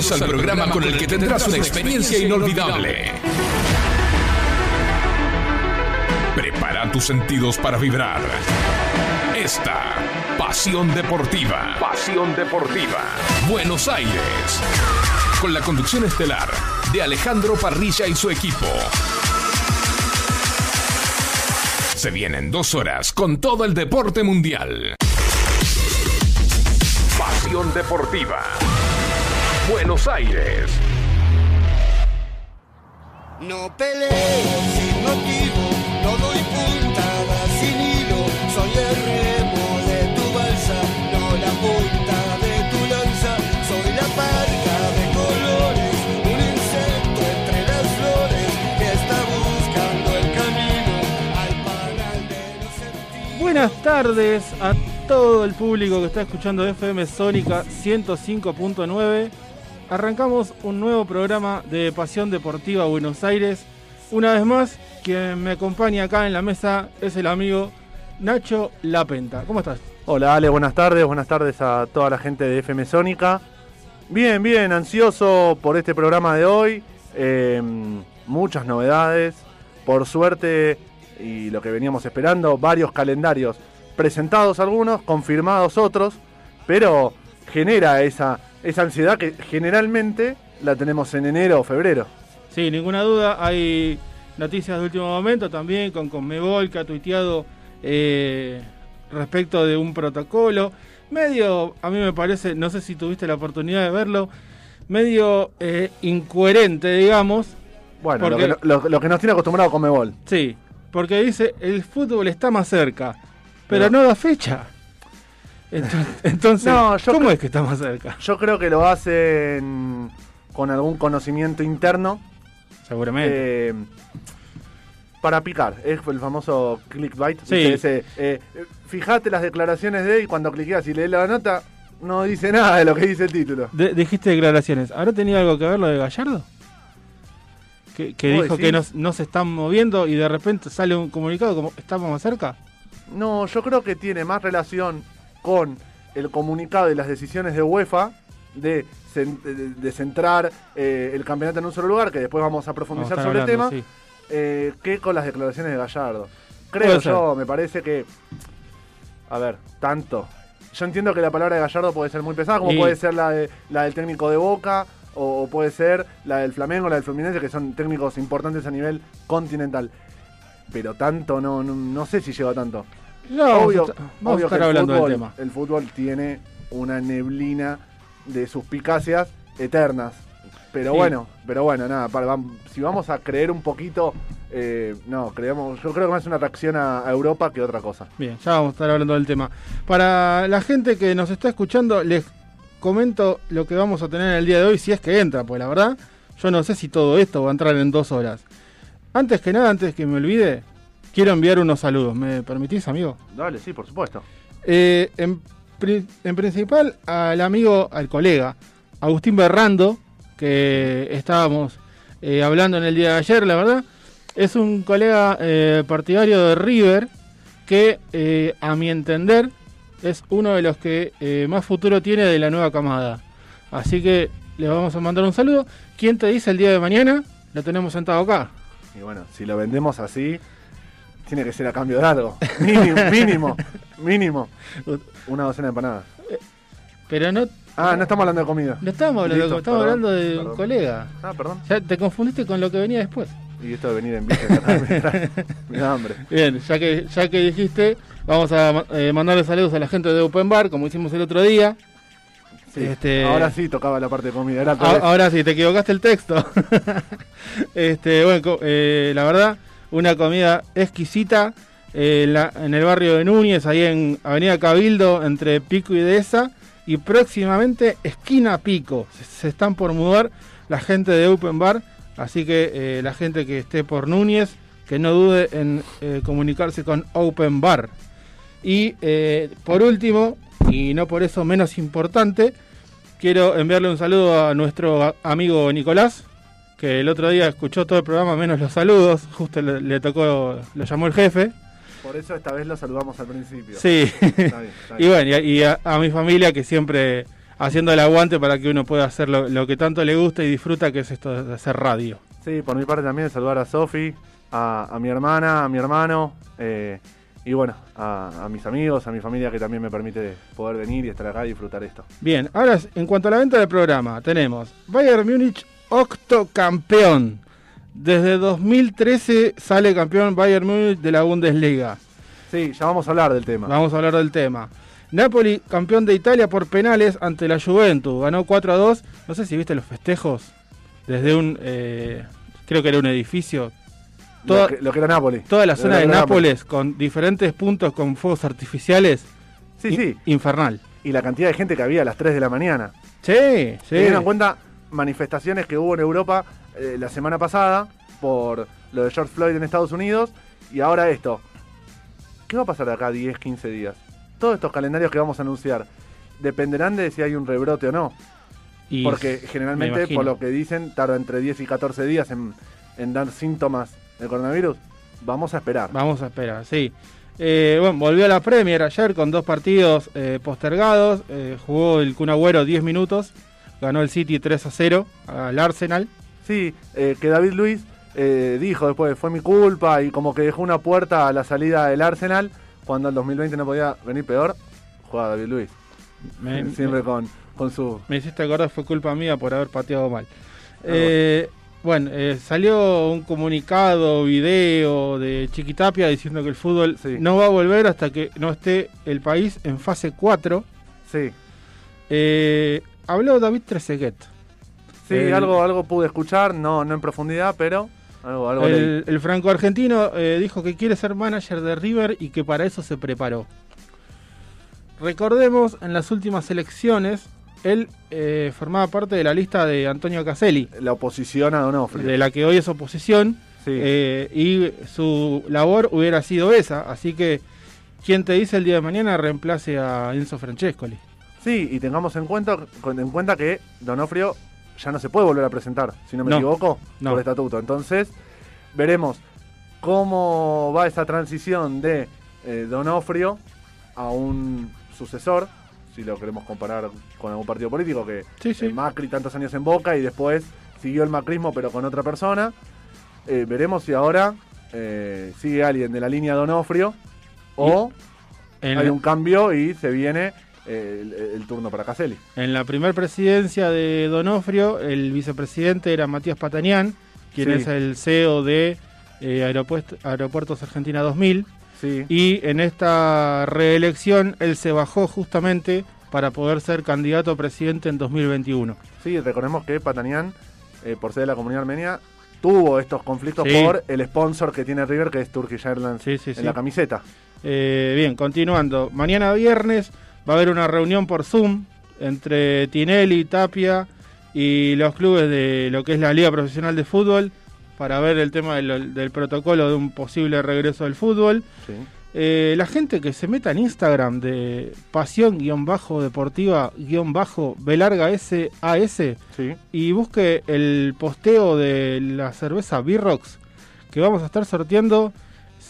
Bienvenidos al programa con el que tendrás una experiencia inolvidable. Prepara tus sentidos para vibrar. Esta Pasión Deportiva. Pasión Deportiva. Buenos Aires. Con la conducción estelar de Alejandro Parrilla y su equipo. Se vienen dos horas con todo el deporte mundial. Pasión Deportiva. Buenos Aires. No peleo sin motivo, no doy puntada sin hilo, soy el remo de tu balsa, no la punta de tu lanza, soy la parca de colores, un insecto entre las flores que está buscando el camino al panal de los sentidos. Buenas tardes a todo el público que está escuchando FM Sónica 105.9. Arrancamos un nuevo programa de Pasión Deportiva Buenos Aires. Una vez más, quien me acompaña acá en la mesa es el amigo Nacho Lapenta. ¿Cómo estás? Hola Ale, buenas tardes, buenas tardes a toda la gente de FM Sónica. Bien, bien, ansioso por este programa de hoy. Eh, muchas novedades. Por suerte, y lo que veníamos esperando, varios calendarios presentados algunos, confirmados otros, pero genera esa, esa ansiedad que generalmente la tenemos en enero o febrero. Sí, ninguna duda. Hay noticias de último momento también con Conmebol que ha tuiteado eh, respecto de un protocolo. Medio, a mí me parece, no sé si tuviste la oportunidad de verlo, medio eh, incoherente, digamos. Bueno, lo que, lo- lo que nos tiene acostumbrado con Mebol. Sí, porque dice el fútbol está más cerca, pero, Pero- no da fecha. Entonces, entonces, No, yo ¿cómo es que está más cerca? Yo creo que lo hacen con algún conocimiento interno. Seguramente. Eh, para picar, es el famoso clickbait. Sí. Ese, eh, fijate las declaraciones de él y cuando cliqueas y lees la nota, no dice nada de lo que dice el título. De- dijiste declaraciones. ¿Habrá tenido algo que ver lo de Gallardo? Que, que ¿Vos dijo decís? que no, no se están moviendo y de repente sale un comunicado como estamos más cerca. No, yo creo que tiene más relación con el comunicado y las decisiones de UEFA de, de- centrar eh, el campeonato en un solo lugar, que después vamos a profundizar Vamos a sobre el tema. sí. eh, que con las declaraciones de Gallardo. Creo yo, me parece que. A ver, tanto. Yo entiendo que la palabra de Gallardo puede ser muy pesada, como puede ser la, de, la del técnico de Boca, o, o puede ser la del Flamengo, la del Fluminense, que son técnicos importantes a nivel continental. Pero tanto, no, no, no sé si llega tanto. No, vamos obvio a estar, vamos a obvio estar que el hablando fútbol, del tema. el fútbol tiene una neblina de suspicacias eternas. Pero Sí. bueno, pero bueno, nada, para- si vamos a creer un poquito, eh, no, creemos, yo creo que más es una reacción a, a Europa que otra cosa. Bien, ya vamos a estar hablando del tema. Para la gente que nos está escuchando, les comento lo que vamos a tener el día de hoy, si es que entra, pues la verdad, yo no sé si todo esto va a entrar en dos horas. Antes que nada, antes que me olvide, quiero enviar unos saludos. ¿Me permitís, amigo? Dale, sí, por supuesto. Eh, en, pri- en principal al amigo, al colega, Agustín Berrando, que estábamos eh, hablando en el día de ayer, la verdad. Es un colega eh, partidario de River que, a mi entender, es uno de los que más futuro tiene de la nueva camada. Así que le vamos a mandar un saludo. ¿Quién te dice el día de mañana? Lo tenemos sentado acá. Y bueno, si lo vendemos así, tiene que ser a cambio de algo. Mínimo, mínimo, mínimo. Una docena de empanadas. Pero no, Ah, no estamos hablando de comida. no estamos hablando, Listo, estamos perdón, hablando de un colega. Ah, perdón. Ya te confundiste con lo que venía después. Y esto de venir en bici me da hambre. Bien, ya que, ya que dijiste, vamos a eh, mandarle saludos a la gente de Open Bar, como hicimos el otro día. Sí, Este- Ahora sí tocaba la parte de comida. Era ahora sí, te equivocaste el texto. este, bueno, eh, la verdad, una comida exquisita eh, en, el barrio de Núñez, ahí en Avenida Cabildo, entre Pico y Dehesa, y próximamente esquina Pico. Se, están por mudar la gente de Open Bar, así que eh, la gente que esté por Núñez, que no dude en eh, comunicarse con Open Bar. Y por último, y no por eso menos importante, quiero enviarle un saludo a nuestro amigo Nicolás, que el otro día escuchó todo el programa menos los saludos, justo le, le tocó, lo llamó el jefe. Por eso esta vez lo saludamos al principio. Sí. Está bien, está y bien. bueno, y, a, y a- a mi familia que siempre haciendo el aguante para que uno pueda hacer lo, lo que tanto le gusta y disfruta, que es esto de hacer radio. Sí, por mi parte también saludar a Sofi, a, a mi hermana, a mi hermano, eh, y bueno, a, a mis amigos, a mi familia que también me permite poder venir y estar acá y disfrutar esto. Bien, ahora en cuanto a la venta del programa, tenemos Bayern Múnich octocampeón. Desde 2013 sale campeón Bayern Múnich de la Bundesliga. Sí, ya vamos a hablar del tema. Vamos a hablar del tema. Napoli, campeón de Italia por penales ante la Juventus. Ganó 4 a 2. No sé si viste los festejos. Desde un. eh, creo que era un edificio. Toda, lo, que, lo que era Nápoles. toda la zona de Nápoles con diferentes puntos con fuegos artificiales. Sí, in- sí. Infernal. Y la cantidad de gente que había a las 3 de la mañana. Sí, sí. Teniendo en cuenta manifestaciones que hubo en Europa eh, la semana pasada por lo de George Floyd en Estados Unidos y ahora esto. ¿Qué va a pasar de acá a 10, 15 días? Todos estos calendarios que vamos a anunciar dependerán de si hay un rebrote o no. Y Porque me generalmente, por lo que dicen, tarda entre 10 y 14 días en, en dar síntomas del coronavirus. Vamos a esperar. Vamos a esperar, sí. Eh, bueno, volvió a la Premier ayer con dos partidos eh, postergados. Eh, jugó el Kun Agüero 10 minutos. Ganó el City 3 a 0 al Arsenal. Sí, eh, que David Luis eh, dijo después, fue mi culpa y como que dejó una puerta a la salida del Arsenal cuando el 2020 no podía venir peor. Juega David Luis. Me, Siempre me- con, con su... me hiciste acordar, fue culpa mía por haber pateado mal. Eh, bueno, eh, salió un comunicado, video de Chiquitapia diciendo que el fútbol Sí. no va a volver hasta que no esté el país en fase 4. Sí, Eh, habló David Trezeguet. sí El- algo, algo pude escuchar, no, no en profundidad, pero algo, algo leí. El, el franco-argentino eh, dijo que quiere ser manager de River y que para eso se preparó. Recordemos, en las últimas elecciones, él eh, formaba parte de la lista de Antonio Caselli, La oposición a Donofrio. de la que hoy es oposición, Sí. eh, y su labor hubiera sido esa. Así que, ¿quién te dice el día de mañana reemplace a Enzo Francescoli? Sí, y tengamos en cuenta, en cuenta que Donofrio ya no se puede volver a presentar, si no me No, equivoco, no. por estatuto. Entonces, veremos cómo va esa transición de eh, Donofrio a un sucesor, si lo queremos comparar con algún partido político, que Sí, sí. eh, Macri tantos años en Boca y después siguió el macrismo pero con otra persona. Eh, veremos si ahora eh, sigue alguien de la línea Donofrio o hay un cambio y se viene el, el turno para Caselli. En la primera presidencia de Donofrio, el vicepresidente era Matías Patanián, quien Sí. es el CEO de eh, Aeropuertos Argentina 2000. Sí, Y en esta reelección él se bajó justamente para poder ser candidato a presidente en 2021. sí, recordemos que Patanián, eh, por ser de la comunidad armenia, tuvo estos conflictos Sí. por el sponsor que tiene River, que es Turkish Airlines, Sí, sí, en la camiseta. Eh, bien, continuando. Mañana viernes va a haber una reunión por Zoom entre Tinelli, Tapia y los clubes de lo que es la Liga Profesional de Fútbol para ver el tema del, del protocolo de un posible regreso del fútbol. Sí. Eh, la gente que se meta en Instagram de pasión-deportiva-b S-A-S Sí, y busque el posteo de la cerveza Birrox que vamos a estar sorteando,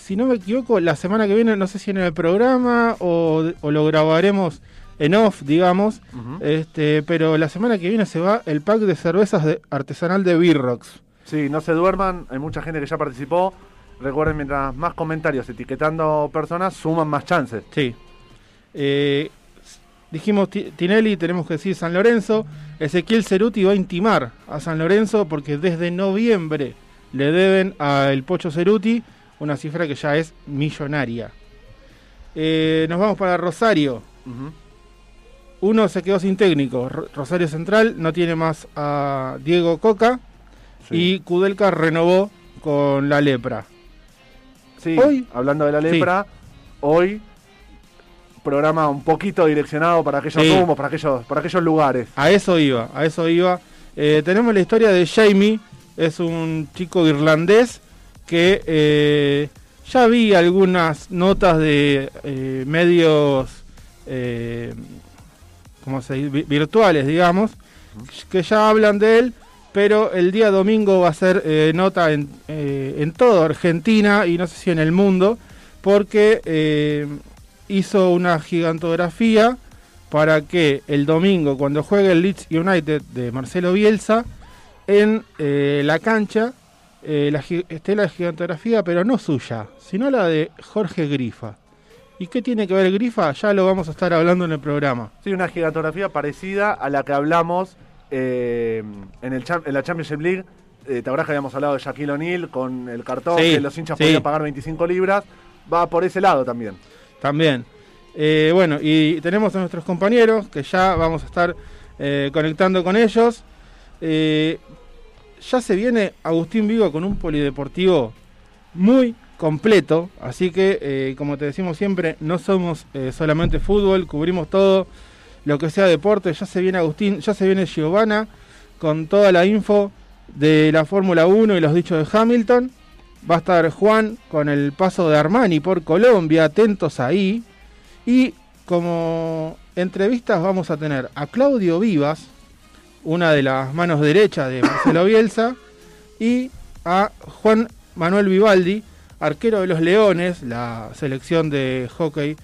si no me equivoco, la semana que viene, no sé si en el programa o, o lo grabaremos en off, digamos, este, pero la semana que viene se va el pack de cervezas de- artesanal de Birrox. Sí, no se duerman, hay mucha gente que ya participó. Recuerden, mientras más comentarios etiquetando personas, suman más chances. Sí. Eh, dijimos Ti- Tinelli, tenemos que decir San Lorenzo. Ezequiel Ceruti va a intimar a San Lorenzo porque desde noviembre le deben al Pocho Ceruti una cifra que ya es millonaria. Eh, nos vamos para Rosario. Uno se quedó sin técnico. Ro- Rosario Central no tiene más a Diego Coca Sí. y Kudelka renovó con la lepra. Sí, Hoy- hablando de la lepra, hoy programa un poquito direccionado para aquellos Sí. rumos, para aquellos, para aquellos lugares. A eso iba, a eso iba. Eh, tenemos la historia de Jamie, es un chico irlandés que eh, ya vi algunas notas de eh, medios, eh, ¿cómo se dice? Vi- virtuales, digamos, que ya hablan de él, pero el día domingo va a ser nota en, en toda Argentina y no sé si en el mundo, porque hizo una gigantografía para que el domingo, cuando juegue el Leeds United de Marcelo Bielsa, en la cancha eh, la gi- esté la gigantografía, pero no suya, sino la de Jorge Grifa. ¿Y qué tiene que ver Grifa? Ya lo vamos a estar hablando en el programa. Sí, una gigantografía parecida a la que hablamos eh, en, el en la Championship League. Eh, ¿Te acuerdas que habíamos hablado de Shaquille O'Neal con el cartón Sí, que los hinchas sí. podían pagar 25 libras? Va por ese lado también. También. Eh, bueno, y tenemos a nuestros compañeros que ya vamos a estar eh, conectando con ellos. Eh, ya se viene Agustín Vigo con un polideportivo muy completo, así que eh, como te decimos siempre, no somos eh, solamente fútbol, cubrimos todo lo que sea deporte, ya se viene Agustín, ya se viene Giovanna con toda la info de la Fórmula 1 y los dichos de Hamilton. Va a estar Juan con el paso de Armani por Colombia, atentos ahí. Y como entrevistas vamos a tener a Claudio Vivas, una de las manos derechas de Marcelo Bielsa, y a Juan Manuel Vivaldi, arquero de los Leones, la selección de hockey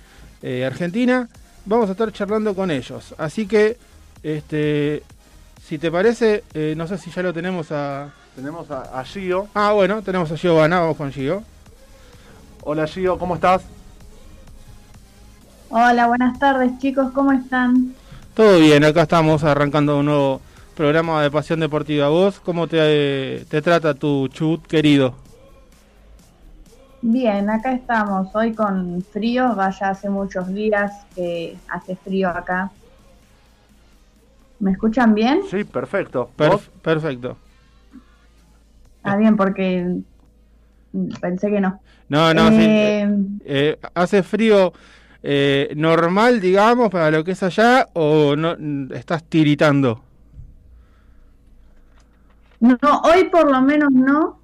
eh, argentina. Vamos a estar charlando con ellos. Así que, este, si te parece, eh, no sé si ya lo tenemos a... Tenemos a, a Gio. Ah, bueno, tenemos a Giovanna, vamos con Gio. Hola Gio, ¿cómo estás? Hola, buenas tardes chicos, ¿cómo están? Todo bien, acá estamos arrancando un nuevo programa de Pasión Deportiva. ¿Vos cómo te, te trata tu chut querido? Bien, acá estamos, hoy con frío, vaya hace muchos días que hace frío acá. ¿Me escuchan bien? Sí, perfecto. Perf- ¿Vos? perfecto. Ah, bien, porque pensé que no. No, no, sí, Eh, eh, eh, ¿Hace frío eh, normal, digamos, para lo que es allá o no estás tiritando? No, hoy por lo menos no,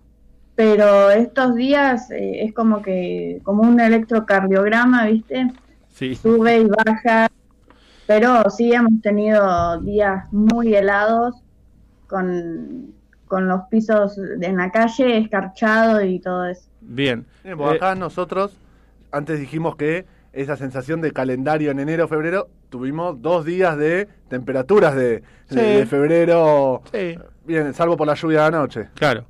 pero estos días eh, es como que, como un electrocardiograma, ¿viste? Sí. sube y baja, pero sí hemos tenido días muy helados con, con los pisos en la calle escarchados y todo eso. Bien. Bien, pues Eh, acá nosotros, antes dijimos que esa sensación de calendario en enero, febrero, tuvimos dos días de temperaturas de, de- de febrero, sí, bien, salvo por la lluvia de anoche. claro.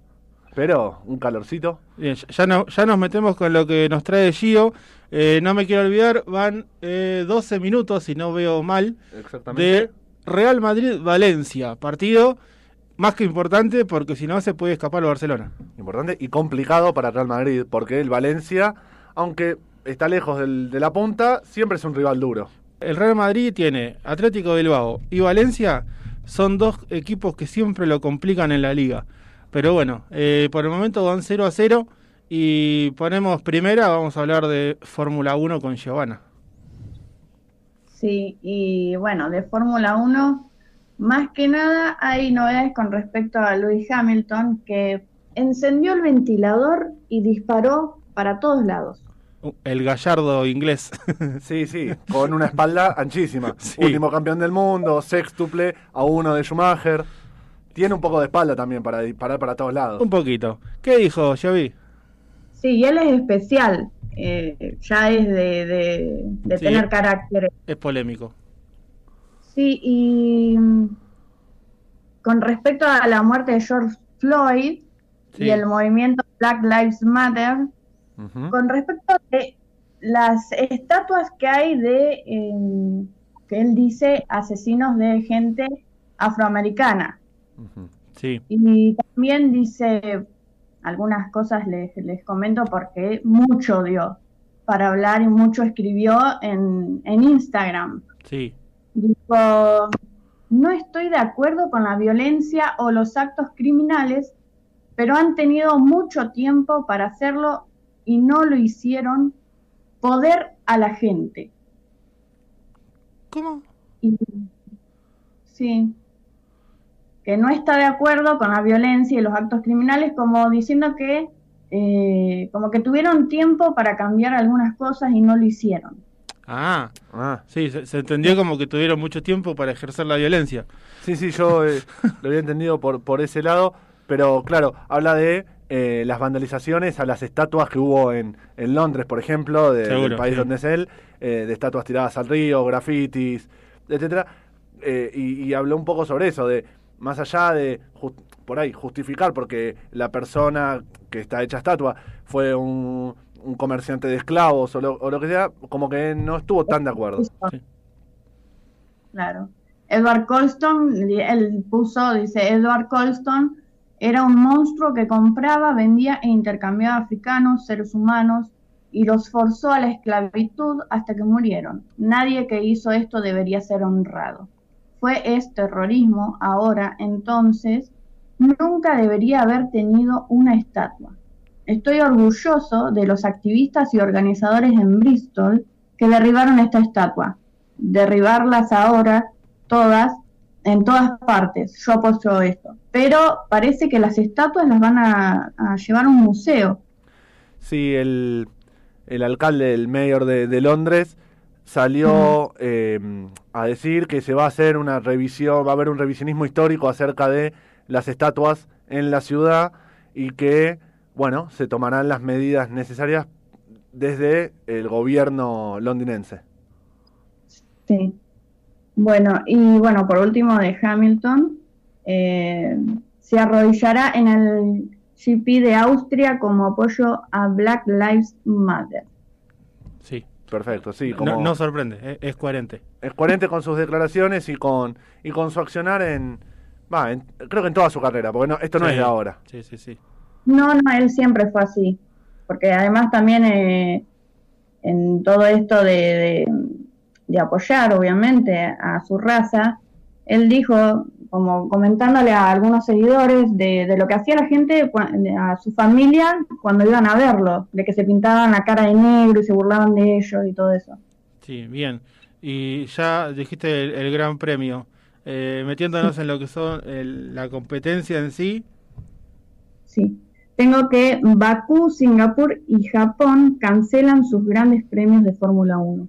Pero un calorcito. Bien, ya- no- ya nos metemos con lo que nos trae Gio. Eh, no me quiero olvidar, van eh, 12 minutos, si no veo mal, Exactamente. de Real Madrid-Valencia. Partido más que importante porque si no se puede escapar el Barcelona. Importante y complicado para Real Madrid, porque el Valencia, aunque está lejos del- de la punta, siempre es un rival duro. El Real Madrid tiene Atlético Bilbao y Valencia, son dos equipos que siempre lo complican en la liga. Pero bueno, eh, por el momento van 0 a 0 y ponemos primera, vamos a hablar de Fórmula 1 con Giovanna. Sí, y bueno, de Fórmula 1, más que nada hay novedades con respecto a Lewis Hamilton, que encendió el ventilador y disparó para todos lados. El gallardo inglés. Sí, sí, con una espalda anchísima. Sí. Último campeón del mundo, sextuple a uno de Schumacher. Tiene un poco de espalda también para disparar para todos lados. Un poquito. ¿Qué dijo Xavi? Sí, y él es especial, eh, ya es de, de- de Sí. tener carácter. Es polémico. Sí, y mm, con respecto a la muerte de George Floyd Sí. y el movimiento Black Lives Matter, Con respecto de las estatuas que hay de, eh, que él dice, asesinos de gente afroamericana. Sí. Y también dice algunas cosas, les, les comento, porque mucho dio para hablar y mucho escribió en, en Instagram. Sí. Dijo, no estoy de acuerdo con la violencia o los actos criminales, pero han tenido mucho tiempo para hacerlo y no lo hicieron. Poder a la gente. ¿Cómo? Y, sí, que no está de acuerdo con la violencia y los actos criminales, como diciendo que, eh, como que tuvieron tiempo para cambiar algunas cosas y no lo hicieron. Ah, Ah, sí, se, se entendió como que tuvieron mucho tiempo para ejercer la violencia. sí, sí, yo eh, lo había entendido por, por ese lado, pero claro, habla de eh, las vandalizaciones a las estatuas que hubo en, en Londres, por ejemplo, de- Seguro, del país sí. donde es él, eh, de estatuas tiradas al río, grafitis, etcétera, eh, y, y habló un poco sobre eso, de más allá de por ahí justificar porque la persona que está hecha estatua fue un, un comerciante de esclavos o lo, o lo que sea, como que no estuvo tan de acuerdo. Sí. Claro. Edward Colston, él puso, dice, Edward Colston era un monstruo que compraba, vendía e intercambiaba africanos, seres humanos, y los forzó a la esclavitud hasta que murieron. Nadie que hizo esto debería ser honrado. Fue es terrorismo, ahora, entonces, nunca debería haber tenido una estatua. Estoy orgulloso de los activistas y organizadores en Bristol que derribaron esta estatua. Derribarlas ahora, todas, en todas partes. Yo apoyo esto. Pero parece que las estatuas las van a, a llevar a un museo. Sí, el, el alcalde, el mayor de, de Londres, salió eh, a decir que se va a hacer una revisión, va a haber un revisionismo histórico acerca de las estatuas en la ciudad y que, bueno, se tomarán las medidas necesarias desde el gobierno londinense. Sí. Bueno, y bueno, por último de Hamilton, eh, se arrodillará en el GP de Austria como apoyo a Black Lives Matter. Sí. Perfecto, sí, como No, no sorprende, eh, es coherente. es coherente con sus declaraciones y con y con su accionar en, va, en- creo que en toda su carrera, porque no, esto no Sí. es de ahora. Sí, sí, sí. No, no, él siempre fue así, porque además también eh, en todo esto de, de- de apoyar, obviamente, a su raza, él dijo, como comentándole a algunos seguidores de, de lo que hacía la gente, a su familia, cuando iban a verlo, de que se pintaban la cara de negro y se burlaban de ellos y todo eso. Sí, bien. Y ya dijiste el, el gran premio. Eh, metiéndonos en lo que son el- la competencia en sí. Sí. Tengo que Bakú, Singapur y Japón cancelan sus grandes premios de Fórmula 1.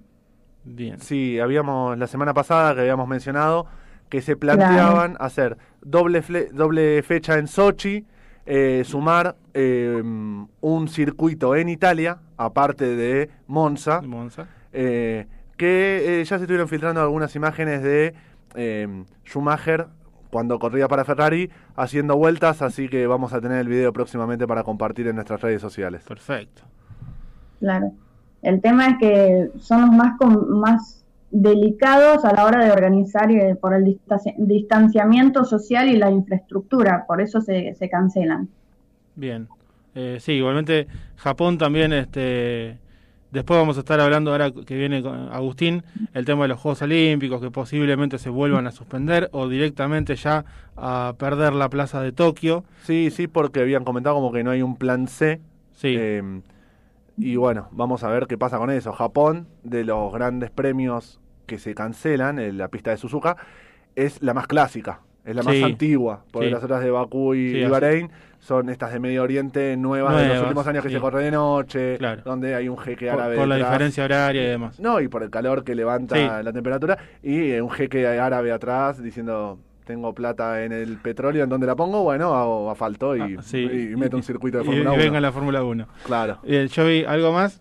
Bien. Sí, habíamos la semana pasada que habíamos mencionado que se planteaban hacer doble fle- doble fecha en Sochi, eh, sumar eh, un circuito en Italia, aparte de Monza, Monza. eh, que eh, ya se estuvieron filtrando algunas imágenes de eh, Schumacher cuando corría para Ferrari haciendo vueltas, así que vamos a tener el video próximamente para compartir en nuestras redes sociales. Perfecto. Claro. El tema es que son los más, más delicados a la hora de organizar eh, por el distancia- distanciamiento social y la infraestructura, por eso se, se cancelan. Bien. Eh, sí, igualmente Japón también, este, después vamos a estar hablando ahora que viene con Agustín, el tema de los Juegos Olímpicos, que posiblemente se vuelvan a suspender o directamente ya a perder la plaza de Tokio. Sí, sí, porque habían comentado como que no hay un plan C. Sí, Eh, y bueno, vamos a ver qué pasa con eso. Japón, de los grandes premios que se cancelan, en la pista de Suzuka, es la más clásica, es la más Sí, antigua, porque sí. las otras de Bakú y, Sí, y. Bahrein son estas de Medio Oriente nuevas, de los últimos años que se corre de noche, Claro. donde hay un jeque por, árabe por la detrás. diferencia horaria y demás. No, y por el calor que levanta la temperatura, y eh, un jeque árabe atrás diciendo... Tengo plata en el petróleo, ¿en dónde la pongo? Bueno, hago asfalto y, Ah, sí. y meto un circuito de Y- Fórmula y 1. venga la Fórmula 1. Claro. Eh, yo vi algo más.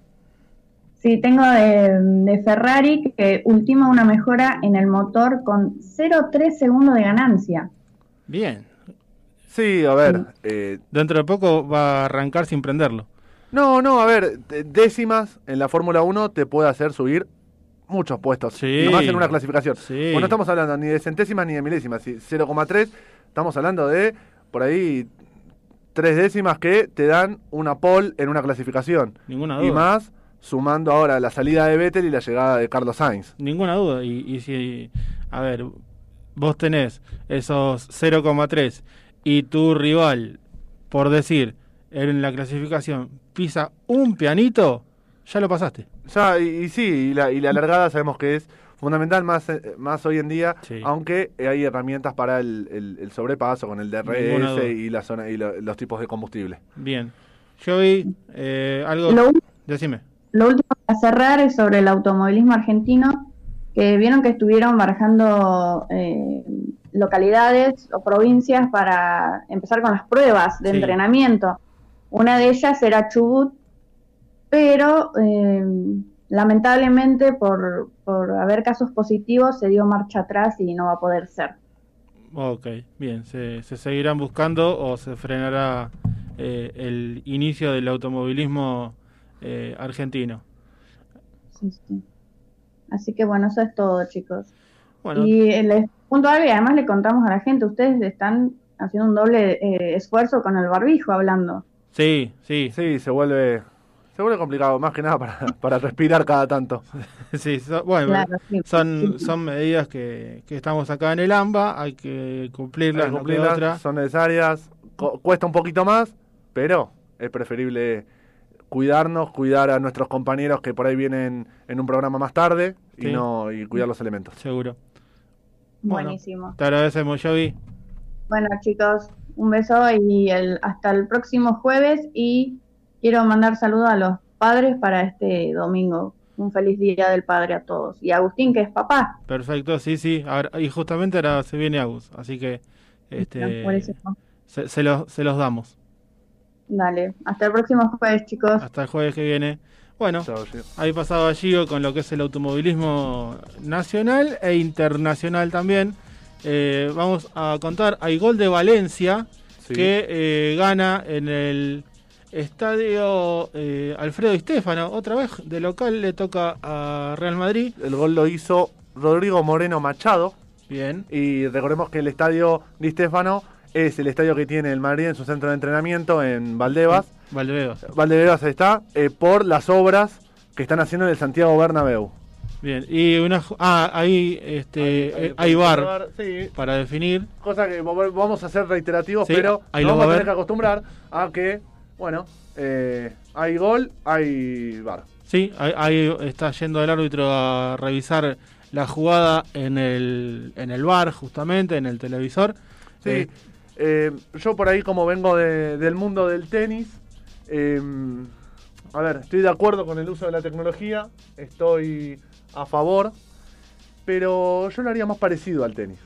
Sí, tengo de, de Ferrari que ultima una mejora en el motor con 0,3 segundos de ganancia. Bien. Sí, a ver. eh, Dentro de poco va a arrancar sin prenderlo. no, no, a ver. Décimas en la Fórmula 1 te puede hacer subir muchos puestos. Sí. Y más en una clasificación. Sí. Bueno, no estamos hablando ni de centésimas ni de milésimas. sí, 0,3. Estamos hablando de por ahí tres décimas que te dan una pole en una clasificación. Ninguna duda. Y más sumando ahora la salida de Vettel y la llegada de Carlos Sainz. Ninguna duda. Y, y si, a ver, vos tenés esos 0,3 y tu rival, por decir, en la clasificación, pisa un pianito, ya lo pasaste. Ya, y, y sí, y la, y la largada sabemos que es fundamental más, eh, más hoy en día, Sí. aunque hay herramientas para el, el- el sobrepaso con el. DRS y, la zona, y lo- los tipos de combustible. Bien. Yo vi eh, algo. Lo, Decime. lo último para cerrar es sobre el automovilismo argentino, que vieron que estuvieron barajando eh, localidades o provincias para empezar con las pruebas de Sí. entrenamiento. Una de ellas era Chubut, pero eh, lamentablemente por, por haber casos positivos se dio marcha atrás y no va a poder ser. Ok, bien, se, se seguirán buscando o se frenará eh, el inicio del automovilismo eh, argentino. Sí, sí. Así que bueno, eso es todo, chicos. Bueno, Y el punto algo y además le contamos a la gente, ustedes están haciendo un doble eh, esfuerzo con el barbijo hablando. sí, sí, Sí, se vuelve, se vuelve complicado, más que nada para, para respirar cada tanto. sí, so- bueno, Claro, sí. son, son medidas que, que estamos acá en el AMBA, hay que cumplirlas, Hay que no queda cumplirlas, otra. son necesarias, cu- cuesta un poquito más, pero es preferible cuidarnos, cuidar a nuestros compañeros que por ahí vienen en un programa más tarde y no y cuidar los elementos. Seguro. Bueno. Buenísimo. Te agradecemos, Javi. Bueno, chicos, un beso y el, hasta el próximo jueves. Y quiero mandar saludos a los padres para este domingo. Un feliz día del padre a todos. Y a Agustín, que es papá. Perfecto, sí, sí. Ahora- y justamente ahora se viene Agus, así que este, Por eso, se, se los, se los damos. Dale, hasta el próximo jueves, chicos. Hasta el jueves que viene. Bueno, Gio. ahí pasaba Gio con lo que es el automovilismo nacional e internacional también. Eh, vamos a contar, hay gol de Valencia Sí. que eh, gana en el estadio eh, Alfredo Di Stefano. Otra vez de local le toca a Real Madrid. El gol lo hizo Rodrigo Moreno Machado Bien, y recordemos que el estadio Di Stefano es el estadio que tiene el Madrid en su centro de entrenamiento en Valdebas. Valdebebas. Valdebebas está, eh, por las obras que están haciendo en el Santiago Bernabéu. Bien, y una. Ah, ahí este, eh, hay bar Sí, para definir. cosa que vamos a ser reiterativos, Sí, pero ahí nos lo vamos a tener ver. que acostumbrar a que, bueno, eh, hay gol, hay bar. Sí, ahí, ahí está yendo el árbitro a revisar la jugada en el, en el bar, justamente, en el televisor. Sí, Eh, eh, yo por ahí como vengo de- del mundo del tenis, eh, a ver, estoy de acuerdo con el uso de la tecnología, estoy a favor, pero yo lo haría más parecido al tenis.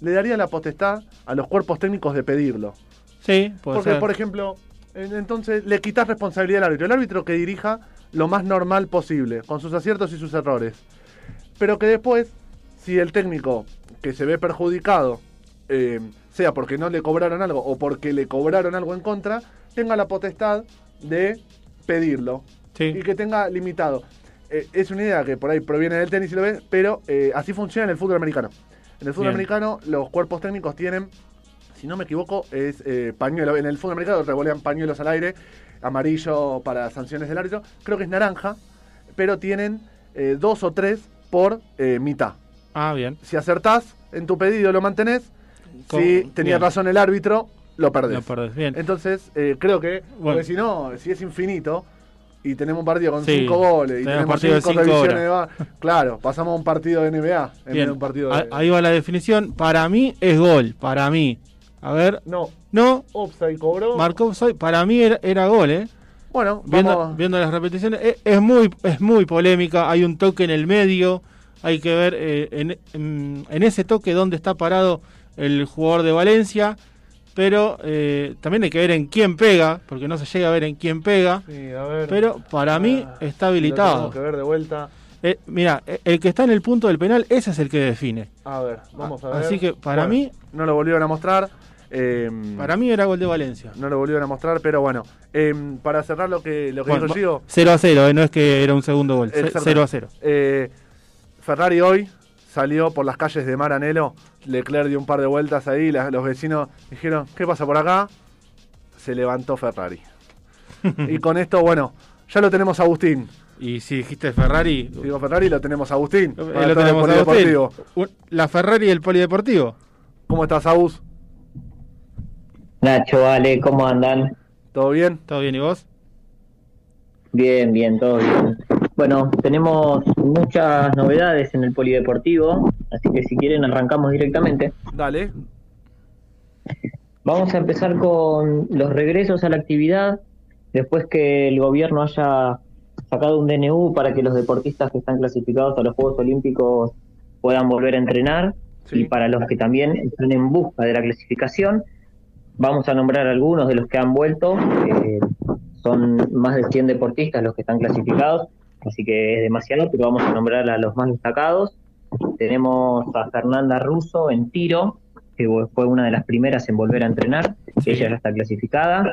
Le daría la potestad a los cuerpos técnicos de pedirlo. sí, puede Porque, ser. por ejemplo, entonces le quitas responsabilidad al árbitro. El árbitro que dirija lo más normal posible, con sus aciertos y sus errores. Pero que después, si el técnico que se ve perjudicado, eh, sea porque no le cobraron algo o porque le cobraron algo en contra, tenga la potestad de pedirlo Sí. y que tenga limitado. Eh, es una idea que por ahí proviene del tenis y lo ves, pero eh, así funciona en el fútbol americano. En el fútbol Bien. americano los cuerpos técnicos tienen, si no me equivoco, es eh, pañuelo. En el fútbol americano revolean pañuelos al aire, amarillo para sanciones del árbitro, creo que es naranja, pero tienen eh, dos o tres por eh, mitad. Ah, bien. Si acertás en tu pedido lo mantenés, Con- si tenía bien. razón el árbitro, lo perdés. Lo perdés. Bien. Entonces, eh, creo que, Bueno. porque si no, si es infinito y tenemos un partido con Sí, cinco goles y tenemos tenemos partido de cinco cinco revisiones de horas. va- claro, pasamos a un partido de NBA en vez Bien. de un partido de... Ahí va la definición. Para mí es gol. Para mí. A ver. No, No. offside cobró. Marcó offside. Para mí era, era gol, ¿eh? Bueno, Viendo, vamos... viendo las repeticiones, es, es muy es muy polémica. Hay un toque en el medio. Hay que ver eh, en, en- en ese toque dónde está parado el jugador de Valencia. Pero eh, también hay que ver en quién pega, porque no se llega a ver en quién pega. Sí, a ver. Pero para mí Ah, está lo habilitado. tenemos que ver de vuelta. Eh, mira, eh, el que está en el punto del penal, ese es el que define. A ver, vamos a ver. así que para mí- No lo volvieron a mostrar. Eh, Para mí era gol de Valencia. No lo volvieron a mostrar, pero bueno. eh, para cerrar lo que, lo que Bueno, dijo Gio, 0 a 0, eh, no es que era un segundo gol. Exacto. 0 a 0. Eh, Ferrari hoy salió por las calles de Maranelo. Leclerc dio un par de vueltas ahí. la- los vecinos dijeron: ¿Qué pasa por acá? Se levantó Ferrari. y con esto, bueno, ya lo tenemos a Agustín. Y si dijiste Ferrari, Si digo Ferrari, lo tenemos a Agustín. eh, lo tenemos. Agustín. La Ferrari y el polideportivo. ¿Cómo estás, Agus? Nacho, Ale, ¿cómo andan? ¿Todo bien? ¿Todo bien y vos? Bien, bien, todo bien. Bueno, tenemos muchas novedades en el polideportivo, así que si quieren arrancamos directamente. Dale. Vamos a empezar con los regresos a la actividad, después que el gobierno haya sacado un DNU para que los deportistas que están clasificados a los Juegos Olímpicos puedan volver a entrenar Sí. y para los que también están en busca de la clasificación, vamos a nombrar algunos de los que han vuelto. eh, son más de 100 deportistas los que están clasificados. así que es demasiado, pero vamos a nombrar a los más destacados. Tenemos a Fernanda Russo en tiro, que fue una de las primeras en volver a entrenar, ella ya está clasificada.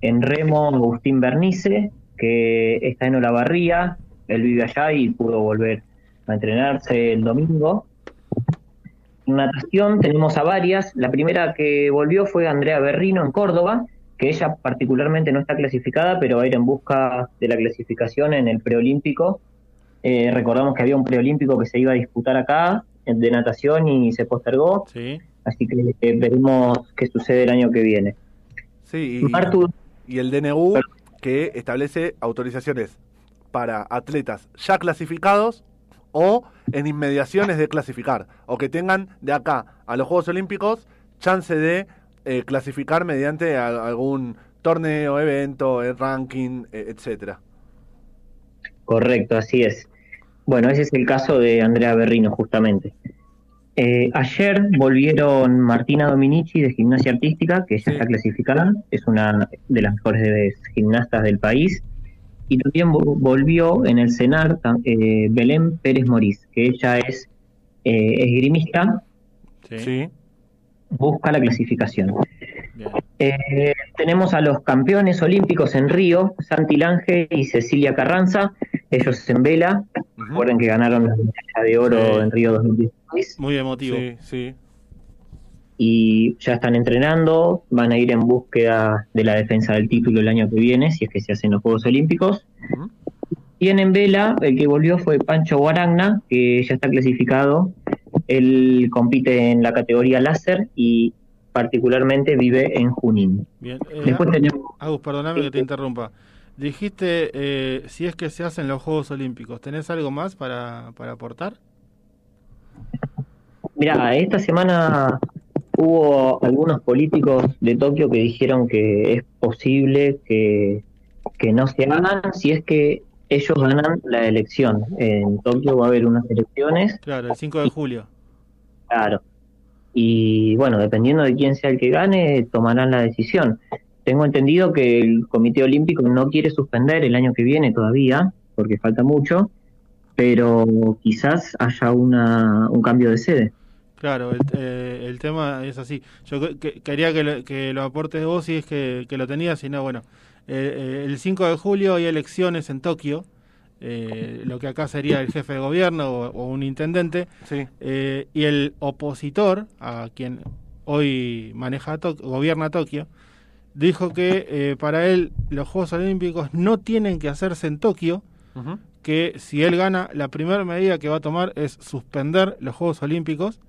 En remo, Agustín Bernice, que está en Olavarría, él vive allá y pudo volver a entrenarse el domingo. Natación tenemos a varias. La primera que volvió fue Andrea Berrino en Córdoba, que ella particularmente no está clasificada, pero va a ir en busca de la clasificación en el preolímpico. Eh, recordamos que había un preolímpico que se iba a disputar acá de natación y se postergó. Sí. Así que eh, veremos qué sucede el año que viene. Sí, y, Martu- y el DNU que establece autorizaciones para atletas ya clasificados o en inmediaciones de clasificar, o que tengan de acá a los Juegos Olímpicos chance de eh, clasificar mediante a- algún torneo, evento, eh, ranking, eh, etcétera. Correcto, así es. Bueno, ese es el caso de Andrea Berrino, justamente. Eh, ayer volvieron Martina Dominici de Gimnasia Artística, que ya Sí. está clasificada, es una de las mejores gimnastas del país. Y también vo- volvió en el CENAR eh, Belén Pérez Morís, que ella es eh, esgrimista, Sí. Busca la clasificación. Bien. Eh, tenemos a los campeones olímpicos en Río, Santi Lange y Cecilia Carranza, ellos en vela, recuerden que ganaron la medalla de oro Sí. en Río 2016 Muy emotivo. Sí, sí. Y ya están entrenando, van a ir en búsqueda de la defensa del título el año que viene, si es que se hacen los Juegos Olímpicos. Y en vela, el que volvió fue Pancho Guaragna, que ya está clasificado. Él compite en la categoría láser y particularmente vive en Junín. Bien. Eh, Después tenemos Agus, perdóname que te interrumpa. Dijiste, eh, si es que se hacen los Juegos Olímpicos, ¿tenés algo más para, para aportar? Mira, esta semana hubo algunos políticos de Tokio que dijeron que es posible que, que no se hagan si es que ellos ganan la elección. En Tokio va a haber unas elecciones, Claro, el 5 de julio. claro. Y bueno, dependiendo de quién sea el que gane, tomarán la decisión. Tengo entendido que el Comité Olímpico no quiere suspender el año que viene todavía, porque falta mucho, pero quizás haya una, un cambio de sede. Claro, el, eh, el tema es así. Yo que- que- quería que lo, que lo aportes vos si es que, que lo tenías, si no, bueno. Eh, eh, el 5 de julio hay elecciones en Tokio, eh, lo que acá sería el jefe de gobierno o, o un intendente, Sí. eh, y el opositor, a quien hoy maneja gobierna Tokio, dijo que para él los Juegos Olímpicos no tienen que hacerse en Tokio, que si él gana, la primera medida que va a tomar es suspender los Juegos Olímpicos.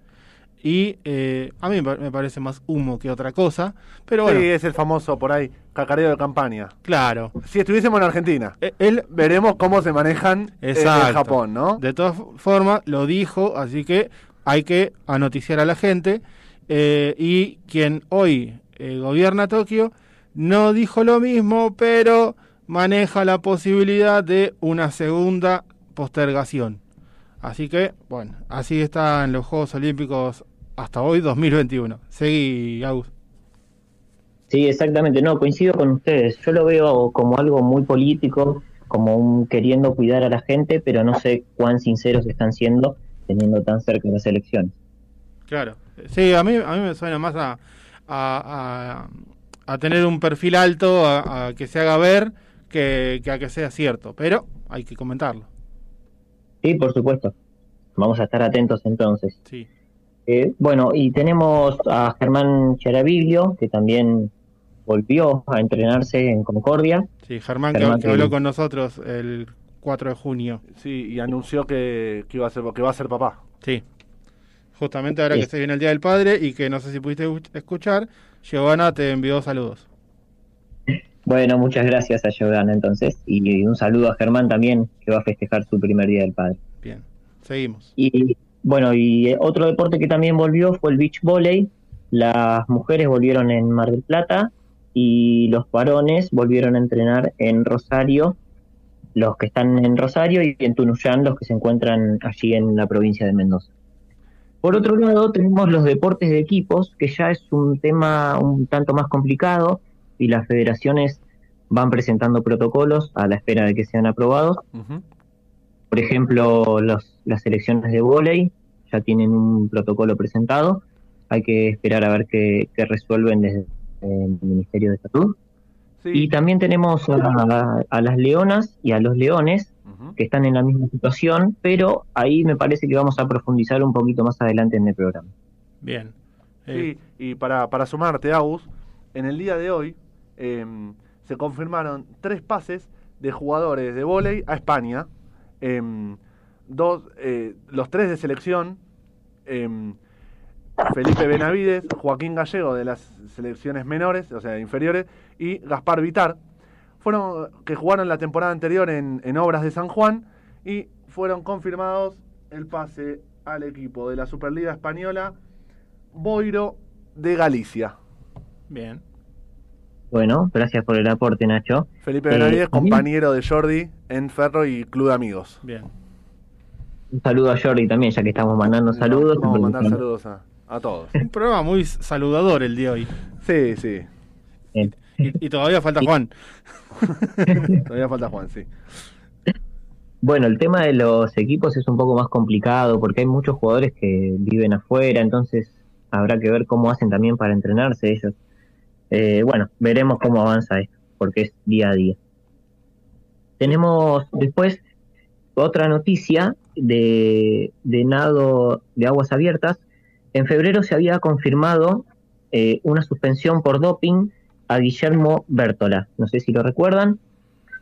Y eh, a mí me pa- me parece más humo que otra cosa. Pero bueno, Sí, es el famoso por ahí cacareo de campaña. claro. Si estuviésemos en Argentina, Eh, Él, veremos cómo se manejan Exacto. en Japón, ¿no? de todas formas, lo dijo, así que hay que anoticiar a la gente. Eh, y quien hoy eh, gobierna Tokio no dijo lo mismo, pero maneja la posibilidad de una segunda postergación. Así que, bueno, así están los Juegos Olímpicos hasta hoy, 2021. Seguí, Agus. Sí, exactamente, no, coincido con ustedes. Yo lo veo como algo muy político, como un queriendo cuidar a la gente, pero no sé cuán sinceros están siendo teniendo tan cerca las elecciones. Claro. Sí, a mí, a mí me suena más a, a, a- a tener un perfil alto, a, a que se haga ver, que, que a que sea cierto. Pero hay que comentarlo. Sí, por supuesto. Vamos a estar atentos entonces. Sí. Eh, bueno, y tenemos a Germán Charaviglio, que también volvió a entrenarse en Concordia. Sí, Germán, que, Germán, que que- habló con nosotros el 4 de junio. Sí, y anunció que, que iba a ser que va a ser papá. Sí. Justamente ahora que se viene el Día del Padre y que no sé si pudiste escuch- escuchar, Giovanna te envió saludos. Bueno, muchas gracias a Giovanna entonces, y un saludo a Germán también, que va a festejar su primer Día del Padre. Bien, seguimos. Y bueno, y eh, otro deporte que también volvió fue el beach volley. Las mujeres volvieron en Mar del Plata y los varones volvieron a entrenar en Rosario, los que están en Rosario y en Tunuyán, los que se encuentran allí en la provincia de Mendoza. Por otro lado, tenemos los deportes de equipos, que ya es un tema un tanto más complicado y las federaciones van presentando protocolos a la espera de que sean aprobados. Por ejemplo, los, las selecciones de vóley ya tienen un protocolo presentado. Hay que esperar a ver qué, qué resuelven desde el Ministerio de Salud. Sí. Y también tenemos a, a las leonas y a los leones que están en la misma situación, pero ahí me parece que vamos a profundizar un poquito más adelante en el programa. Bien. Eh, Sí, y para, para sumarte, Agus, en el día de hoy em, se confirmaron tres pases de jugadores de vóley a España. Em, dos, eh, los tres de selección, em, Felipe Benavides, Joaquín Gallego de las selecciones menores, o sea, inferiores, y Gaspar Vitar, fueron que jugaron la temporada anterior en, en Obras de San Juan y fueron confirmados el pase al equipo de la Superliga Española Boiro de Galicia. Bien. Bueno, gracias por el aporte, Nacho. Felipe Eh, Benavides, mí- compañero de Jordi en Ferro y Club de Amigos. Bien. Un saludo a Jordi también, ya que estamos mandando saludos. Vamos a mandar saludos a, a todos. Un programa muy saludador el de hoy. Sí, sí. Bien. Y, y todavía falta Juan. Todavía falta Juan, sí. Bueno, el tema de los equipos es un poco más complicado porque hay muchos jugadores que viven afuera, entonces habrá que ver cómo hacen también para entrenarse ellos. Eh, bueno, veremos cómo avanza esto, porque es día a día. Tenemos después otra noticia de, de nado de aguas abiertas. En febrero se había confirmado eh, una suspensión por doping a Guillermo Bertola. No sé si lo recuerdan.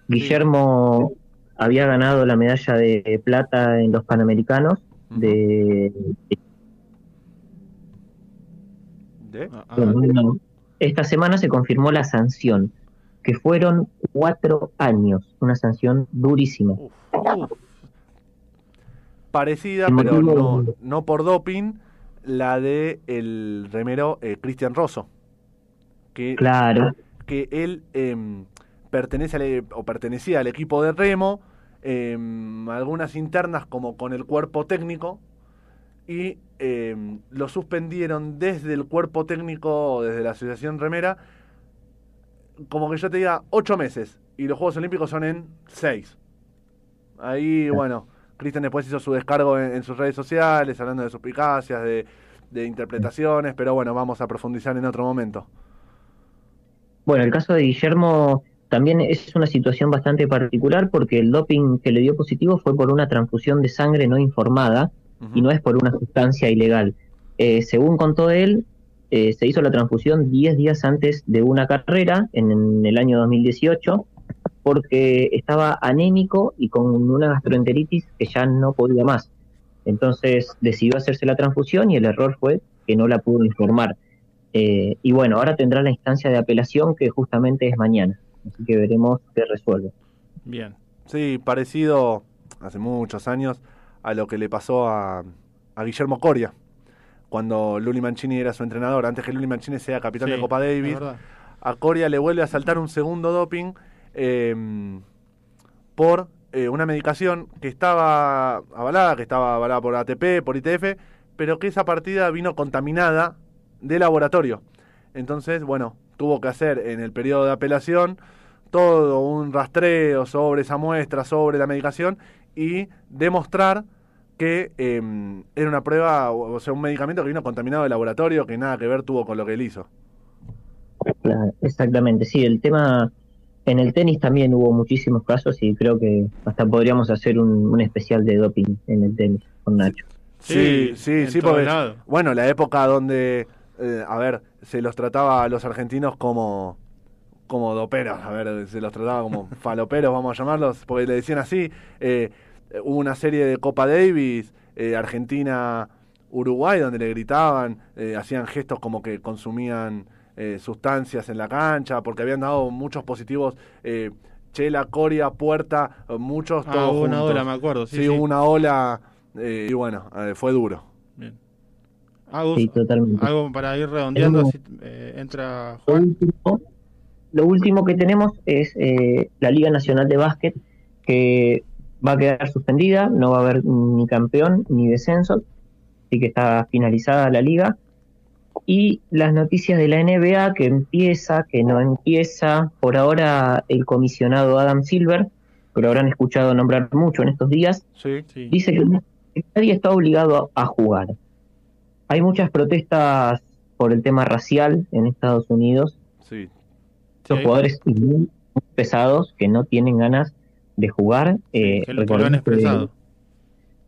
Guillermo había ganado la medalla de plata en los Panamericanos de, ¿De? Ah, ah, esta semana se confirmó la sanción, que fueron cuatro años, una sanción durísima. Uf, uf. Parecida, El pero no, no por doping, la de el remero eh, Cristian Rosso. Que, Claro, que él em, pertenece al, o pertenecía al equipo de remo, em, algunas internas como con el cuerpo técnico, y em, lo suspendieron desde el cuerpo técnico, desde la Asociación Remera, como que yo te diga, ocho meses, y los Juegos Olímpicos son en seis. Ahí, bueno, Cristian después hizo su descargo en, en sus redes sociales, hablando de suspicacias, de, de interpretaciones, pero bueno, vamos a profundizar en otro momento. bueno, el caso de Guillermo también es una situación bastante particular porque el doping que le dio positivo fue por una transfusión de sangre no informada y no es por una sustancia ilegal. Eh, según contó él, eh, se hizo la transfusión 10 días antes de una carrera, en, en el año 2018, porque estaba anémico y con una gastroenteritis que ya no podía más. Entonces decidió hacerse la transfusión y el error fue que no la pudo informar. Eh, y bueno, ahora tendrá la instancia de apelación que justamente es mañana. Así que veremos qué resuelve. Bien. Sí, parecido hace muchos años a lo que le pasó a, a Guillermo Coria cuando Luli Mancini era su entrenador, antes que Luli Mancini sea capitán Sí, de Copa Davis. A Coria le vuelve a saltar un segundo doping eh, por eh, una medicación que estaba avalada, que estaba avalada por ATP, por ITF, pero que esa partida vino contaminada de laboratorio. Entonces, bueno, tuvo que hacer en el periodo de apelación todo un rastreo sobre esa muestra, sobre la medicación y demostrar que eh, era una prueba, o sea, un medicamento que vino contaminado de laboratorio, que nada que ver tuvo con lo que él hizo. Claro, exactamente, sí, el tema en el tenis también hubo muchísimos casos y creo que hasta podríamos hacer un, un especial de doping en el tenis con Nacho. Sí, sí, sí, porque, bueno, la época donde, eh, a ver, se los trataba a los argentinos como, como doperos, a ver, se los trataba como faloperos, vamos a llamarlos, porque le decían así, eh, hubo una serie de Copa Davis, eh, Argentina-Uruguay, donde le gritaban, eh, hacían gestos como que consumían eh, sustancias en la cancha, porque habían dado muchos positivos, eh, Chela, Coria, Puerta, muchos, Ah, todos hubo una juntos. ola, me acuerdo. Sí, Sí, sí. hubo una ola, eh, y bueno, eh, fue duro. Bien. Agus, Sí, totalmente. algo para ir redondeando, si, eh, entra Lo Juan. último, lo último que tenemos es eh, la Liga Nacional de Básquet, que va a quedar suspendida, no va a haber ni campeón ni descenso, así que está finalizada la liga. Y las noticias de la NBA que empieza, que no empieza. Por ahora el comisionado Adam Silver, que lo habrán escuchado nombrar mucho en estos días, Sí. Sí. dice que nadie está obligado a jugar. Hay muchas protestas por el tema racial en Estados Unidos. Sí. Los jugadores muy pesados que no tienen ganas de jugar. eh, que, lo han que- expresado.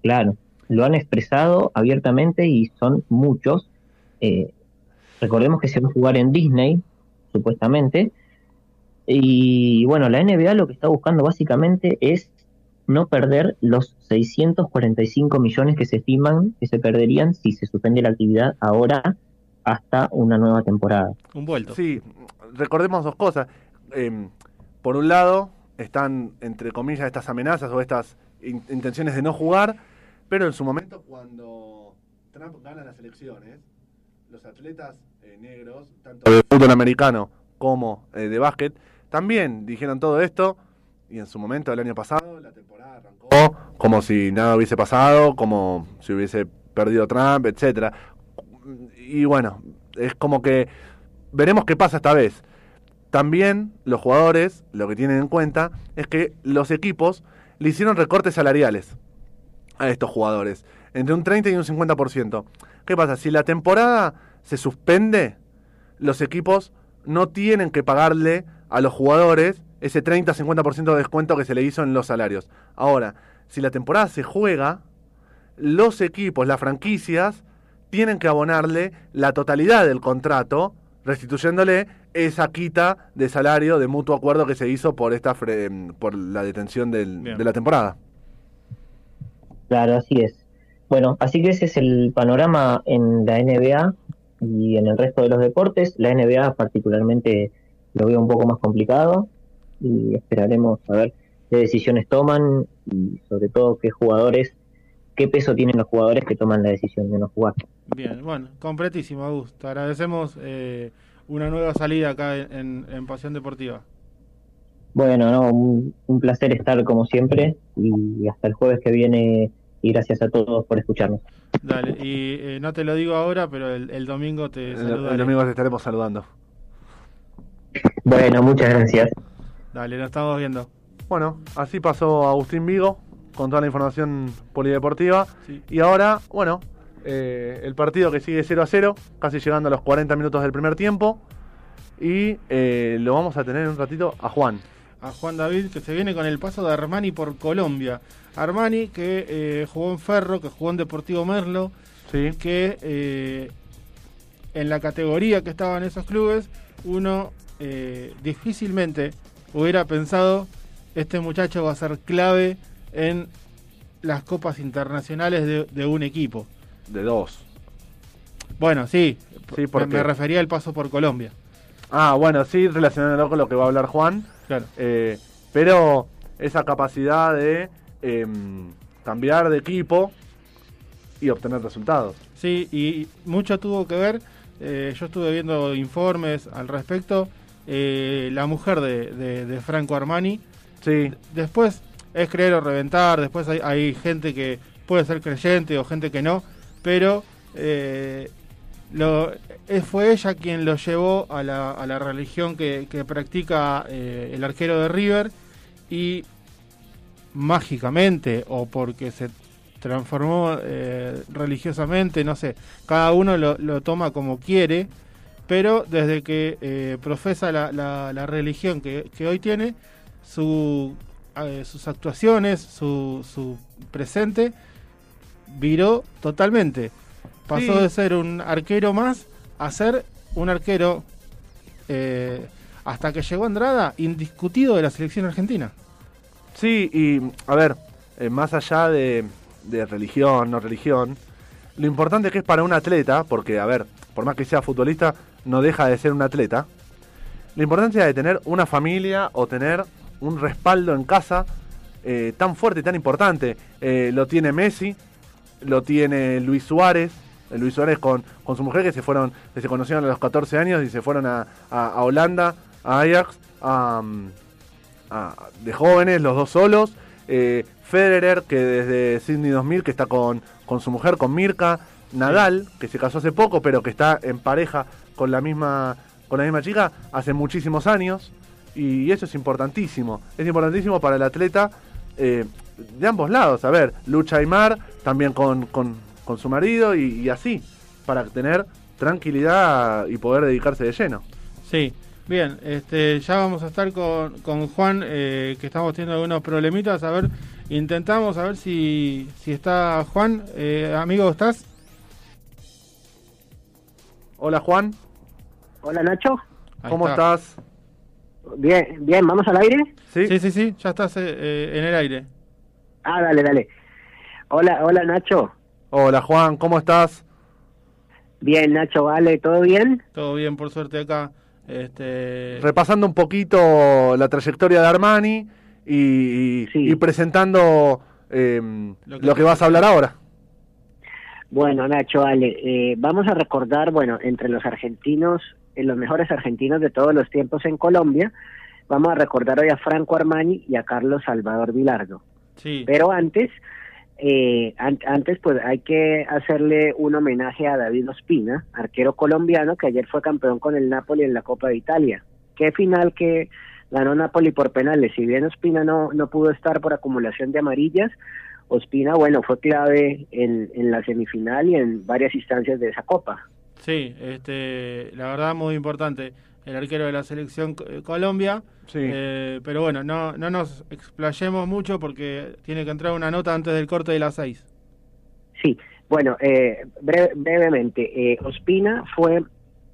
Claro, lo han expresado abiertamente y son muchos. Eh, recordemos que se va a jugar en Disney, supuestamente. Y bueno, la NBA lo que está buscando básicamente es no perder los 645 millones que se estiman que se perderían si se suspende la actividad ahora hasta una nueva temporada. Un vuelto. Sí, recordemos dos cosas. Eh, por un lado, están, entre comillas, estas amenazas o estas in- intenciones de no jugar, pero en su momento, cuando Trump gana las elecciones, los atletas eh, negros, tanto de fútbol americano como eh, de básquet, también dijeron todo esto, y en su momento, el año pasado, la temporada arrancó como si nada hubiese pasado, como si hubiese perdido Trump, etcétera. Y bueno, es como que veremos qué pasa esta vez. También los jugadores, lo que tienen en cuenta es que los equipos le hicieron recortes salariales a estos jugadores, entre un 30 y un 50%. ¿Qué pasa? Si la temporada se suspende, los equipos no tienen que pagarle a los jugadores ese 30-50% de descuento que se le hizo en los salarios. Ahora, si la temporada se juega, los equipos, las franquicias, tienen que abonarle la totalidad del contrato, restituyéndole esa quita de salario de mutuo acuerdo que se hizo por esta fre- por la detención del- de la temporada. Claro, así es. Bueno, así que ese es el panorama en la NBA y en el resto de los deportes. La NBA particularmente lo veo un poco más complicado y esperaremos a ver qué decisiones toman y sobre todo qué jugadores, qué peso tienen los jugadores que toman la decisión de no jugar. Bien, bueno, completísimo, Agus. Te agradecemos eh, una nueva salida acá en, en Pasión Deportiva. Bueno, no, un, un placer estar como siempre y hasta el jueves que viene y gracias a todos por escucharnos. Dale, y eh, no te lo digo ahora, pero el, el domingo te saludaré. el domingo te estaremos saludando. Bueno, muchas gracias. Dale, nos estamos viendo. Bueno, así pasó Agustín Vigo con toda la información polideportiva. Sí. Y ahora, bueno, eh, el partido que sigue 0 a 0, casi llegando a los 40 minutos del primer tiempo. Y eh, lo vamos a tener en un ratito a Juan. a Juan David, que se viene con el paso de Armani por Colombia. Armani, que eh, jugó en Ferro, que jugó en Deportivo Merlo, Sí, que en la categoría que estaban esos clubes, uno difícilmente hubiera pensado, este muchacho va a ser clave en las copas internacionales de, de un equipo. de dos. Bueno, sí, Sí, me, porque- me refería al paso por Colombia. Ah, bueno, sí, relacionándolo con lo que va a hablar Juan. Claro. Eh, pero esa capacidad de em, cambiar de equipo y obtener resultados. Sí, y mucho tuvo que ver, eh, yo estuve viendo informes al respecto, eh, la mujer de, de- de Franco Armani, Sí, después es creer o reventar, después hay, gente que puede ser creyente o gente que no, pero eh, lo, eh, fue ella quien lo llevó a la, a la religión que, practica eh, el arquero de River y mágicamente o porque se transformó religiosamente, no sé, cada uno lo, toma como quiere, pero desde que profesa la, la- la religión que, que hoy tiene, su, eh, sus actuaciones, su, su presente, viró totalmente. Pasó Sí. de ser un arquero más a ser un arquero, eh, hasta que llegó Andrada, indiscutido de la selección argentina. sí, y a ver, eh, más allá de, de religión, no religión, lo importante que es para un atleta, porque a ver, por más que sea futbolista, no deja de ser un atleta, la importancia de tener una familia o tener un respaldo en casa eh, tan fuerte y tan importante. Eh, lo tiene Messi, lo tiene Luis Suárez, eh, Luis Suárez con, con su mujer que se fueron, que se conocieron a los 14 años y se fueron a, a- a Holanda, a Ajax, a, a- de jóvenes, los dos solos. Eh, Federer, que desde Sydney 2000, que está con, con su mujer, con Mirka. Nadal, que se casó hace poco, pero que está en pareja con la misma, con la misma chica hace muchísimos años. Y eso es importantísimo. Es importantísimo para el atleta eh, de ambos lados. A ver, Lucha Aymar también con, con, con su marido y, y así, para tener tranquilidad y poder dedicarse de lleno. Sí, bien, este, ya vamos a estar con, con Juan, eh, que estamos teniendo algunos problemitas. A ver, intentamos a ver si, si está Juan. Eh, amigo, ¿estás? Hola Juan, Hola Nacho. Ahí ¿cómo está. estás? Bien, bien, ¿vamos al aire? ¿Sí? Sí, sí, sí, ya estás eh, eh, en el aire. Ah, dale, dale. Hola, hola Nacho. Hola Juan, ¿cómo estás? Bien, Nacho, vale, ¿todo bien? Todo bien, por suerte acá. Este, Repasando un poquito la trayectoria de Armani y, y- Sí. y presentando eh, Lo lo, que- que, vas a hablar ahora. Bueno, Nacho, vale, eh, vamos a recordar, bueno, entre los argentinos, eh, los mejores argentinos de todos los tiempos en Colombia, vamos a recordar hoy a Franco Armani y a Carlos Salvador Vilardo. sí, Pero antes, eh, an- antes pues hay que hacerle un homenaje a David Ospina, arquero colombiano que ayer fue campeón con el Napoli en la Copa de Italia. Qué final que ganó Napoli por penales. Si bien Ospina no, no pudo estar por acumulación de amarillas, Ospina, bueno, fue clave en, en la semifinal y en varias instancias de esa Copa. Sí, este, la verdad muy importante. El arquero de la selección eh, Colombia. Sí. Eh, pero bueno, no, no nos explayemos mucho porque tiene que entrar una nota antes del corte de las seis. Sí, bueno, eh, breve- brevemente, eh, Ospina fue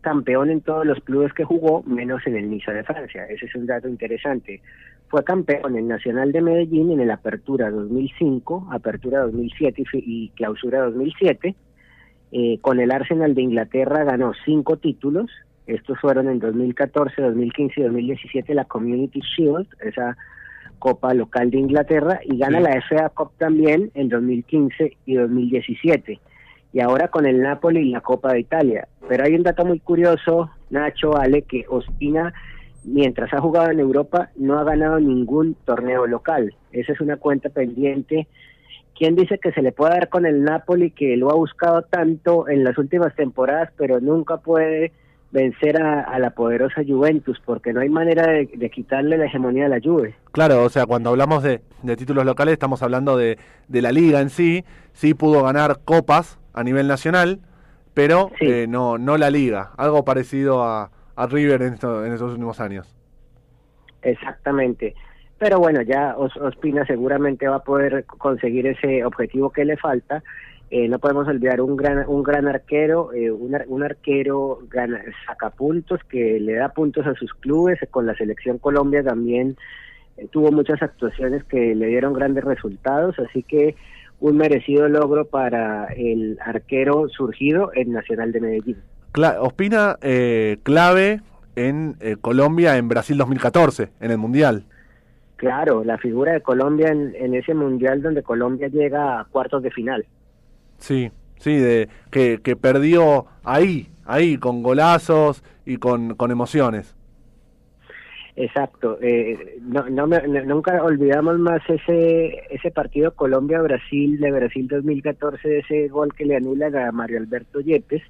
campeón en todos los clubes que jugó, menos en el Niza de Francia. Ese es un dato interesante. Fue campeón en Nacional de Medellín en el Apertura 2005, Apertura 2007 y, y Clausura 2007. Eh, con el Arsenal de Inglaterra ganó cinco títulos. Estos fueron en 2014, 2015 y 2017 la Community Shield, esa Copa local de Inglaterra, y gana Sí. la FA Cup también en 2015 y 2017. Y ahora con el Napoli y la Copa de Italia. Pero hay un dato muy curioso, Nacho, Ale, que Ospina, mientras ha jugado en Europa, no ha ganado ningún torneo local. Esa es una cuenta pendiente. ¿Quién dice que se le puede dar con el Napoli, que lo ha buscado tanto en las últimas temporadas, pero nunca puede vencer a, a la poderosa Juventus, porque no hay manera de, de quitarle la hegemonía a la Juve. Claro, o sea, cuando hablamos de, de títulos locales estamos hablando de, de la liga en sí. Sí pudo ganar copas a nivel nacional, pero Sí. eh, no, no la liga. Algo parecido a, a River en, esto- en estos últimos años. Exactamente. Pero bueno, ya Os- Ospina seguramente va a poder conseguir ese objetivo que le falta. Eh, no podemos olvidar un gran un gran arquero, eh, un, ar- un arquero gana, saca puntos, que le da puntos a sus clubes. Con la selección Colombia también eh, tuvo muchas actuaciones que le dieron grandes resultados, así que un merecido logro para el arquero surgido en Nacional de Medellín. Cla- Ospina, eh, clave en eh, Colombia en Brasil 2014, en el Mundial. Claro, la figura de Colombia en, en ese mundial donde Colombia llega a cuartos de final. Sí, sí, de, que, que perdió ahí, ahí, con golazos y con, con emociones. Exacto. Eh, no, no me- no- nunca olvidamos más ese ese partido Colombia-Brasil de Brasil 2014, ese gol que le anulan a Mario Alberto Yepes.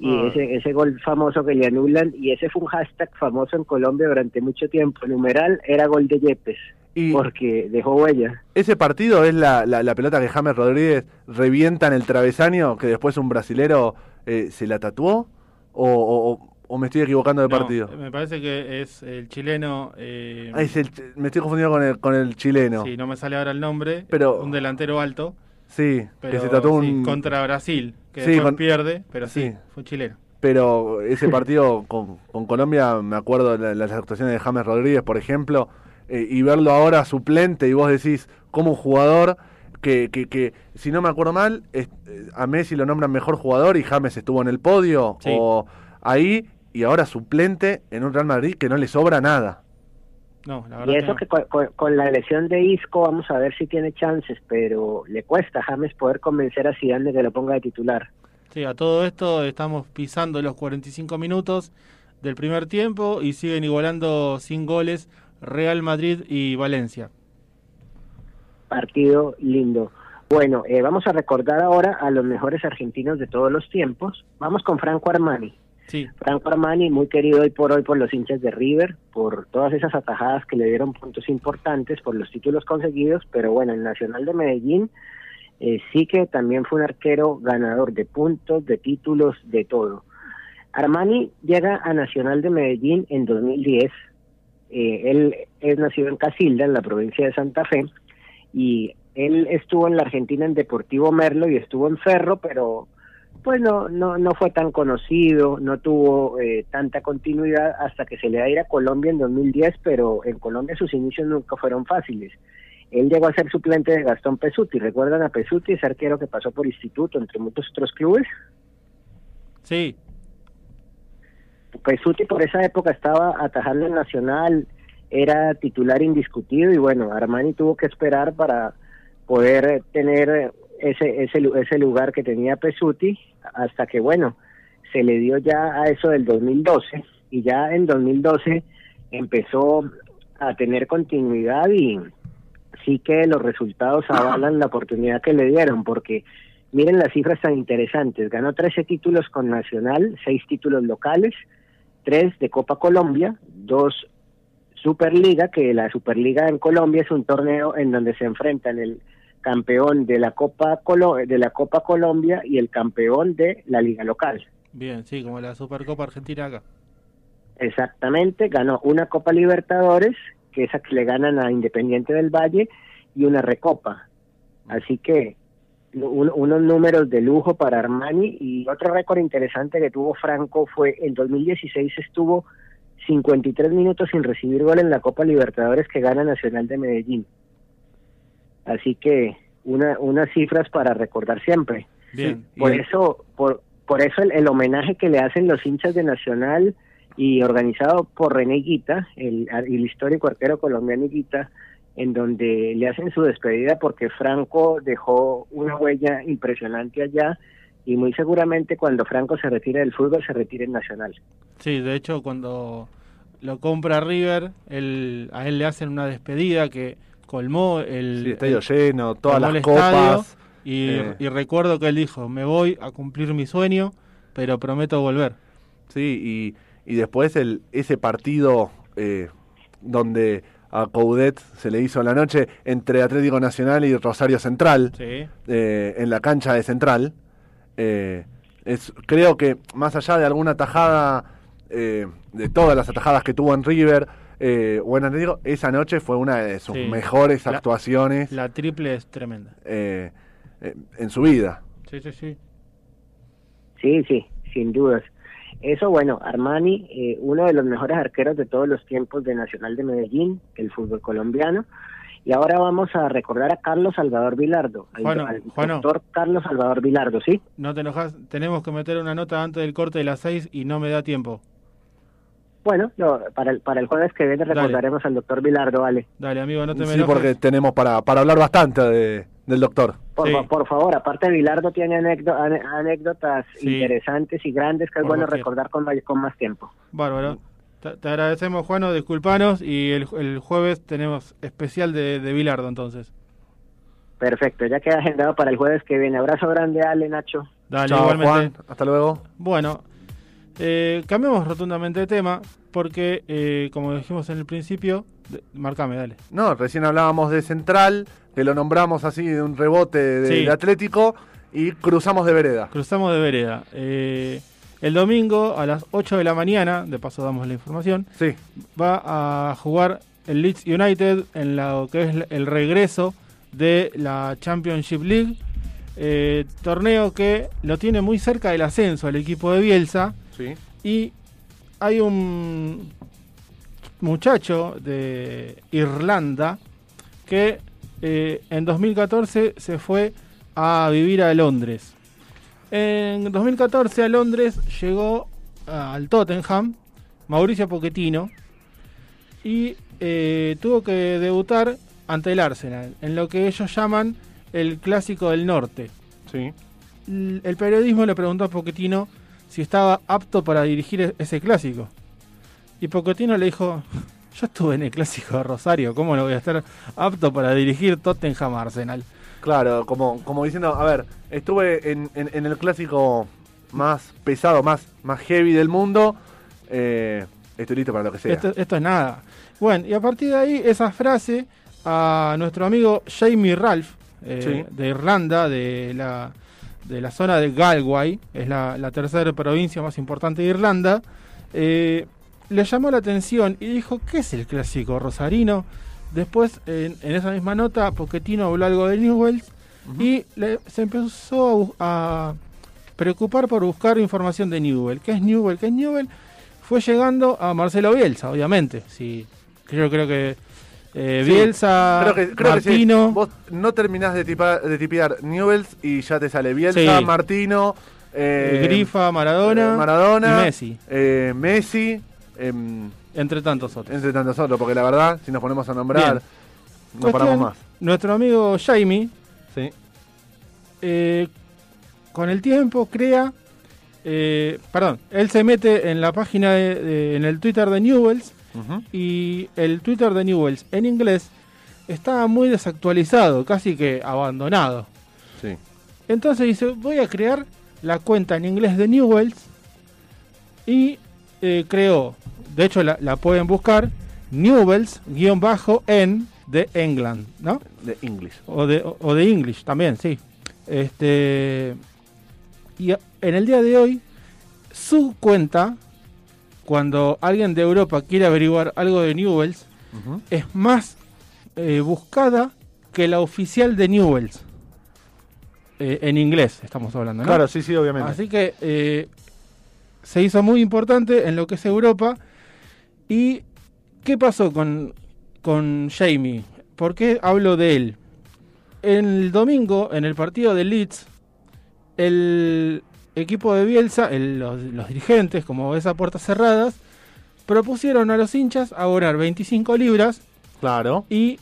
Y Ah. ese, ese gol famoso que le anulan, y ese fue un hashtag famoso en Colombia durante mucho tiempo. El numeral era gol de Yepes, Y porque dejó huella. ese partido es la, la, la pelota que James Rodríguez revienta en el travesaño, que después un brasilero eh, se la tatuó, o, o- me estoy equivocando de No, partido. me parece que es el chileno. eh, Ah, es el ch- me estoy confundiendo con el, con el chileno. Sí, no me sale ahora el nombre. Pero- un delantero alto. Sí, Pero, que se tatuó sí, un... contra Brasil, que Sí, después con- pierde, pero sí, sí. fue chileno. Pero ese partido con, con Colombia, me acuerdo de la- las actuaciones de James Rodríguez, por ejemplo, eh, y verlo ahora suplente, y vos decís, como un jugador que, que, que si no me acuerdo mal, es- eh, a Messi lo nombran mejor jugador y James estuvo en el podio, Sí. o ahí, y ahora suplente en un Real Madrid que no le sobra nada. No, la verdad Y que eso no. que con, la lesión de Isco vamos a ver si tiene chances, pero le cuesta a James poder convencer a Zidane de que lo ponga de titular. Sí, a todo esto estamos pisando los 45 minutos del primer tiempo y siguen igualando sin goles Real Madrid y Valencia. Partido lindo. Bueno, eh, vamos a recordar ahora a los mejores argentinos de todos los tiempos. Vamos con Franco Armani. Sí, Franco Armani, muy querido hoy por hoy por los hinchas de River, por todas esas atajadas que le dieron puntos importantes, por los títulos conseguidos, pero bueno, el Nacional de Medellín eh, sí que también fue un arquero ganador de puntos, de títulos, de todo. Armani llega a Nacional de Medellín en 2010. Eh, él es nacido en Casilda, en la provincia de Santa Fe, y él estuvo en la Argentina en Deportivo Merlo y estuvo en Ferro, pero pues no, no, no fue tan conocido, no tuvo eh, tanta continuidad hasta que se le da a ir a Colombia en 2010, pero en Colombia sus inicios nunca fueron fáciles. Él llegó a ser suplente de Gastón Pesuti. ¿Recuerdan a Pesuti, ese arquero que pasó por Instituto, entre muchos otros clubes? sí, Pesuti por esa época estaba atajando el Nacional, era titular indiscutido y bueno, Armani tuvo que esperar para poder tener ese, ese, ese lugar que tenía Pesuti hasta que bueno, se le dio ya a eso del 2012 y ya en 2012 empezó a tener continuidad y sí que los resultados avalan la oportunidad que le dieron porque miren las cifras tan interesantes, ganó 13 títulos con Nacional, 6 títulos locales, 3 de Copa Colombia, 2 Superliga, que la Superliga en Colombia es un torneo en donde se enfrentan el campeón de la Copa Colo de la Copa Colombia y el campeón de la liga local. bien, sí, como la Supercopa Argentina acá. Exactamente, ganó una Copa Libertadores, que es a que le ganan a Independiente del Valle, y una Recopa. Así que un- unos números de lujo para Armani y otro récord interesante que tuvo Franco fue en 2016 estuvo 53 minutos sin recibir gol en la Copa Libertadores que gana Nacional de Medellín. Así que una, unas cifras para recordar siempre. Bien, Por eso, por, por eso el, el homenaje que le hacen los hinchas de Nacional y organizado por René Guita, el, el histórico arquero colombiano Guita, en donde le hacen su despedida porque Franco dejó una huella impresionante allá y muy seguramente cuando Franco se retire del fútbol se retire en Nacional. Sí, de hecho, cuando lo compra River, él, a él le hacen una despedida que colmó el, Sí, estadio el- lleno, todas las copas. Y, eh. y recuerdo que él dijo, me voy a cumplir mi sueño, pero prometo volver. Sí, y, y después el, ese partido eh, donde a Coudet se le hizo la noche entre Atlético Nacional y Rosario Central, Sí, eh, en la cancha de Central. eh, es, creo que más allá de alguna tajada, de todas las atajadas que tuvo en River eh, o en Atlético, esa noche fue una de sus Sí. mejores La- actuaciones la triple es tremenda. eh, eh, en su vida. Sí, sí, sí. Sí, sí, sin dudas. Eso, bueno, Armani, eh, uno de los mejores arqueros de todos los tiempos de Nacional de Medellín, el fútbol colombiano. Y ahora vamos a recordar a Carlos Salvador Vilardo, al, Juano, al Juano. doctor Carlos Salvador Vilardo, ¿sí? No te enojas, tenemos que meter una nota antes del corte de las 6 y no me da tiempo. Bueno, no, para, el, para el jueves que viene Dale. recordaremos al doctor Vilardo, vale. Dale, amigo, no te me Sí, enojes. porque tenemos para, para hablar bastante de- del doctor. Por, Sí. fa- por favor, aparte Vilardo tiene anécdotas Sí. interesantes y grandes que es Por bueno recordar con, con más tiempo. Bárbaro. Te, te agradecemos, Juano, disculpanos y el, el jueves tenemos especial de, de Bilardo, entonces. Perfecto, ya queda agendado para el jueves que viene. Abrazo grande, Ale, Nacho. Dale, Chao, igualmente. Juan. Hasta luego. Bueno, eh, cambiemos rotundamente de tema porque, eh, como dijimos en el principio, de- marcame, dale. No, recién hablábamos de Central, que lo nombramos así de un rebote de, Sí. de Atlético, y cruzamos de vereda. Cruzamos de vereda. Eh, el domingo a las 8 de la mañana, de paso damos la información, Sí, va a jugar el Leeds United en lo que es el regreso de la Championship League. eh, torneo que lo tiene muy cerca del ascenso al equipo de Bielsa. Sí. Y hay un muchacho de Irlanda que eh, en 2014 se fue a vivir a Londres. En 2014 a Londres llegó al Tottenham Mauricio Pochettino y eh, tuvo que debutar ante el Arsenal en lo que ellos llaman el Clásico del Norte Sí. el periodismo le preguntó a Pochettino si estaba apto para dirigir e- ese clásico. Y Pochettino le dijo, yo estuve en el clásico de Rosario, ¿cómo no voy a estar apto para dirigir Tottenham Arsenal? Claro, como, como diciendo, a ver, estuve en, en- en el clásico más pesado, más, más heavy del mundo. eh, estoy listo para lo que sea. Esto, esto es nada. Bueno, y a partir de ahí, esa frase a nuestro amigo Jamie Ralph, eh, Sí. de Irlanda, de la, de la zona de Galway, es la, la tercera provincia más importante de Irlanda, eh, le llamó la atención y dijo, ¿qué es el clásico rosarino? Después, en, en esa misma nota, Pochettino habló algo de Newells y le- se empezó a a, preocupar por buscar información de Newell. ¿Qué es Newell? ¿Qué es Newell? Fue llegando a Marcelo Bielsa, obviamente. Sí, yo creo que eh, Sí, Bielsa, Creo que, creo que sí. Martino, Vos no terminás de, tipa- de tipear Newells y ya te sale Bielsa, Sí. Martino, eh, eh, Grifa, Maradona, Maradona, y Messi, Messi, em, entre tantos otros. entre tantos otros, porque la verdad, si nos ponemos a nombrar, Bien. no Cuestión, paramos más. Nuestro amigo eh, con el tiempo crea, perdón, él se mete en la página, de- de- en el Twitter de Newells Y el Twitter de Newells en inglés estaba muy desactualizado, casi que abandonado. Sí. Entonces dice, voy a crear la cuenta en inglés de Newells y eh, creó, de hecho la, la pueden buscar, Newells-en de England, ¿no? De English. O de, o- de English también, sí. Este, y en el día de hoy, su cuenta, cuando alguien de Europa quiere averiguar algo de Newells, es más eh, buscada que la oficial de Newells. Eh, en inglés estamos hablando, ¿no? Claro, sí, sí, obviamente. Así que eh, se hizo muy importante en lo que es Europa. ¿Y qué pasó con, con Jamie? ¿Por qué hablo de él? El domingo, en el partido de Leeds, el equipo de Bielsa, el- los, los dirigentes, como ves a puertas cerradas, propusieron a los hinchas abonar 25 libras Claro, y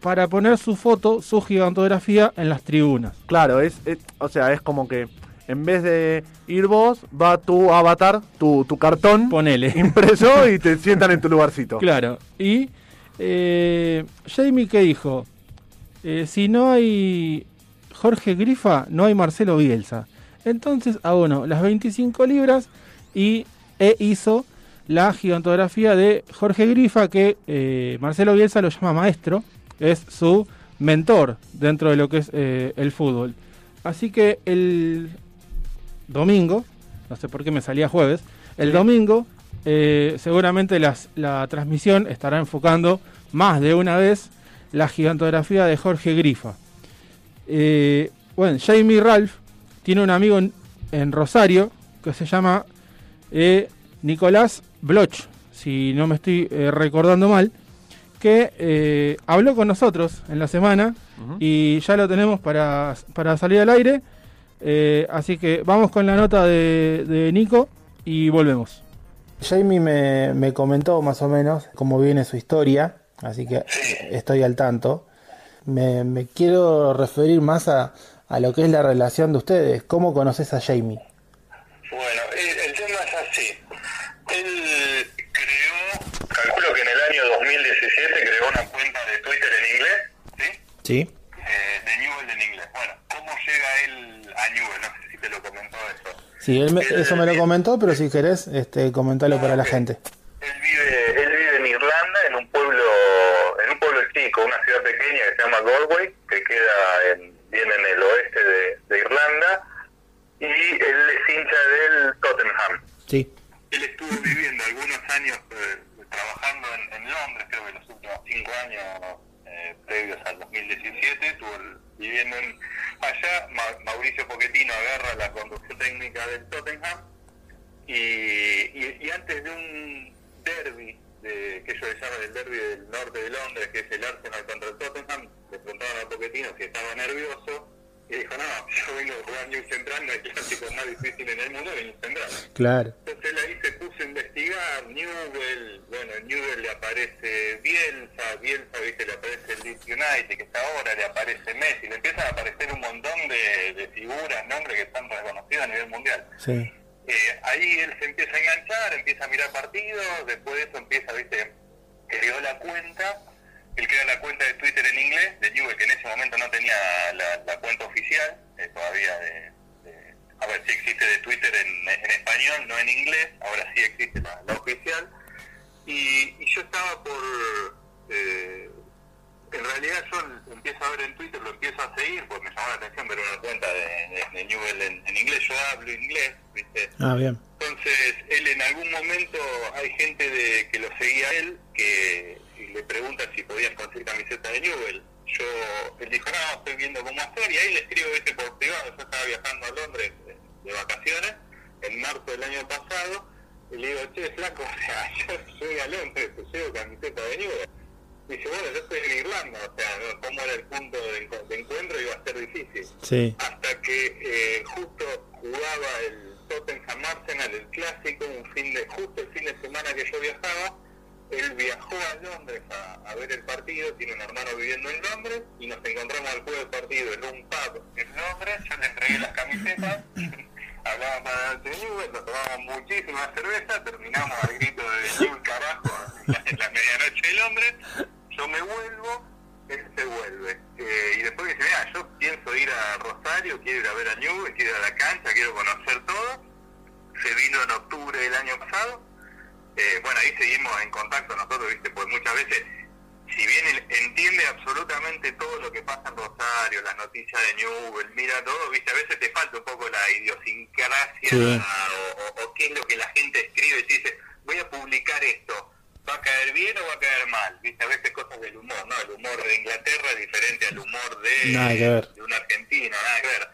para poner su foto, su gigantografía en las tribunas. claro, es, es- o sea, es como que en vez de ir vos, va tu avatar, tu, tu cartón Ponele. impreso y te sientan en tu lugarcito. Claro. Y eh, Jamie que dijo, Eh, si no hay Jorge Grifa, no hay Marcelo Bielsa. Entonces abono las 25 libras y e hizo la gigantografía de Jorge Grifa, que eh, Marcelo Bielsa lo llama maestro, es su mentor dentro de lo que es eh, el fútbol. Así que el domingo, no sé por qué me salía jueves, el Sí. domingo eh, seguramente las- la transmisión estará enfocando más de una vez la gigantografía de Jorge Grifa. Bueno, Jamie Ralph tiene un amigo en, en Rosario que se llama eh, Nicolás Bloch, si no me estoy eh, recordando mal, que eh, habló con nosotros en la semana y ya lo tenemos para, para salir al aire. Eh, así que vamos con la nota de, de Nico y volvemos. Jamie me, me comentó más o menos cómo viene su historia, así que estoy al tanto. Me, me quiero referir más a, a lo que es la relación de ustedes. ¿Cómo conoces a Jamie? Bueno, el, el tema es así. Él creó, calculo que en el año 2017 creó una cuenta de Twitter en inglés, ¿sí? Sí. Eh, de Newell en inglés. Bueno, ¿cómo llega él a Newell? No sé si te lo comentó eso. Sí, él me- eso me lo comentó, pero si querés, este, comentalo para la gente. Él vive, él vive en Irlanda, en un pueblo, en un pueblo chico, una ciudad pequeña que se llama Galway, que queda en, bien en el oeste de, de Irlanda, y él es hincha del Tottenham. Sí. Él estuvo viviendo algunos años eh, trabajando en, en Londres, creo que los últimos cinco años eh, previos al 2017, estuvo viviendo en, allá. Ma- Mauricio Pochettino agarra la conducción técnica del Tottenham y, y, y antes de un derby, de, que ellos le llaman el derby del norte de Londres, que es el Arsenal contra el Tottenham, le preguntaron a Pochettino si estaba nervioso y dijo, no, yo vengo a jugar New Central, no hay clásico más difícil en el mundo que New Central. Claro. Entonces él ahí se puso a investigar, Newell, bueno, en Newell le aparece Bielsa, Bielsa, viste, le aparece el Leeds United, que está ahora, le aparece Messi, le empiezan a aparecer un montón de, de figuras, nombres que están reconocidos a nivel mundial. Sí. Eh, ahí él se empieza a enganchar, empieza a mirar partidos, después de eso empieza, viste, creó la cuenta él crea la cuenta de Twitter en inglés de Newell, que en ese momento no tenía la, cuenta oficial, eh, todavía de, A ver si existe de Twitter en, en español, no en inglés, ahora sí existe la, la oficial. Y, y yo estaba por... eh, en realidad yo empiezo a ver en Twitter, lo empiezo a seguir, porque me llamó la atención ver una cuenta de, de, de Newell en, en inglés, yo hablo inglés, ¿viste? Ah, bien. Entonces, él en algún momento, hay gente de que lo seguía a él, que le preguntan si podían conseguir camiseta de Newell. Yo, él dijo, no, estoy viendo cómo hacer, y ahí le escribo este por privado, yo estaba viajando a Londres de, de vacaciones, en marzo del año pasado, y le digo, che, flaco, o sea, yo soy a Londres, te llevo camiseta de Newell. Dice, bueno, yo estoy en Irlanda, o sea. ¿cómo era el punto de, de encuentro? Iba a ser difícil Sí. hasta que eh, justo jugaba el Tottenham Arsenal, el clásico, un fin de justo el fin de semana que yo viajaba, él viajó a Londres a, a ver el partido, tiene un hermano viviendo en Londres y nos encontramos al juego del partido en un pub en Londres, yo le entregué las camisetas, hablaba para de Newell, nos tomamos muchísima cerveza, terminamos al grito de Newell carajo en la, en la medianoche de Londres, yo me vuelvo, él se vuelve. Eh, y después dice, mira, yo pienso ir a Rosario, quiero ir a ver a Newell, quiero ir a la cancha, quiero conocer todo. Se vino en octubre del año pasado. Eh, bueno, ahí seguimos en contacto nosotros, ¿viste? Porque muchas veces, si bien él entiende absolutamente todo lo que pasa en Rosario, las noticias de Newell, mira todo, ¿viste? A veces te falta un poco la idiosincrasia Sí. o, o- o qué es lo que la gente escribe y dice, voy a publicar esto. ¿Va a caer bien o va a caer mal? ¿Viste? A veces cosas del humor, ¿no? El humor de Inglaterra es diferente al humor de, de un argentino, nada que ver.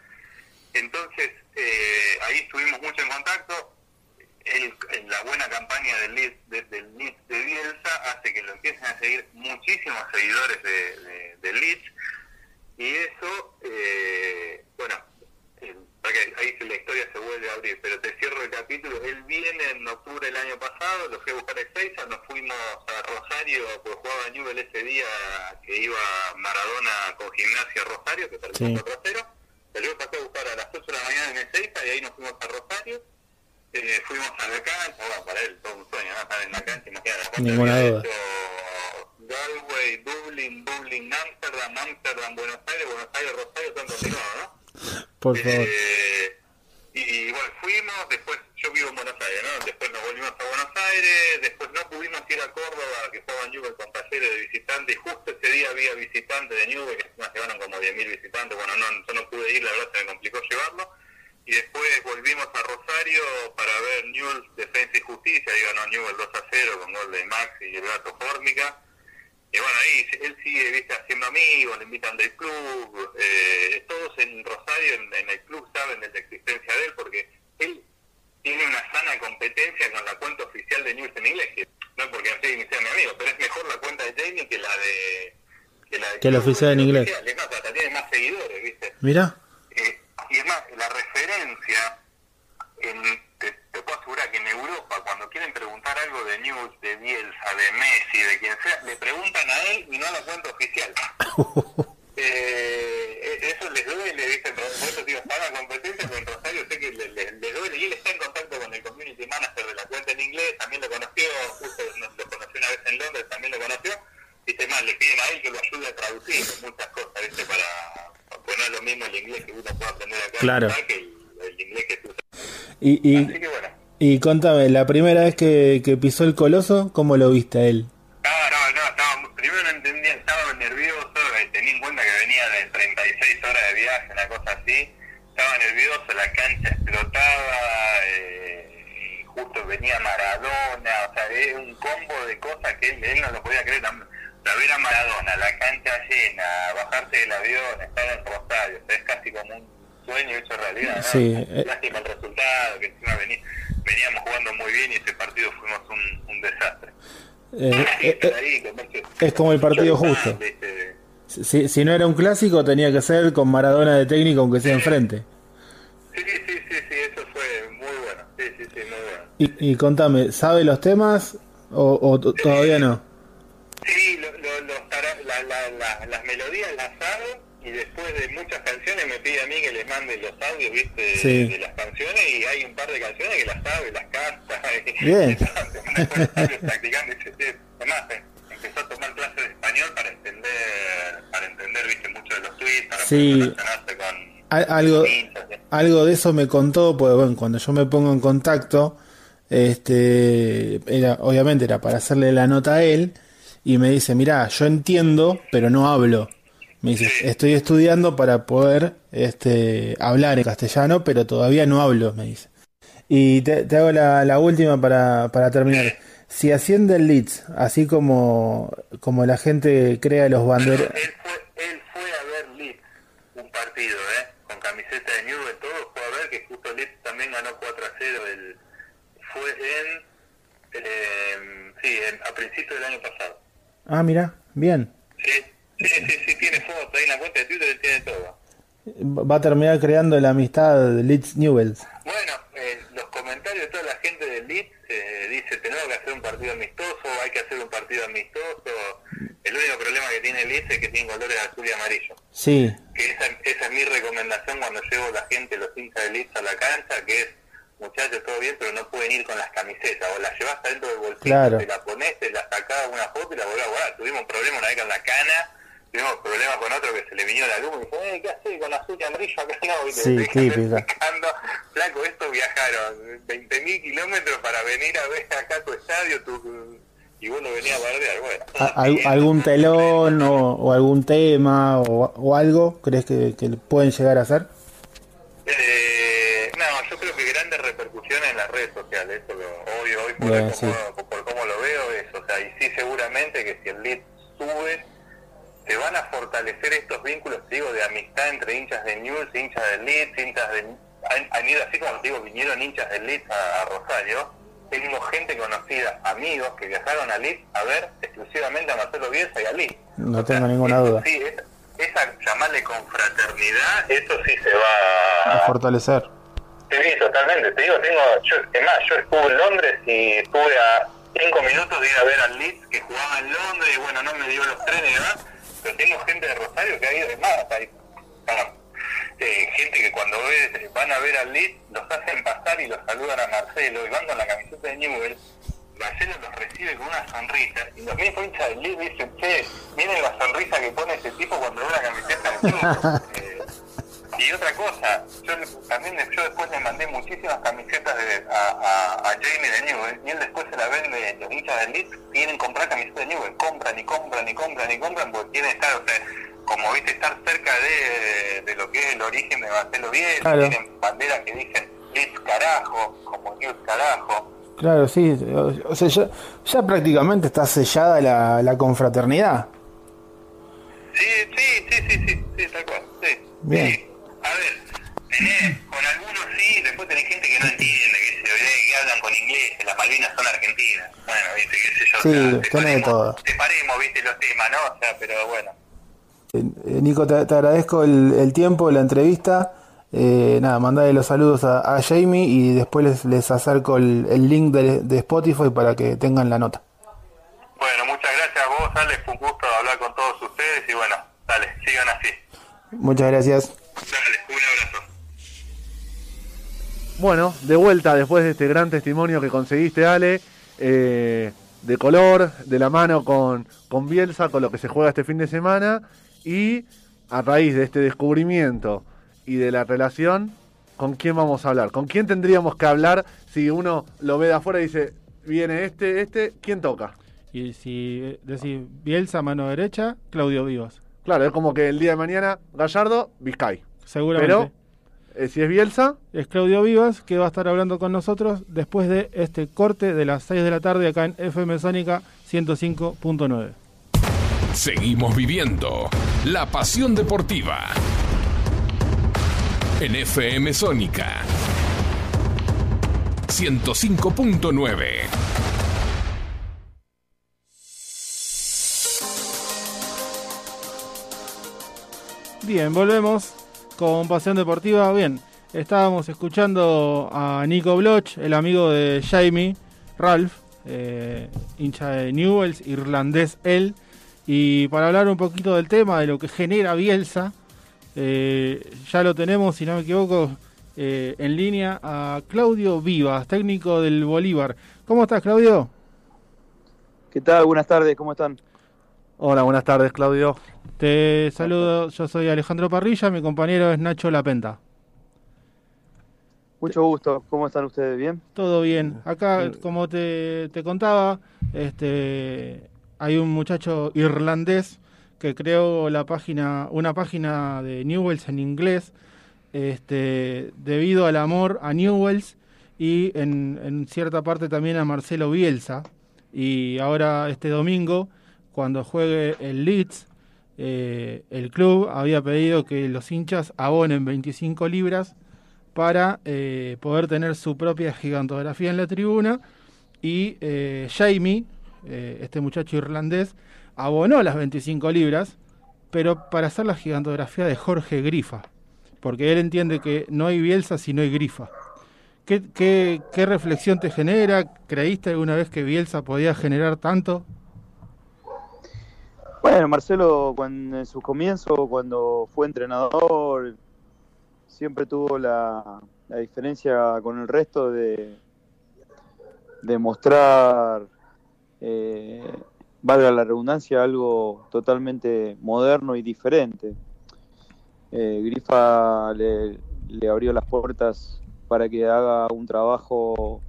Entonces, eh, ahí estuvimos mucho en contacto. El- en la buena campaña del Leeds, de, del de Bielsa hace que lo empiecen a seguir muchísimos seguidores de, de- Leeds. Y eso, eh, bueno, ahí la historia se vuelve a abrir, pero te cierro el capítulo. Él viene en octubre del año pasado, lo fui a buscar a Ezeiza, nos fuimos a Rosario, pues jugaba Newell ese día que iba Maradona con gimnasia a Rosario, que terminó Sí. 4-0. Pero yo pasé a buscar a las 8 de la mañana en Ezeiza y ahí nos fuimos a Rosario. Eh, fuimos a la cancha, bueno, para él todo un sueño, ¿no? Estar en la cancha, imagínate. la cuenta Ninguna duda. hecho Galway, Dublín, Dublín, Amsterdam, Amsterdam, Buenos Aires, Buenos Aires, Rosario, todo continuado, ¿no? Por favor. Eh, y bueno, fuimos, después yo vivo en Buenos Aires, ¿no? Después nos volvimos a Buenos Aires, después no pudimos ir a Córdoba, que estaba Newell con talleres de visitantes, y justo ese día había visitantes de Newell, que nos llevaron como 10.000 visitantes, bueno, no, no pude ir, la verdad se me complicó llevarlo, y después volvimos a Rosario para ver Newell Defensa y Justicia, y ganó Newell 2 a 0 con gol de Maxi y el gato Fórmica, y bueno, ahí él sigue ¿viste, haciendo amigos, le invitan del club, eh, todos en Rosario, en, en el club, saben de la existencia de él, porque él tiene una sana competencia con la cuenta oficial de News en inglés, que no es porque Jamie sea mi amigo, pero es mejor la cuenta de Jamie que la de... Que la, de Que la oficial en inglés. oficial. Hasta tiene más seguidores, ¿viste? Mira. Eh, y es más, la referencia, en, te, te puedo asegurar que en Europa, cuando quieren preguntar algo de News, de Bielsa, de Messi, de quien sea, le preguntan a él y no a la cuenta oficial. eh, e- eso les duele, ¿viste? Por eso digo, está la competencia con Rosario, sé que le, le- les duele. Y él está en contacto con el community manager de la cuenta en inglés, también lo conoció, justo nos lo conoció una vez en Londres, también lo conoció. Viste más, le piden a él que lo ayude a traducir muchas cosas, ¿viste? Para, es lo mismo el inglés que uno puede aprender acá Claro. que el, inglés que se usa. Y, y, Así que bueno. y contame, la primera vez que, que pisó el coloso, ¿cómo lo viste a él? No, no, no, estaba, primero no entendía, estaba nervioso, eh, tenía en cuenta que venía de 36 horas de viaje, una cosa así, estaba nervioso, la cancha explotaba, eh, y justo venía Maradona, o sea, es un combo de cosas que él, él no lo podía creer, tam- o sea, ver a Maradona, la cancha llena, bajarse del avión, estar en Rosario, o sea, es casi como un sueño hecho realidad, ¿no? Sí, eh. Lástima el resultado, que encima vení- veníamos jugando muy bien y ese partido fuimos un, un desastre. Eh, eh, eh, es como el partido justo. Si, si no era un clásico, tenía que ser con Maradona de técnico, aunque sea enfrente. Sí, sí, sí, sí, eso fue muy bueno. Sí, sí, sí, muy bueno. Y, y contame, ¿sabe los temas o, o todavía no? Sí, lo, lo, los la, la, la- las melodías las después de muchas canciones me pide a mí que les mande los audios, ¿viste? De, Sí. de las canciones y hay un par de canciones que las sabe, las canta. Bien. Practicando y se Además, eh, empezó a tomar clases de español para entender, para entender, viste, mucho de los tweets, para Sí. relacionarse con Al- algo, algo de eso me contó, pues bueno, cuando yo me pongo en contacto, este, era, obviamente era para hacerle la nota a él, y me dice, mirá, yo entiendo, pero no hablo. Me dice, estoy estudiando para poder este, hablar en castellano, pero todavía no hablo, me dice. Y te, te hago la, la última para, para terminar. Si asciende el Leeds, así como, como la gente crea los banderos... Él fue, él fue a ver Leeds un partido, ¿eh? Con camiseta de Newell, todo fue a ver que justo Leeds también ganó 4 a 0. El, fue en, eh, sí, en- a principios del año pasado. Ah, mira, bien. Sí, sí, sí, sí, tiene foto ahí en la cuenta de Twitter, tiene todo. Va a terminar creando la amistad de Leeds Newells. Bueno, eh, los comentarios de toda la gente de Leeds eh, dice, tenemos que hacer un partido amistoso, hay que hacer un partido amistoso. El único problema que tiene Leeds es que tiene colores azul y amarillo. Sí, que esa, esa es mi recomendación cuando llevo la gente, los hinchas de Leeds a la cancha, que es, muchachos, todo bien, pero no pueden ir con las camisetas, o las llevas adentro del bolsillo, Claro. te la pones, te la sacás una foto y la volvés a guardar. Tuvimos un problema una vez con la cana, tuvimos problemas con otro que se le vino la luz y dijo, eh, ¿qué haces con azul y amarillo acá? No, ¿viste? Sí, explicando, Flaco, estos viajaron 20.000 kilómetros para venir a ver acá tu estadio, tu... y vos lo venías a bardear, bueno. Al- ¿Algún telón o, o algún tema o, o algo crees que, que pueden llegar a hacer? Eh, no, yo creo que grandes repercusiones en las redes sociales, eso lo, hoy, hoy por, Bien, cómo, sí. por cómo lo veo es, o sea, y sí seguramente que si el lead sube, se van a fortalecer estos vínculos, te digo, de amistad entre hinchas de News, hinchas del Leeds, hinchas de... Han, han ido así como te digo, vinieron hinchas del Leeds a, a Rosario, tengo gente conocida, amigos que viajaron a Leeds a ver exclusivamente a Marcelo Bielsa y a Leeds. No O sea, tengo ninguna duda. Sí, es- esa, llamarle confraternidad, eso sí se va A fortalecer. Sí, totalmente. Te digo, tengo, yo, es más, yo estuve en Londres y estuve a cinco minutos de ir a ver al Leeds que jugaba en Londres y bueno, no me dio los trenes y demás, pero tengo gente de Rosario que ha ido de más, hay eh, gente que cuando van a ver al Leeds los hacen pasar y los saludan a Marcelo y van con la camiseta de Newell. Marcelo los recibe con una sonrisa y los mismos hinchas del Leeds dicen, che, miren la sonrisa que pone ese tipo cuando ve la camiseta de Newell. y otra cosa, yo le- también yo después le mandé muchísimas camisetas de- a, a, a Jamie de Newell y él después se la vende, los hinchas del Leeds quieren comprar camisetas de Newell, compran y compran y compran y compran porque quieren estar, o sea, como viste, estar cerca de, de lo que es el origen de Marcelo Claro. tienen banderas que dicen Leeds carajo, como News carajo. Claro, sí. O, o sea, ya, ya prácticamente está sellada la, la confraternidad. Sí, sí, sí, sí, sí, sí, tal cual, sí. Bien. Sí. A ver, tenés, con algunos sí, después tenés gente que no entiende, que, se, que hablan con inglés, las Malvinas son argentinas. Bueno, viste, qué sé yo. Sí, o sea, tenés de separemos- todo. Separemos, viste, los temas, ¿no? O sea, pero bueno. Eh, Nico, te, te agradezco el, el tiempo, la entrevista. Eh, nada, mandale los saludos a, a Jamie y después les, les acerco el, el link de, de Spotify para que tengan la nota. Bueno, muchas gracias a vos, Alex, fue un gusto hablar con todos ustedes y bueno, dale, sigan así. Muchas gracias. Dale, un abrazo. Bueno, de vuelta después de este gran testimonio que conseguiste, Ale, eh, de color, de la mano con, con Bielsa, con lo que se juega este fin de semana, y a raíz de este descubrimiento y de la relación, ¿con quién vamos a hablar? ¿Con quién tendríamos que hablar si uno lo ve de afuera y dice, viene este, este, ¿quién toca? Y si decís Bielsa, mano derecha, Claudio Vivas. Claro, es como que el día de mañana Gallardo, Vizcay. Seguramente. Pero, eh, si es Bielsa, es Claudio Vivas que va a estar hablando con nosotros después de este corte de las 6 de la tarde acá en FM Sónica 105.9. Seguimos viviendo la pasión deportiva en FM Sónica 105.9. Bien, volvemos con Pasión Deportiva. Bien, estábamos escuchando a Nico Bloch, el amigo de Jamie Ralph, eh, hincha de Newells, irlandés él. Y para hablar un poquito del tema, de lo que genera Bielsa, eh, ya lo tenemos, si no me equivoco, eh, en línea a Claudio Vivas, técnico del Bolívar. ¿Cómo estás, Claudio? ¿Qué tal? Buenas tardes, ¿cómo están? Hola, buenas tardes, Claudio. Te saludo, yo soy Alejandro Parrilla, mi compañero es Nacho Lapenta. Mucho gusto, ¿cómo están ustedes? ¿Bien? Todo bien. Acá, como te, te contaba, este, hay un muchacho irlandés que creó la página, una página de Newells en inglés, este, debido al amor a Newells y en, en cierta parte también a Marcelo Bielsa. Y ahora este domingo, cuando juegue el Leeds, eh, el club había pedido que los hinchas abonen 25 libras para eh, poder tener su propia gigantografía en la tribuna. Y eh, Jamie, este muchacho irlandés, abonó las 25 libras, pero para hacer la gigantografía de Jorge Grifa, porque él entiende que no hay Bielsa si no hay Grifa. ¿Qué, qué, qué reflexión te genera? ¿Creíste alguna vez que Bielsa podía generar tanto? Bueno, Marcelo cuando, en su comienzo, cuando fue entrenador, siempre tuvo la, la diferencia con el resto de, de mostrar, eh, valga la redundancia, algo totalmente moderno y diferente. Eh, Grifa le, le abrió las puertas para que haga un trabajo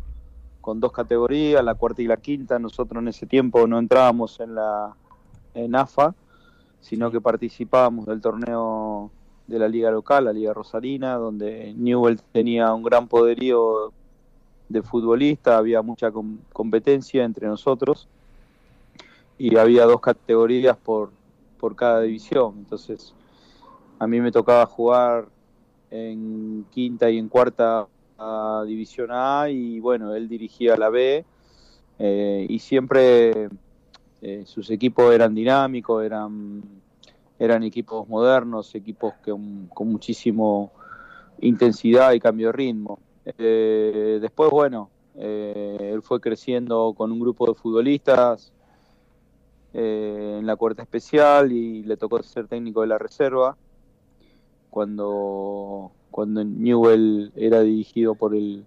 con dos categorías, la cuarta y la quinta. Nosotros en ese tiempo no entrábamos en la en AFA, sino que participábamos del torneo de la liga local, la liga rosarina, donde Newell tenía un gran poderío de futbolista, había mucha com competencia entre nosotros y había dos categorías por, por cada división. Entonces, a mí me tocaba jugar en quinta y en cuarta a División A y bueno, él dirigía la B eh, y siempre eh, sus equipos eran dinámicos, eran, eran equipos modernos, equipos que, con muchísimo intensidad y cambio de ritmo. Eh, después, bueno, eh, él fue creciendo con un grupo de futbolistas en la cuarta especial y le tocó ser técnico de la reserva cuando, cuando Newell era dirigido por el,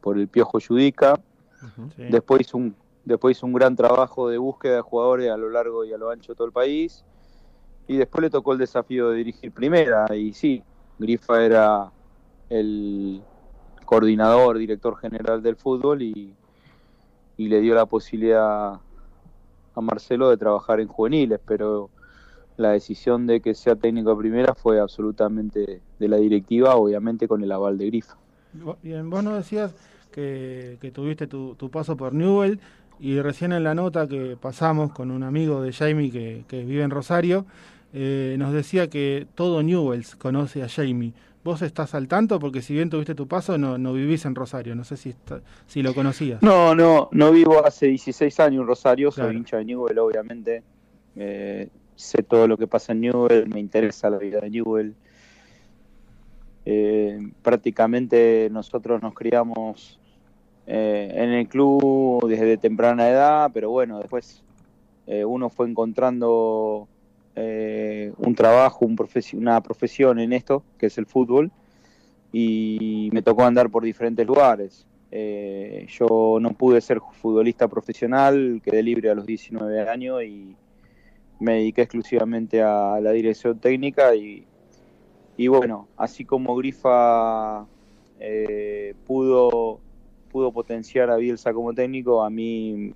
por el Piojo Judica. Uh -huh, sí. Después hizo un después hizo un gran trabajo de búsqueda de jugadores a lo largo y a lo ancho de todo el país. Y después le tocó el desafío de dirigir primera. Y sí, Grifa era el coordinador, director general del fútbol y, y le dio la posibilidad a Marcelo de trabajar en juveniles, pero la decisión de que sea técnico de primera fue absolutamente de la directiva, obviamente con el aval de Grifa. Bien, vos nos decías que, tuviste tu, tu, paso por Newell y recién en la nota que pasamos con un amigo de Jamie que, que vive en Rosario, eh, nos decía que todo Newells conoce a Jamie. ¿Vos estás al tanto? Porque si bien tuviste tu paso, no, no vivís en Rosario. No sé si, está, si lo conocías. No, no, no vivo hace 16 años en Rosario. Claro. Soy hincha de Newell, obviamente. Eh, sé todo lo que pasa en Newell, me interesa la vida de Newell. Eh, prácticamente nosotros nos criamos eh, en el club desde temprana edad, pero bueno, después eh, uno fue encontrando eh, un trabajo, una profesión en esto, que es el fútbol, y me tocó andar por diferentes lugares. Yo no pude ser futbolista profesional, quedé libre a los 19 años y me dediqué exclusivamente a la dirección técnica y, y bueno, así como Grifa pudo pudo potenciar a Bielsa como técnico, a mí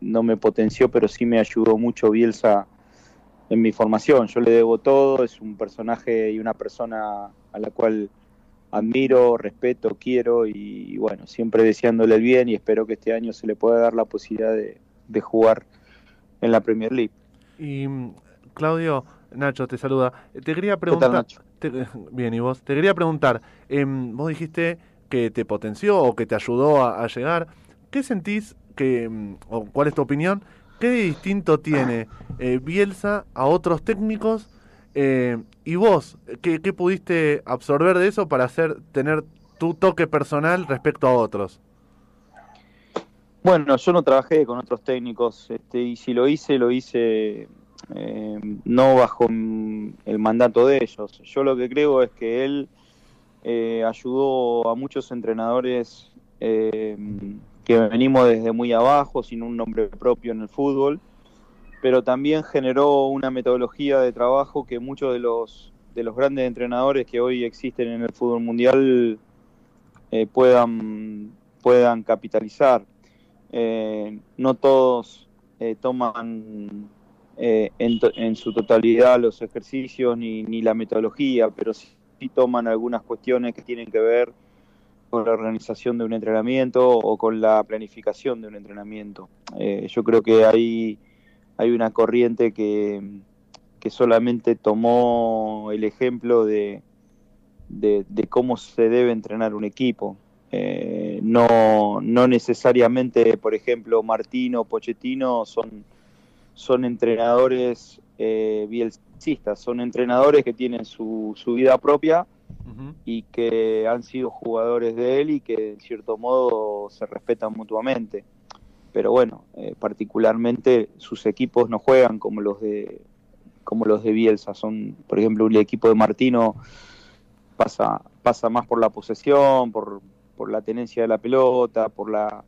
no me potenció, pero sí me ayudó mucho Bielsa en mi formación. Yo le debo todo, es un personaje y una persona a la cual admiro, respeto, quiero y, y bueno, siempre deseándole el bien y espero que este año se le pueda dar la posibilidad de, de jugar en la Premier League. Y Claudio, Nacho te saluda. Te quería preguntar. ¿Qué tal, Nacho? Te, bien, y vos. Te quería preguntar. Eh, vos dijiste que te potenció o que te ayudó a, llegar. ¿Qué sentís que, o cuál es tu opinión? ¿Qué distinto tiene eh, Bielsa a otros técnicos? Eh, y vos, ¿qué, ¿qué, pudiste absorber de eso para hacer tener tu toque personal respecto a otros? Bueno, yo no trabajé con otros técnicos este, y si lo hice, lo hice eh, no bajo el mandato de ellos. Yo lo que creo es que él eh, ayudó a muchos entrenadores eh, que venimos desde muy abajo, sin un nombre propio en el fútbol, pero también generó una metodología de trabajo que muchos de los, de los grandes entrenadores que hoy existen en el fútbol mundial eh, puedan, puedan capitalizar. Eh, no todos toman en, en su totalidad los ejercicios ni, ni la metodología, pero sí, sí toman algunas cuestiones que tienen que ver con la organización de un entrenamiento o con la planificación de un entrenamiento. Eh, yo creo que hay, hay una corriente que, que solamente tomó el ejemplo de, de, cómo se debe entrenar un equipo. Eh, no, no necesariamente, por ejemplo, Martino Pochettino son, son entrenadores eh, bielcistas, son entrenadores que tienen su, su vida propia y que han sido jugadores de él y que en cierto modo se respetan mutuamente. Pero bueno, eh, particularmente sus equipos no juegan como los de como los de Bielsa. Son, por ejemplo, el equipo de Martino pasa, pasa más por la posesión, por, por la tenencia de la pelota, por la,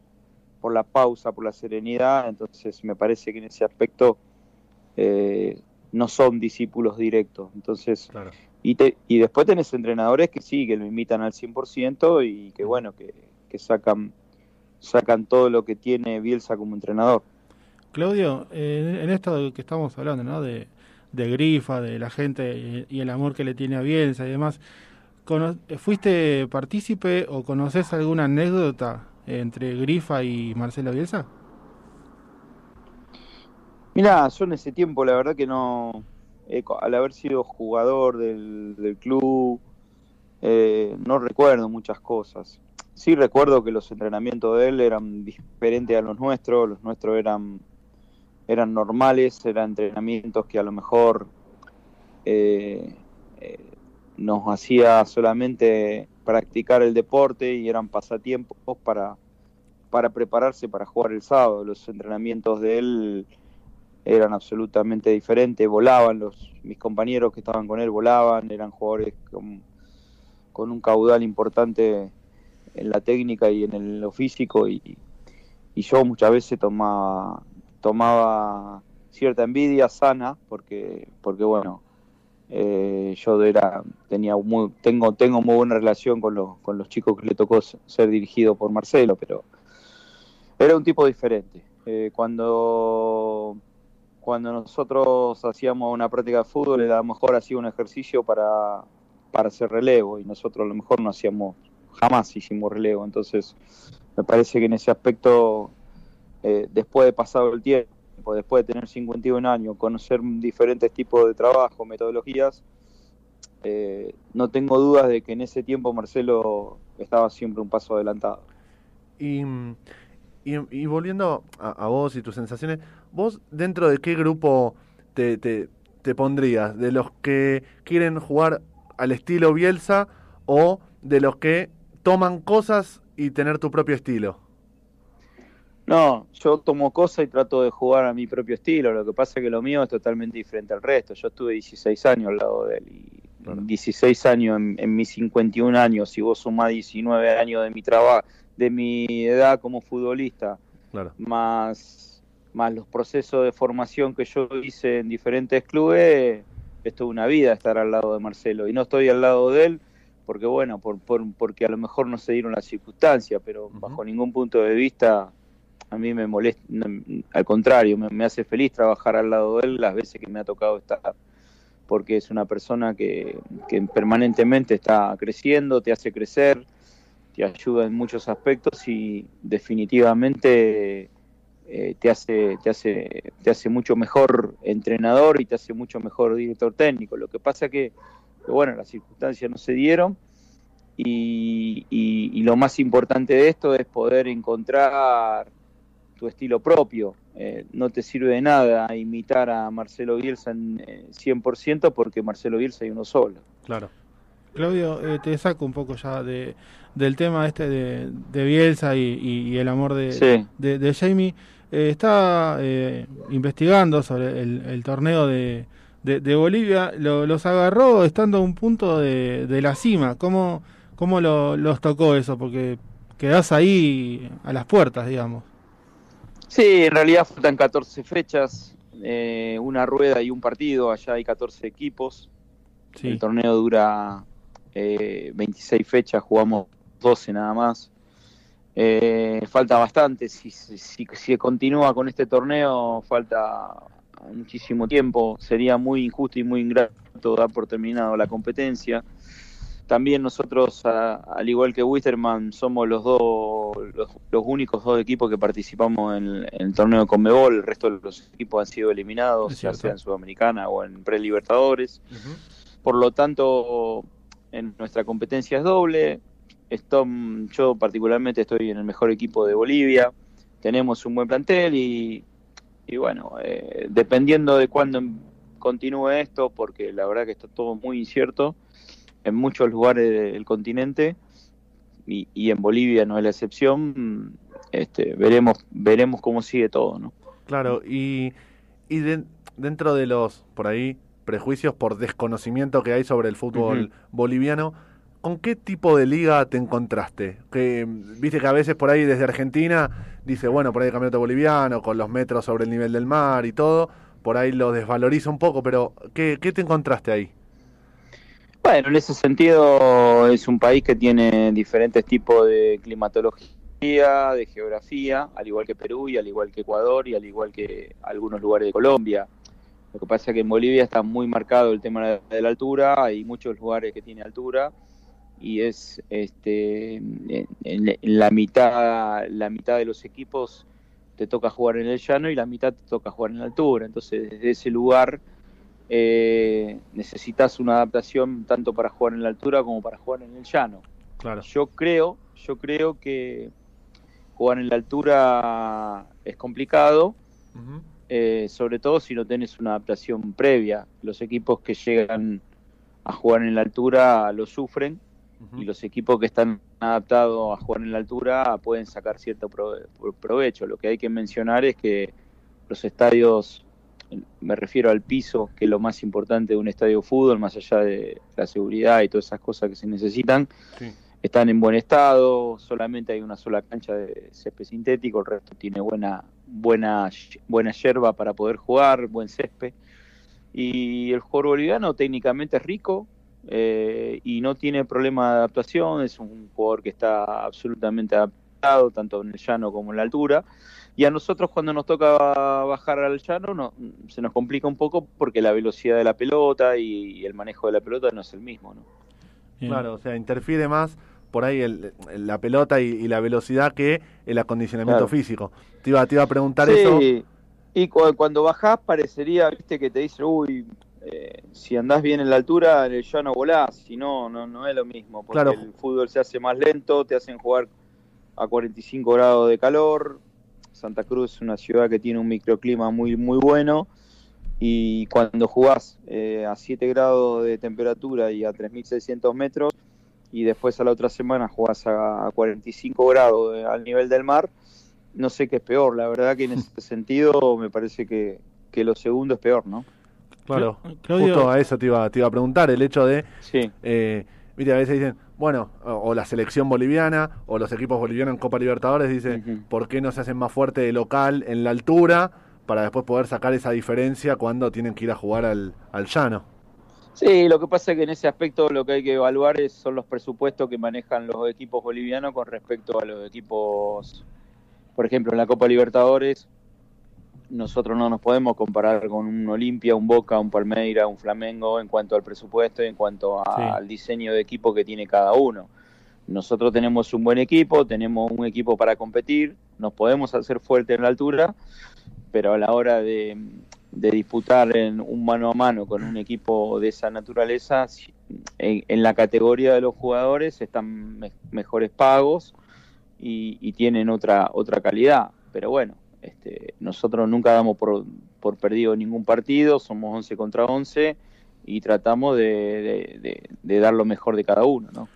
por la pausa, por la serenidad. Entonces me parece que en ese aspecto eh, no son discípulos directos. Entonces, y, te, y después tenés entrenadores que sí, que lo imitan al 100% y que bueno, que, que sacan, sacan todo lo que tiene Bielsa como entrenador. Claudio, eh, en esto que estamos hablando, ¿no? De, de Grifa, de la gente y, y el amor que le tiene a Bielsa y demás. ¿cono- ¿Fuiste partícipe o conoces alguna anécdota entre Grifa y Marcelo Bielsa? Mira, yo en ese tiempo la verdad que no, eh, al haber sido jugador del, del club, eh, no recuerdo muchas cosas. Sí recuerdo que los entrenamientos de él eran diferentes a los nuestros, los nuestros eran, eran normales, eran entrenamientos que a lo mejor eh, eh, nos hacía solamente practicar el deporte y eran pasatiempos para, para prepararse para jugar el sábado. Los entrenamientos de él eran absolutamente diferentes, volaban los mis compañeros que estaban con él volaban, eran jugadores con, con un caudal importante en la técnica y en lo físico y, y yo muchas veces tomaba tomaba cierta envidia sana porque porque bueno eh, yo era tenía muy tengo tengo muy buena relación con los con los chicos que le tocó ser dirigido por Marcelo pero era un tipo diferente Eh, cuando cuando nosotros hacíamos una práctica de fútbol, a lo mejor hacía un ejercicio para, para hacer relevo y nosotros a lo mejor no hacíamos, jamás hicimos relevo. Entonces, me parece que en ese aspecto, eh, después de pasado el tiempo, después de tener 51 años, conocer diferentes tipos de trabajo, metodologías, eh, no tengo dudas de que en ese tiempo Marcelo estaba siempre un paso adelantado. Y, volviendo a, vos y tus sensaciones, ¿vos dentro de qué grupo te pondrías? ¿De los que quieren jugar al estilo Bielsa o de los que toman cosas y tener tu propio estilo? No, yo tomo cosas y trato de jugar a mi propio estilo. Lo que pasa es que lo mío es totalmente diferente al resto. Yo estuve 16 años al lado de él. Y 16 años en, en mis 51 años, si vos sumás 19 años de mi trabajo, de mi edad como futbolista, Claro. más, más los procesos de formación que yo hice en diferentes clubes, es toda una vida estar al lado de Marcelo. Y no estoy al lado de él porque, bueno, por, por- porque a lo mejor no se dieron las circunstancias, pero bajo ningún punto de vista a mí me molesta, al contrario, me, hace feliz trabajar al lado de él las veces que me ha tocado estar, porque es una persona que, que permanentemente está creciendo, te hace crecer, te ayuda en muchos aspectos y definitivamente eh, te hace te hace te hace mucho mejor entrenador y te hace mucho mejor director técnico. Lo que pasa que, que, bueno, las circunstancias no se dieron y- y lo más importante de esto es poder encontrar tu estilo propio. Eh, no te sirve de nada imitar a Marcelo Bielsa en eh, 100% porque Marcelo Bielsa hay uno solo. Claro. Claudio, eh, te saco un poco ya de, del tema este de, de Bielsa y, y- y el amor de, Sí. de, de Jamie. Eh, está eh, investigando sobre el, el torneo de, de, de Bolivia. Lo- los agarró estando a un punto de, de la cima. ¿Cómo, cómo lo- los tocó eso? Porque quedás ahí a las puertas, digamos. Sí, en realidad faltan 14 fechas. eh, una rueda y un partido, allá hay 14 equipos. Sí. El torneo dura eh, 26 fechas, jugamos 12 nada más. Eh, falta bastante, si, si, si, si continúa con este torneo falta muchísimo tiempo, sería muy injusto y muy ingrato dar por terminado la competencia. También nosotros, a- al igual que Wisterman, somos los dos, los, los únicos dos equipos que participamos en, en el torneo con Mebol. El resto de los equipos han sido eliminados, ya sea en Sudamericana o en Pre-Libertadores. Por lo tanto, en nuestra competencia es doble. Esto- yo particularmente estoy en el mejor equipo de Bolivia. Tenemos un buen plantel y, y bueno, eh, dependiendo de cuándo continúe esto, porque la verdad que está todo muy incierto en muchos lugares del continente y, y en Bolivia no es la excepción. Este, veremos, veremos cómo sigue todo, ¿no? Claro, y, y de- dentro de los, por ahí, prejuicios por desconocimiento que hay sobre el fútbol boliviano, ¿con qué tipo de liga te encontraste? Que viste que a veces por ahí desde Argentina dice, bueno, por ahí el campeonato boliviano, con los metros sobre el nivel del mar y todo, por ahí lo desvaloriza un poco, pero ¿qué, qué te encontraste ahí? Bueno, en ese sentido es un país que tiene diferentes tipos de climatología, de geografía, al igual que Perú y al igual que Ecuador y al igual que algunos lugares de Colombia. Lo que pasa es que en Bolivia está muy marcado el tema de la altura, hay muchos lugares que tiene altura y es este en la mitad la mitad de los equipos te toca jugar en el llano y la mitad te toca jugar en la altura. Entonces, desde ese lugar eh, necesitas una adaptación tanto para jugar en la altura como para jugar en el llano. Claro. Yo creo, yo creo que jugar en la altura es complicado, eh, sobre todo si no tenés una adaptación previa. Los equipos que llegan a jugar en la altura lo sufren y los equipos que están adaptados a jugar en la altura pueden sacar cierto prove- provecho. Lo que hay que mencionar es que los estadios, me refiero al piso, que es lo más importante de un estadio de fútbol, más allá de la seguridad y todas esas cosas que se necesitan, Sí. están en buen estado, solamente hay una sola cancha de césped sintético, el resto tiene buena, buena, buena yerba para poder jugar, buen césped. Y el jugador boliviano técnicamente es rico eh, y no tiene problema de adaptación, es un jugador que está absolutamente adaptado, tanto en el llano como en la altura. Y a nosotros cuando nos toca bajar al llano no, se nos complica un poco porque la velocidad de la pelota y, el manejo de la pelota no es el mismo. ¿no? Bien. Claro, o sea, interfiere más por ahí el- la pelota y, y la velocidad que el acondicionamiento Claro. físico. Te iba, te iba a preguntar Sí, eso. y cu- cuando bajás parecería, viste, que te dicen, uy, eh, si andás bien en la altura, en el llano volás, si no, no, no es lo mismo, porque Claro. el fútbol se hace más lento, te hacen jugar a 45 grados de calor, Santa Cruz es una ciudad que tiene un microclima muy, muy bueno, y cuando jugás eh, a 7 grados de temperatura y a 3.600 metros, y después a la otra semana jugás a, a 45 grados de- al nivel del mar, no sé qué es peor, la verdad que en ese sentido me parece que, que lo segundo es peor, ¿no? Claro, Claudio- justo a eso te iba, te iba a preguntar, el hecho de, Sí, eh, viste, a veces dicen, bueno, o, o la selección boliviana o los equipos bolivianos en Copa Libertadores dicen. ¿por qué no se hacen más fuerte de local en la altura para después poder sacar esa diferencia cuando tienen que ir a jugar al, al llano? Sí, lo que pasa es que en ese aspecto lo que hay que evaluar es, son los presupuestos que manejan los equipos bolivianos con respecto a los equipos, por ejemplo, en la Copa Libertadores, nosotros no nos podemos comparar con un Olimpia, un Boca, un Palmeira, un Flamengo en cuanto al presupuesto y en cuanto a- Sí. al diseño de equipo que tiene cada uno. Nosotros tenemos un buen equipo, tenemos un equipo para competir, nos podemos hacer fuerte en la altura, pero a la hora de, de disputar en un mano a mano con un equipo de esa naturaleza, en, en la categoría de los jugadores están me- mejores pagos y, y tienen otra otra calidad. Pero bueno, este, nosotros nunca damos por, por perdido ningún partido, somos 11 contra 11 y tratamos de, de- de- de dar lo mejor de cada uno, ¿no?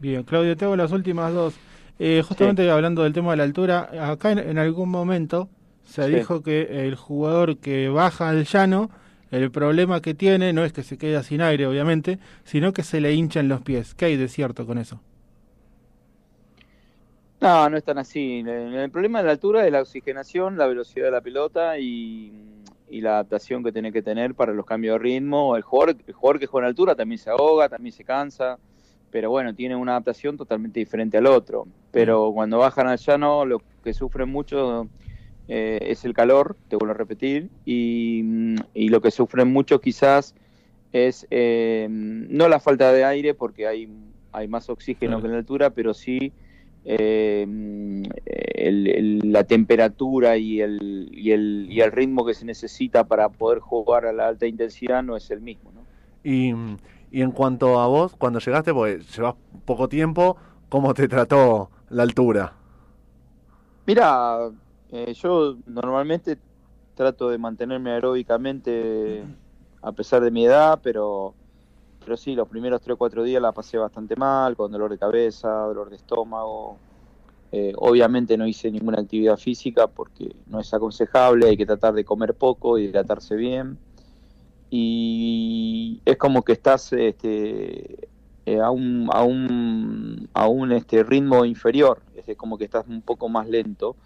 Bien, Claudio, te hago las últimas dos. Eh, justamente hablando del tema de la altura, acá en, en algún momento se Sí. dijo que el jugador que baja al llano, el problema que tiene no es que se queda sin aire, obviamente, sino que se le hinchan los pies. ¿Qué hay de cierto con eso? No, no es tan así. El, el problema de la altura es la oxigenación, la velocidad de la pelota y, y la adaptación que tiene que tener para los cambios de ritmo. El jugador, el jugador que juega en altura también se ahoga, también se cansa, pero bueno, tiene una adaptación totalmente diferente al otro. Pero cuando bajan al llano, lo que sufren mucho eh, es el calor, te vuelvo a repetir, y, mm, y lo que sufren mucho quizás es eh, no la falta de aire, porque hay, hay más oxígeno Claro. que en la altura, pero sí eh, el- el- la temperatura y el, y, el, y el ritmo que se necesita para poder jugar a la alta intensidad no es el mismo. ¿no? Y, y en cuanto a vos, cuando llegaste, porque llevas poco tiempo, ¿cómo te trató la altura? Mira, eh, yo normalmente trato de mantenerme aeróbicamente a pesar de mi edad, pero, pero sí, los primeros 3 o 4 días la pasé bastante mal, con dolor de cabeza, dolor de estómago. Eh, obviamente no hice ninguna actividad física porque no es aconsejable, hay que tratar de comer poco, hidratarse bien. Y es como que estás este, eh, a un, a un, a un este, ritmo inferior, es como que estás un poco más lento.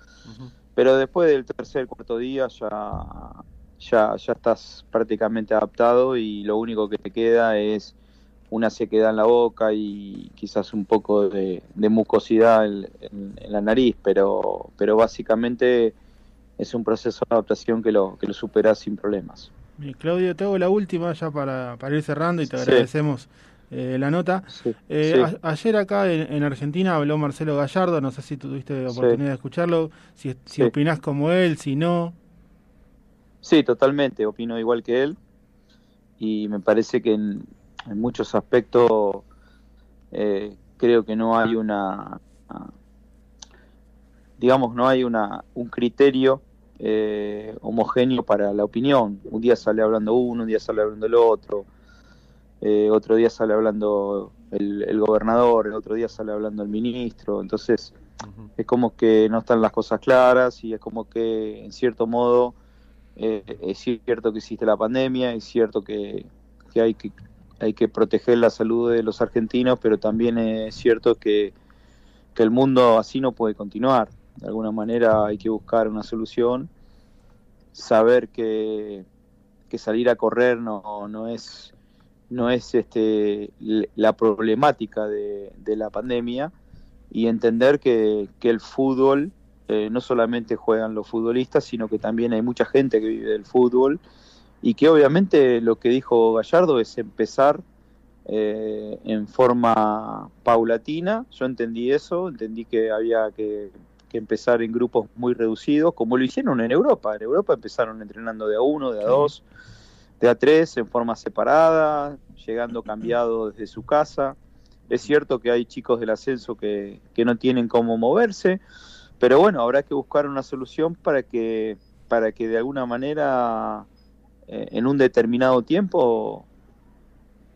Pero después del tercer, cuarto día ya, ya, ya estás prácticamente adaptado y lo único que te queda es una sequedad en la boca y quizás un poco de, de mucosidad en, en- en la nariz, pero, pero básicamente es un proceso de adaptación que lo, que lo superas sin problemas. Claudio, te hago la última ya para, para ir cerrando y te Sí. agradecemos eh, la nota. Sí, Eh, sí. a- ayer acá en, en Argentina habló Marcelo Gallardo, no sé si tuviste Sí. oportunidad de escucharlo, si, si opinás como él, si no. Sí, totalmente, opino igual que él. Y me parece que en, en muchos aspectos eh, creo que no hay una, digamos, no hay una, un criterio eh, homogéneo para la opinión. Un día sale hablando uno, un día sale hablando el otro, eh, otro día sale hablando el, el gobernador, el otro día sale hablando el ministro, entonces es como que no están las cosas claras y es como que en cierto modo eh, es cierto que existe la pandemia, es cierto que, hay que proteger la salud de los argentinos, pero también es cierto que, el mundo así no puede continuar. De alguna manera hay que buscar una solución, saber que, que salir a correr no, no es no es este la problemática de, de la pandemia y entender que, que el fútbol eh, no solamente juegan los futbolistas, sino que también hay mucha gente que vive del fútbol y que obviamente lo que dijo Gallardo es empezar eh, en forma paulatina. Yo entendí eso, entendí que había que, que empezar en grupos muy reducidos, como lo hicieron en Europa. En Europa empezaron entrenando de a uno, de a dos, de a tres, en forma separada, llegando cambiado desde su casa. Es cierto que hay chicos del ascenso que, que no tienen cómo moverse, pero bueno, habrá que buscar una solución para que, para que de alguna manera eh, en un determinado tiempo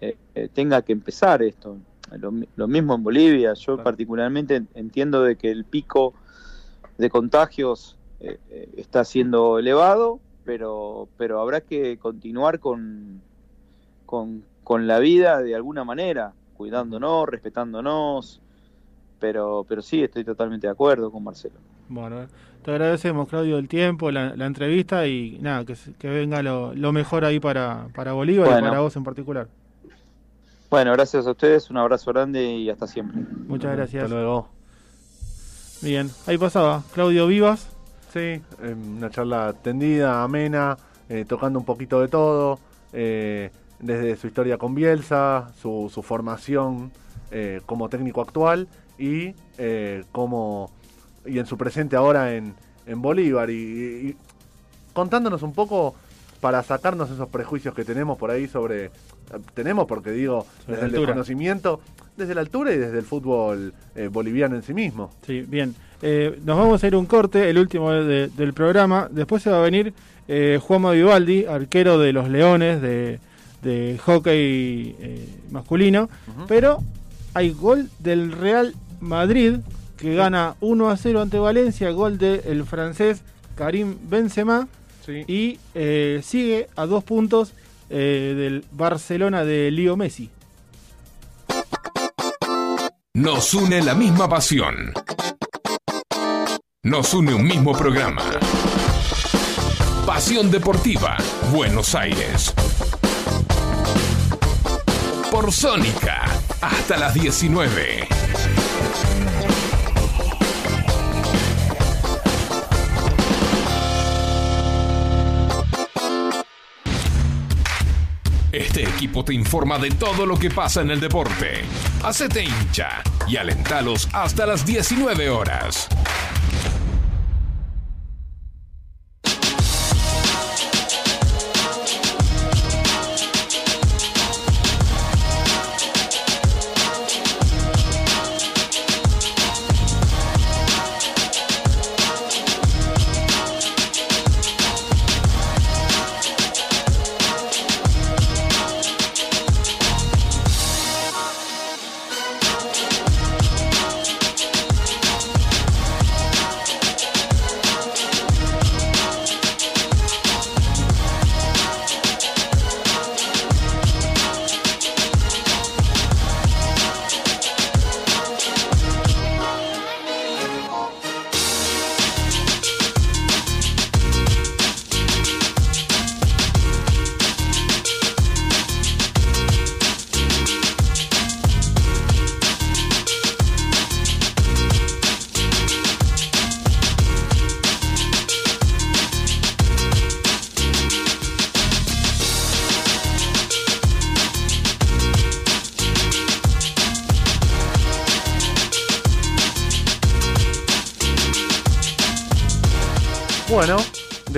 eh, eh, tenga que empezar esto. Lo, mi- lo mismo en Bolivia, yo particularmente en- entiendo de que el pico de contagios está siendo elevado, pero, pero habrá que continuar con, con, con la vida de alguna manera, cuidándonos, respetándonos, pero, pero sí, estoy totalmente de acuerdo con Marcelo. Bueno, te agradecemos, Claudio, el tiempo, la, la entrevista y nada, que, que venga lo, lo mejor ahí para, para Bolívar y para vos en particular. Bueno, gracias a ustedes, un abrazo grande y hasta siempre. Muchas gracias. Hasta luego. Bien, ahí pasaba Claudio Vivas. Sí, eh, una charla tendida, amena, eh, tocando un poquito de todo, eh, desde su historia con Bielsa, su, su formación eh, como técnico actual y eh, como y en su presente ahora en, en Bolívar y, y contándonos un poco para sacarnos esos prejuicios que tenemos por ahí sobre tenemos porque digo Sobre desde el desconocimiento desde la altura y desde el fútbol eh, boliviano en sí mismo Sí, bien. Eh, nos vamos a ir un corte, el último de- del programa. Después se va a venir eh, Juanma Vivaldi, arquero de los Leones de, de hockey eh, masculino. Pero hay gol del Real Madrid que gana 1 a 0 ante Valencia, gol del francés Karim Benzema. Y eh, sigue a dos puntos eh, del Barcelona de Leo Messi. Nos une la misma pasión. Nos une un mismo programa. Pasión Deportiva, Buenos Aires. Por Sónica, hasta las 19. Este equipo te informa de todo lo que pasa en el deporte. Hacete hincha y alentalos hasta las 19 horas.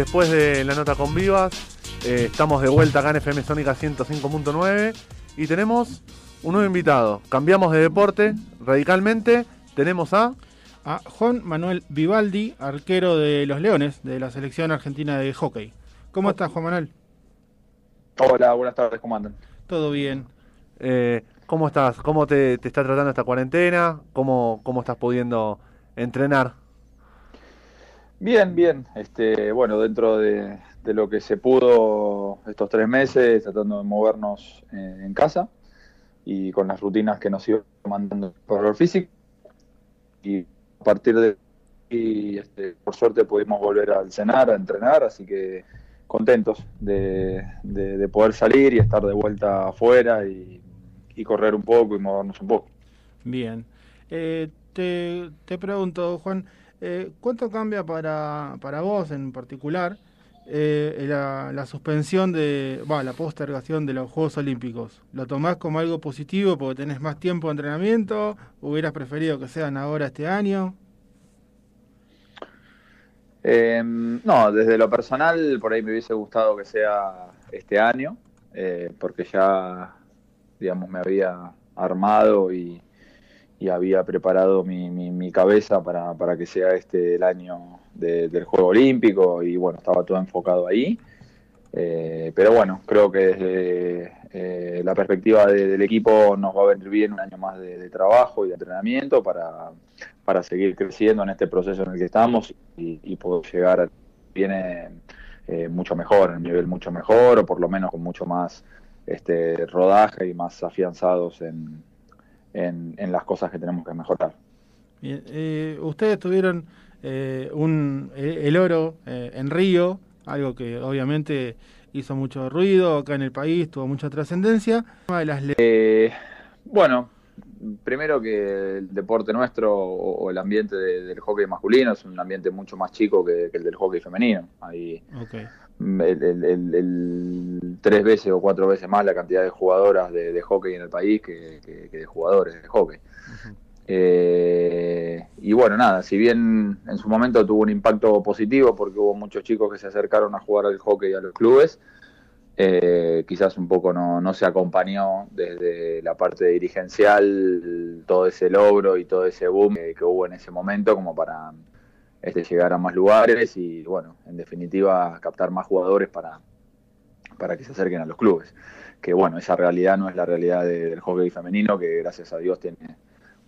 Después de la nota con Vivas, eh, estamos de vuelta acá en FM Sónica 105.9 y tenemos un nuevo invitado. Cambiamos de deporte radicalmente. Tenemos a. A Juan Manuel Vivaldi, arquero de los Leones, de la selección argentina de hockey. ¿Cómo estás, Juan Manuel? Hola, buenas tardes, ¿cómo andan? Todo bien. Eh, ¿Cómo estás? ¿Cómo te, te está tratando esta cuarentena? ¿Cómo, ¿Cómo estás pudiendo entrenar? Bien, bien. Este, bueno, dentro de, de lo que se pudo estos tres meses, tratando de movernos eh, en casa y con las rutinas que nos iban mandando el físico. Y a partir de y este, por suerte pudimos volver al cenar, a entrenar, así que contentos de, de- de poder salir y estar de vuelta afuera y, y correr un poco y movernos un poco. Bien. Eh, te, te pregunto, Juan, eh, ¿cuánto cambia para, para vos en particular eh, la, suspensión de, va, la postergación de los Juegos Olímpicos? ¿Lo tomás como algo positivo porque tenés más tiempo de entrenamiento? ¿Hubieras preferido que sean ahora este año? Eh, no, desde lo personal, por ahí me hubiese gustado que sea este año, eh, porque ya, digamos, me había armado y, y había preparado mi, mi- cabeza para, para que sea este el año de- del Juego Olímpico y bueno, estaba todo enfocado ahí. Eh, pero bueno, creo que desde eh, la perspectiva de- del equipo nos va a venir bien un año más de, trabajo y de entrenamiento para, para seguir creciendo en este proceso en el que estamos y, y poder llegar a viene eh, mucho mejor, a un nivel mucho mejor o por lo menos con mucho más este rodaje y más afianzados en, en, en las cosas que tenemos que mejorar. Bien, eh, ustedes tuvieron eh, un, eh, el oro eh, en Río, algo que obviamente hizo mucho ruido acá en el país, tuvo mucha trascendencia. Las Eh, bueno, primero que el deporte nuestro o, o el ambiente de- del hockey masculino es un ambiente mucho más chico que, que el del hockey femenino. Ok. El, el- el- el tres veces o cuatro veces más la cantidad de jugadoras de, de hockey en el país que, que- que de jugadores de hockey. Eh, y bueno, nada, si bien en su momento tuvo un impacto positivo porque hubo muchos chicos que se acercaron a jugar al hockey a los clubes, eh, quizás un poco no, no se acompañó desde la parte dirigencial todo ese logro y todo ese boom que, que hubo en ese momento como para este, llegar a más lugares y bueno, en definitiva captar más jugadores para, para que se acerquen a los clubes. Que bueno, esa realidad no es la realidad de- del hockey femenino, que gracias a Dios tiene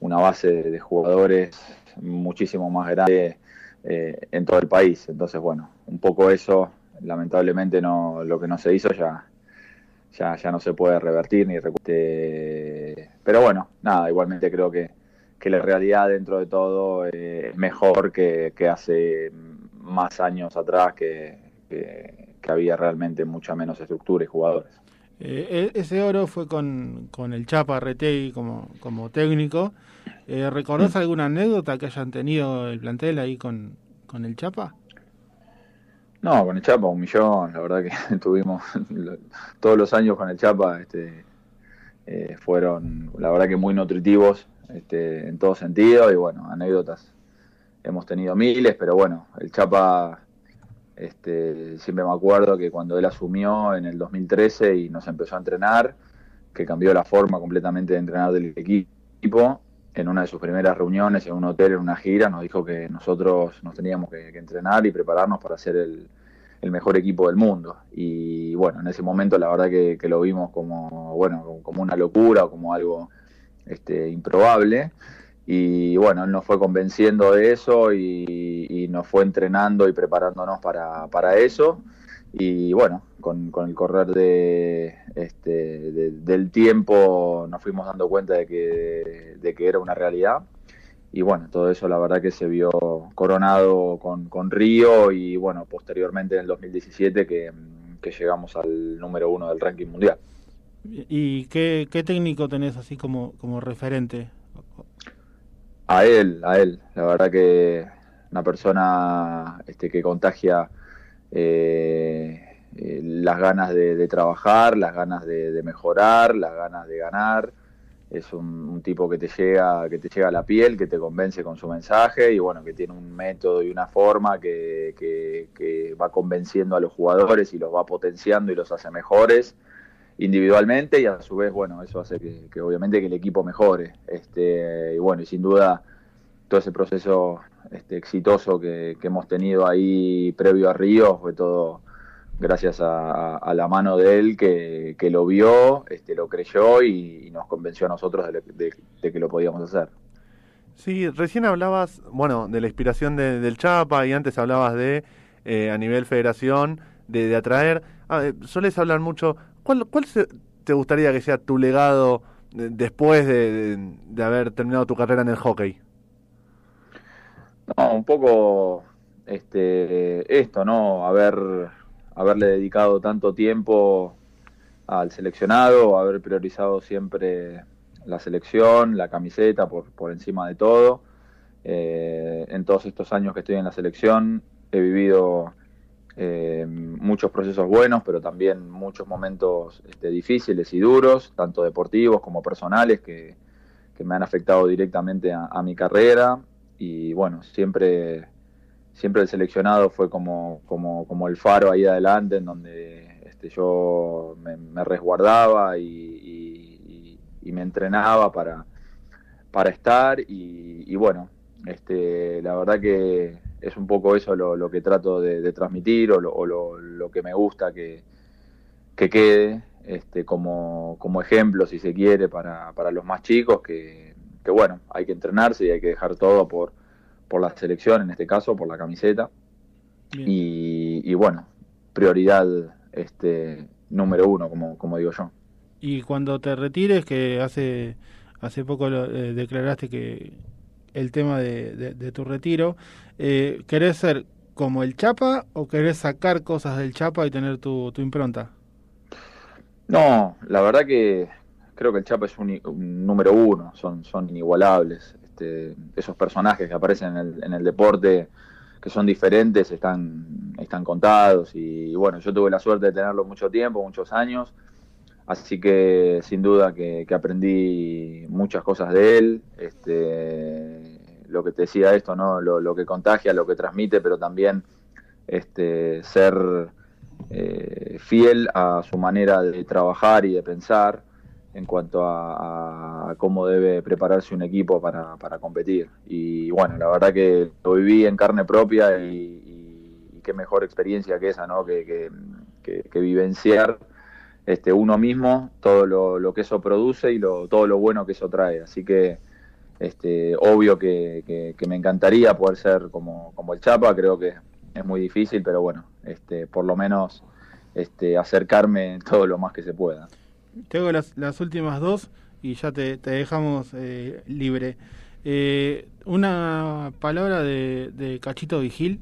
una base de, jugadores muchísimo más grande eh, en todo el país. Entonces, bueno, un poco eso, lamentablemente no, lo que no se hizo ya, ya, ya no se puede revertir ni recu- eh, pero bueno, nada, igualmente creo que, que la realidad dentro de todo eh, es mejor que, que hace más años atrás que, que- que había realmente mucha menos estructura y jugadores. Eh, e- ese oro fue con, con el Chapa Retegui como, como técnico. Eh, ¿Recordás alguna anécdota que hayan tenido el plantel ahí con, con el Chapa? No, con el Chapa un millón, la verdad que tuvimos todos los años con el Chapa, este, eh, fueron la verdad que muy nutritivos este, en todo sentido y bueno, anécdotas hemos tenido miles, pero bueno, el Chapa este, siempre me acuerdo que cuando él asumió en el 2013 y nos empezó a entrenar, que cambió la forma completamente de entrenar del equipo, en una de sus primeras reuniones en un hotel, en una gira, nos dijo que nosotros nos teníamos que, entrenar y prepararnos para ser el, el mejor equipo del mundo. Y bueno, en ese momento la verdad que, que lo vimos como, bueno, como- como una locura o como algo este, improbable. Y bueno, él nos fue convenciendo de eso y, nos fue entrenando y preparándonos para, para eso. Y bueno, con, con el correr de, este, de- del tiempo nos fuimos dando cuenta de que, de que era una realidad. Y bueno, todo eso la verdad que se vio coronado con, con Río y bueno, posteriormente en el 2017 que, que llegamos al número uno del ranking mundial. ¿Y qué, técnico tenés así como, como referente? A él, a él. La verdad que una persona este, que contagia eh, eh, las ganas de, trabajar, las ganas de, mejorar, las ganas de ganar. Es un, tipo que te llega, que te llega a la piel, que te convence con su mensaje y bueno, que tiene un método y una forma que va convenciendo a los jugadores y los va potenciando y los hace mejores individualmente y a su vez, bueno, eso hace que, obviamente que el equipo mejore. Este, y bueno, y sin duda todo ese proceso este, exitoso que, hemos tenido ahí previo a Río fue todo gracias a, a- la mano de él que, que lo vio, este, lo creyó y, nos convenció a nosotros de, de- de que lo podíamos hacer. Sí, recién hablabas, bueno, de la inspiración de- del Chapa y antes hablabas de, eh, a nivel federación, de, atraer. Ah, eh, solés hablar mucho. ¿Cuál, cuál se- te gustaría que sea tu legado de- después de, de- de haber terminado tu carrera en el hockey? No, un poco este, esto, ¿no? Haber, haberle dedicado tanto tiempo al seleccionado, haber priorizado siempre la selección, la camiseta por, por encima de todo. Eh, en todos estos años que estoy en la selección he vivido eh, muchos procesos buenos, pero también muchos momentos este, difíciles y duros, tanto deportivos como personales, que, me han afectado directamente a, mi carrera. Y bueno, siempre, siempre el seleccionado fue como, como, como el faro ahí adelante, en donde este, yo me, me resguardaba y- y me entrenaba para, para estar. Y, y bueno, este, la verdad que es un poco eso lo, lo que trato de, de transmitir o, lo, o lo- lo que me gusta que, que quede este, como, como ejemplo, si se quiere, para, para los más chicos, que, que bueno, hay que entrenarse y hay que dejar todo por, por la selección, en este caso, por la camiseta. Y, y bueno, prioridad este, número uno, como, como digo yo. Y cuando te retires, que hace, hace poco lo, eh, declaraste que el tema de, tu retiro, eh, ¿querés ser como el Chapa o querés sacar cosas del Chapa y tener tu, impronta? No, la verdad que creo que el Chapa es un, número uno, son, son inigualables. Este, esos personajes que aparecen en el, en el deporte, que son diferentes, están, están contados. Y, bueno, yo tuve la suerte de tenerlo mucho tiempo, muchos años. Así que sin duda que, aprendí muchas cosas de él. Este, lo que te decía esto, ¿no? Lo, que contagia, lo que transmite, pero también este, ser eh, fiel a su manera de trabajar y de pensar en cuanto a, cómo debe prepararse un equipo para, competir. Y bueno, la verdad que lo viví en carne propia y, qué mejor experiencia que esa, ¿no? Que- que vivenciar este, uno mismo todo lo, lo que eso produce y lo, todo lo bueno que eso trae. Así que este, obvio que, que- que me encantaría poder ser como, como el Chapa, creo que es muy difícil, pero bueno, este, por lo menos este, acercarme todo lo más que se pueda. Tengo las, las últimas dos y ya te, te dejamos eh, libre. Eh, una palabra de, de Cachito Vigil.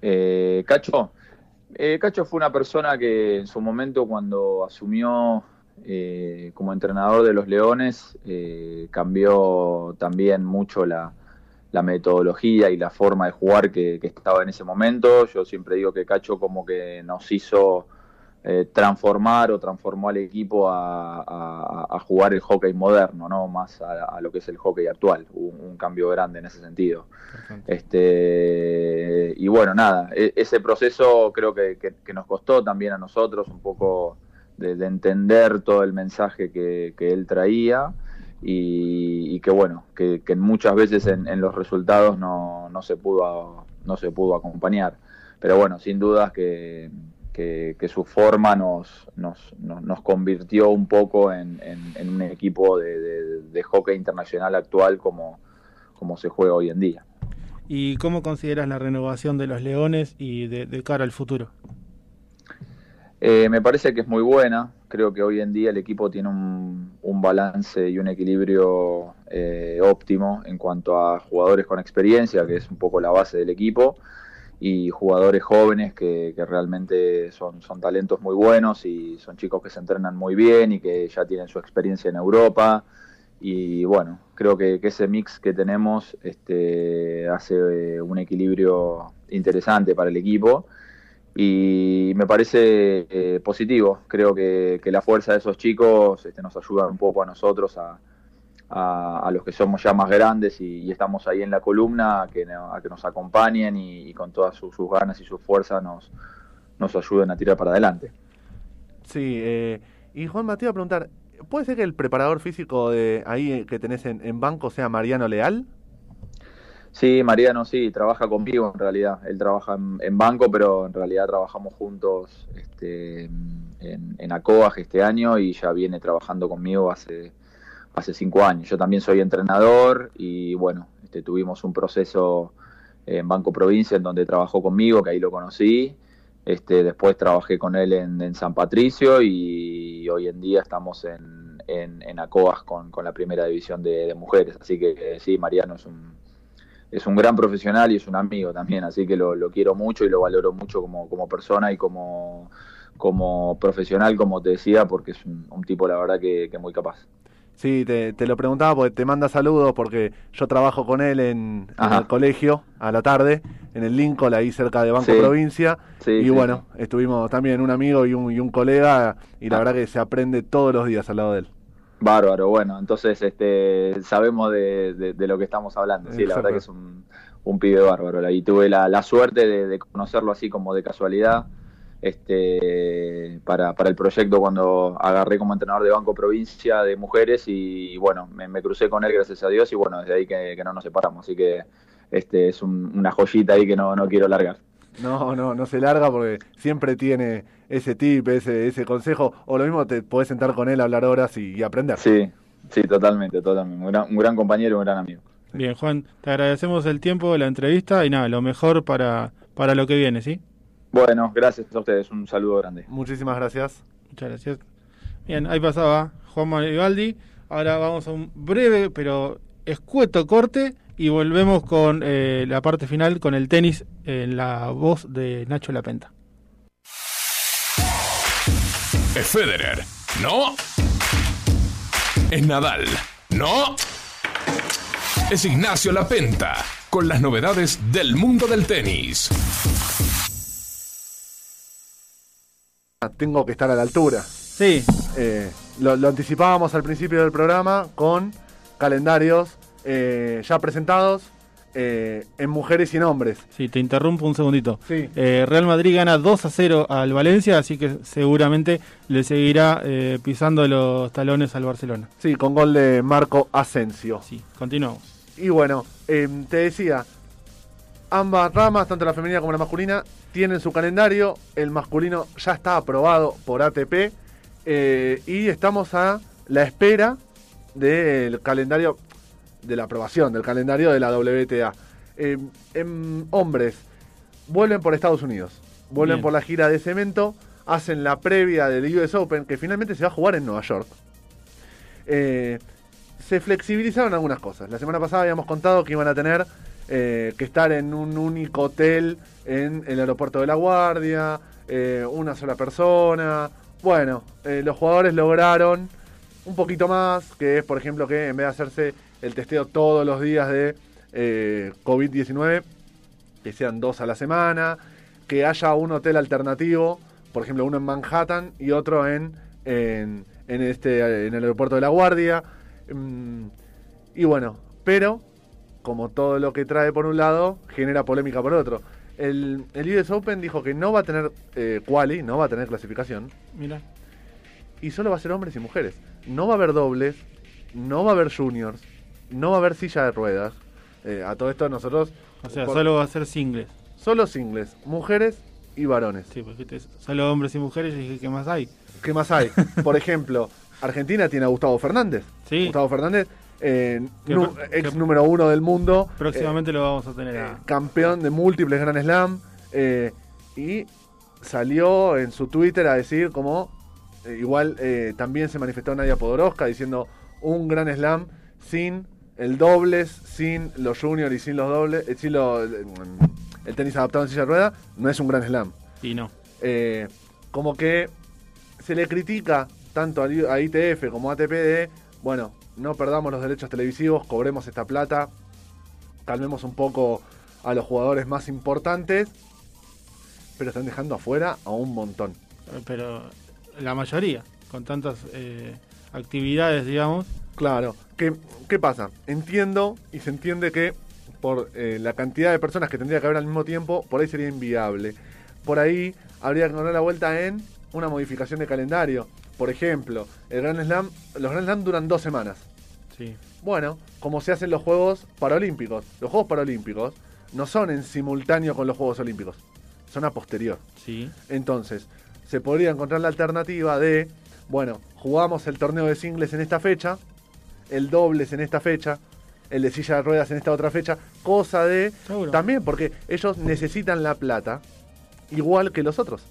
Eh, Cacho, eh, Cacho fue una persona que en su momento cuando asumió eh, como entrenador de los Leones eh, cambió también mucho la, metodología y la forma de jugar que estaba en ese momento. Yo siempre digo que Cacho como que nos hizo eh, transformar o transformó al equipo a, a- a jugar el hockey moderno, no más a, a lo que es el hockey actual. Hubo un cambio grande en ese sentido. Este, y bueno, nada, e- ese proceso creo que, que- que nos costó también a nosotros un poco de, de entender todo el mensaje que, que él traía y, y que bueno, que, que muchas veces en, en los resultados no, no se pudo no se pudo acompañar. Pero bueno, sin dudas que, que, que su forma nos, nos, nos, convirtió un poco en, en- en un equipo de, de- de hockey internacional actual como, como se juega hoy en día. ¿Y cómo consideras la renovación de los Leones y de, de cara al futuro? Eh, me parece que es muy buena. Creo que hoy en día el equipo tiene un, un balance y un equilibrio eh, óptimo en cuanto a jugadores con experiencia, que es un poco la base del equipo, y jugadores jóvenes que, que realmente son, son talentos muy buenos y son chicos que se entrenan muy bien y que ya tienen su experiencia en Europa. Y bueno, creo que, ese mix que tenemos este, hace eh, un equilibrio interesante para el equipo y me parece eh, positivo. Creo que, que la fuerza de esos chicos este, nos ayuda un poco a nosotros, a, a, a los que somos ya más grandes y, y estamos ahí en la columna, a que, a que nos acompañen y, y con todas sus, sus ganas y su fuerza nos, nos ayuden a tirar para adelante. Sí, eh, y Juan Matías a preguntar, ¿puede ser que el preparador físico de ahí eh, que tenés en, en banco sea Mariano Leal? Sí, Mariano sí, trabaja conmigo en realidad. Él trabaja en, en banco, pero en realidad trabajamos juntos este, en, en ACOAG este año y ya viene trabajando conmigo hace, hace cinco años. Yo también soy entrenador y bueno, este, tuvimos un proceso en Banco Provincia en donde trabajó conmigo, que ahí lo conocí. Este, después trabajé con él en, San Patricio y hoy en día estamos en, en, ACOAG con, la primera división de, mujeres. Así que eh, sí, Mariano es un, es un gran profesional y es un amigo también, así que lo, quiero mucho y lo valoro mucho como, como persona y como, como profesional, como te decía, porque es un, un tipo, la verdad, que, que muy capaz. Sí, te, te lo preguntaba porque te manda saludos porque yo trabajo con él en, el colegio a la tarde, en el Lincoln, ahí cerca de Banco Sí. Provincia. Sí, y sí, bueno, estuvimos también un amigo y un, y un colega y la Ah. verdad que se aprende todos los días al lado de él. Bárbaro, bueno, entonces este, sabemos de, de- de lo que estamos hablando, sí, la verdad que es un, un pibe bárbaro, y tuve la, la suerte de, de conocerlo así como de casualidad, este, para, para el proyecto cuando agarré como entrenador de Banco Provincia de Mujeres y, bueno, me, me crucé con él gracias a Dios y bueno, desde ahí que, que no nos separamos, así que este es un- una joyita ahí que no, no quiero largar. No, no, no se larga porque siempre tiene ese tip, ese, ese consejo. O lo mismo te podés sentar con él, hablar horas y, y aprender. Sí, sí, totalmente, totalmente, un gran, un gran compañero, un gran amigo. Bien, Juan, te agradecemos el tiempo de la entrevista y nada, lo mejor para, para lo que viene, ¿sí? Bueno, gracias a ustedes, un saludo grande. Muchísimas gracias. Muchas gracias. Bien, ahí pasaba Juan Manuel Ibaldi. Ahora vamos a un breve pero escueto corte y volvemos con eh, la parte final con el tenis en la voz de Nacho Lapenta. Es Federer, ¿no? Es Nadal, ¿no? Es Ignacio Lapenta, con las novedades del mundo del tenis. Tengo que estar a la altura. Sí. Eh, lo, lo anticipábamos al principio del programa con calendarios eh, ya presentados eh, en mujeres y en hombres. Sí, te interrumpo un segundito. Sí. Real Madrid gana 2 a 0 al Valencia, así que seguramente le seguirá pisando los talones al Barcelona. Sí, con gol de Marco Asensio. Sí, continuamos. Y bueno, te decía, ambas ramas, tanto la femenina como la masculina, tienen su calendario. El masculino ya está aprobado por ATP eh, y estamos a la espera del calendario, de la aprobación del calendario de la WTA. Eh, en hombres, vuelven por Estados Unidos, vuelven Bien. por la gira de cemento, hacen la previa del US Open, que finalmente se va a jugar en Nueva York. Eh, se flexibilizaron algunas cosas. La semana pasada habíamos contado que iban a tener eh, que estar en un único hotel en el aeropuerto de La Guardia, eh, una sola persona. Bueno, eh, los jugadores lograron un poquito más, que es por ejemplo que en vez de hacerse el testeo todos los días de eh, COVID-19, que sean dos a la semana, que haya un hotel alternativo, por ejemplo uno en Manhattan y otro en, en, en este, en el aeropuerto de La Guardia. Mm, y bueno, pero como todo lo que trae por un lado, genera polémica por otro. El, el US Open dijo que no va a tener eh, quali, no va a tener clasificación, Mira. y solo va a ser hombres y mujeres. No va a haber dobles, no va a haber juniors, no va a haber silla de ruedas. Eh, a todo esto nosotros... O sea, por- solo va a ser singles. solo singles, mujeres y varones. Sí, porque te- solo hombres y mujeres. Y dije, ¿qué más hay? ¿Qué más hay? Por ejemplo, Argentina tiene a Gustavo Fernández. Sí. Gustavo Fernández, eh, nu- ex número uno del mundo. Próximamente lo vamos a tener eh, a... campeón de múltiples Grand Slam. eh, y salió en su Twitter a decir como... eh, igual eh, también se manifestó Nadia Podoroska diciendo un Grand Slam sin el dobles, sin los juniors y sin los dobles, eh, sin lo- el tenis adaptado en silla de rueda, no es un Grand Slam. Y no. Eh, como que se le critica tanto a ITF como a ATP de, bueno, no perdamos los derechos televisivos, cobremos esta plata, calmemos un poco a los jugadores más importantes, pero están dejando afuera a un montón. Pero la mayoría, con tantas eh, actividades, digamos. Claro, ¿qué, qué pasa? Entiendo y se entiende que por eh, la cantidad de personas que tendría que haber al mismo tiempo, por ahí sería inviable. Por ahí habría que dar la vuelta en una modificación de calendario. Por ejemplo, el Grand Slam, los Grand Slam duran dos semanas. Sí. Bueno, como se hacen los Juegos Paralímpicos. Los Juegos Paralímpicos no son en simultáneo con los Juegos Olímpicos, son a posterior. Sí. Entonces, se podría encontrar la alternativa de, bueno, jugamos el torneo de singles en esta fecha, el dobles en esta fecha, el de silla de ruedas en esta otra fecha, cosa de... Seguro. También porque ellos necesitan la plata igual que los otros,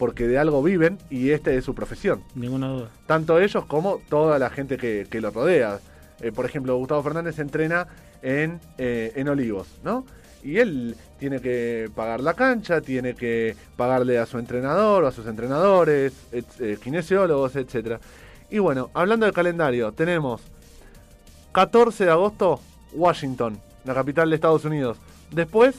porque de algo viven y esta es su profesión. Ninguna duda. Tanto ellos como toda la gente que, que lo rodea. Eh, por ejemplo, Gustavo Fernández entrena en, eh, en Olivos, ¿no? Y él tiene que pagar la cancha, tiene que pagarle a su entrenador o a sus entrenadores, et- eh, kinesiólogos, etcétera. Y bueno, hablando de calendario, tenemos 14 de agosto, Washington, la capital de Estados Unidos. Después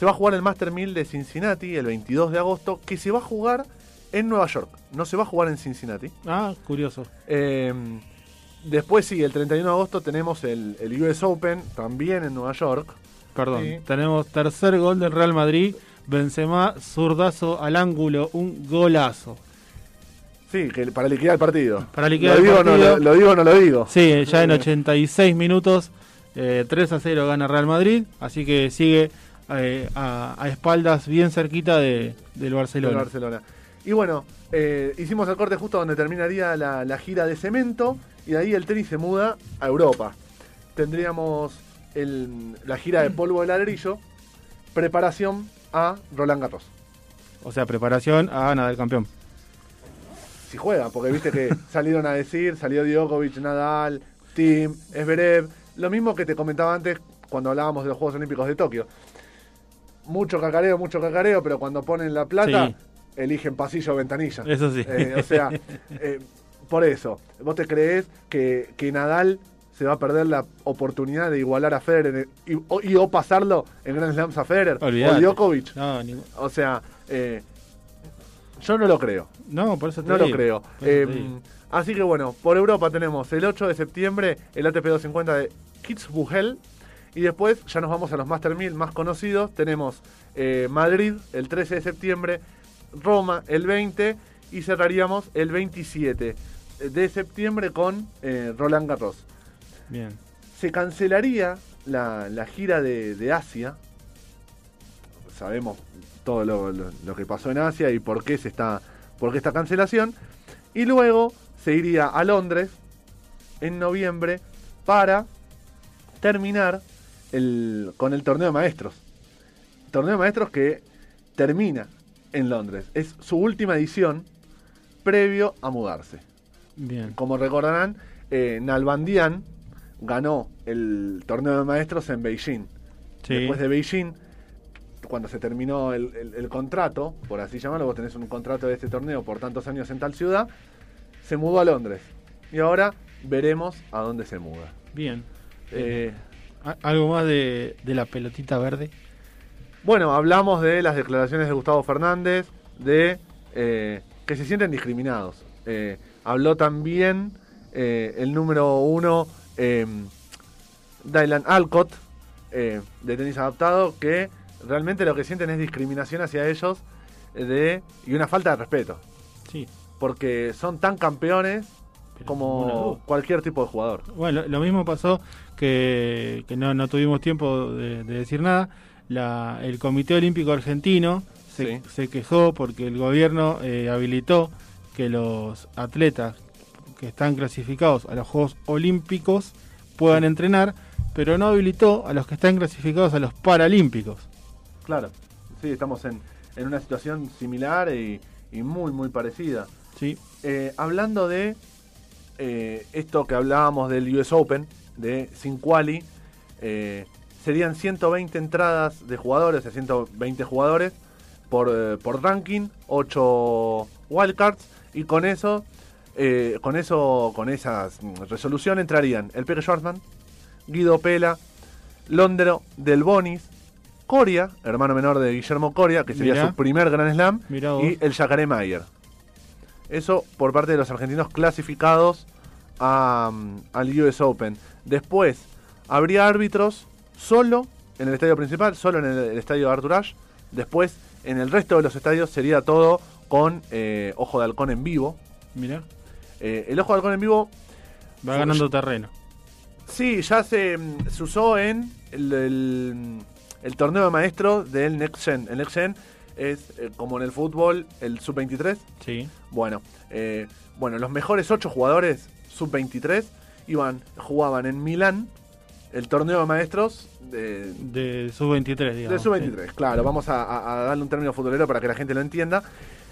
se va a jugar el Master 1000 de Cincinnati el 22 de agosto, que se va a jugar en Nueva York. No se va a jugar en Cincinnati. Ah, curioso. Eh, después sí, el 31 de agosto tenemos el, el US Open, también en Nueva York. Perdón. Sí. Tenemos tercer gol del Real Madrid. Benzema, zurdazo al ángulo, un golazo. Sí, que para liquidar el partido. Para liquidar lo el digo, o no, partido. lo, lo digo o no lo digo. Sí, ya en 86 minutos, eh, 3 a 0 gana Real Madrid, así que sigue eh, a, a espaldas bien cerquita de, del Barcelona. del Barcelona. Y bueno, eh, hicimos el corte justo donde terminaría la, la gira de cemento y de ahí el tenis se muda a Europa. Tendríamos el- la gira de polvo de ladrillo, preparación a Roland Garros. O sea, preparación a ganar del campeón. Si juega, porque viste que salieron a decir, salió Djokovic, Nadal, Tim, Esberev, lo mismo que te comentaba antes cuando hablábamos de los Juegos Olímpicos de Tokio. Mucho cacareo, mucho cacareo, pero cuando ponen la plata, Sí. eligen pasillo o ventanilla. Eso sí. Eh, o sea, eh, por eso, ¿vos te creés que, que Nadal se va a perder la oportunidad de igualar a Federer y, o, y o pasarlo en Grand Slams a Federer? Olvidate. O Djokovic. No, ni- O sea, eh, yo no lo creo. no, por eso te No lo creo. Digo. así que bueno, por Europa tenemos el 8 de septiembre el ATP 250 de Kitzbühel. Y después ya nos vamos a los Master 1000 más conocidos. Tenemos eh, Madrid el 13 de septiembre, Roma el 20 y cerraríamos el 27 de septiembre con eh, Roland Garros. Bien. Se cancelaría la, la gira de, de Asia. Sabemos todo lo, lo- lo que pasó en Asia y por qué se está, por qué esta cancelación. Y luego se iría a Londres en noviembre para terminar el, con el torneo de maestros. Torneo de maestros que termina en Londres. Es su última edición previo a mudarse. Bien. Como recordarán, eh, Nalbandian ganó el torneo de maestros en Beijing. Sí. Después de Beijing, cuando se terminó el, el- el contrato, por así llamarlo, vos tenés un contrato de este torneo por tantos años en tal ciudad, se mudó a Londres. Y ahora veremos a dónde se muda. Bien. Eh, A- ¿Algo más de, de la pelotita verde? Bueno, hablamos de las declaraciones de Gustavo Fernández, de eh, que se sienten discriminados. Eh, habló también eh, el número uno, Dylan Alcott, de tenis adaptado, que realmente lo que sienten es discriminación hacia ellos de, y una falta de respeto. Sí. Porque son tan campeones como cualquier tipo de jugador. Bueno, lo, lo mismo pasó que, que no, no tuvimos tiempo de, de decir nada. La, el Comité Olímpico Argentino se, Sí. se quejó porque el gobierno eh, habilitó que los atletas que están clasificados a los Juegos Olímpicos puedan entrenar, pero no habilitó a los que están clasificados a los Paralímpicos. Claro, sí, estamos en, en una situación similar y, y muy, muy parecida. Sí. Eh, hablando de eh, esto que hablábamos del US Open, de sin quali, eh, serían 120 entradas de jugadores, o sea, 120 jugadores por, eh, por ranking, 8 wildcards, y con eso, eh, con eso, con esas mm, resolución entrarían el Peque Schwarzman, Guido Pela, Londero Del Bonis, Coria, hermano menor de Guillermo Coria, que sería Mirá. su primer Grand Slam, y el Jacaré Mayer. Eso por parte de los argentinos clasificados a, mm, al US Open. Después, habría árbitros solo en el estadio principal, solo en el, el estadio de Arthur Ashe. Después, en el resto de los estadios sería todo con eh, Ojo de Halcón en vivo. Mirá, Eh, el Ojo de Halcón en vivo va ganando terreno. Sí, ya se, mm, se usó en el, el- el torneo de maestros del Next Gen. El Next Gen es eh, como en el fútbol el sub-23. Sí. Bueno, eh, bueno, los mejores ocho jugadores sub-23 iban, jugaban en Milán el torneo de maestros de, De sub-23, de digamos. sub-23. Claro, vamos a darle un término futbolero para que la gente lo entienda.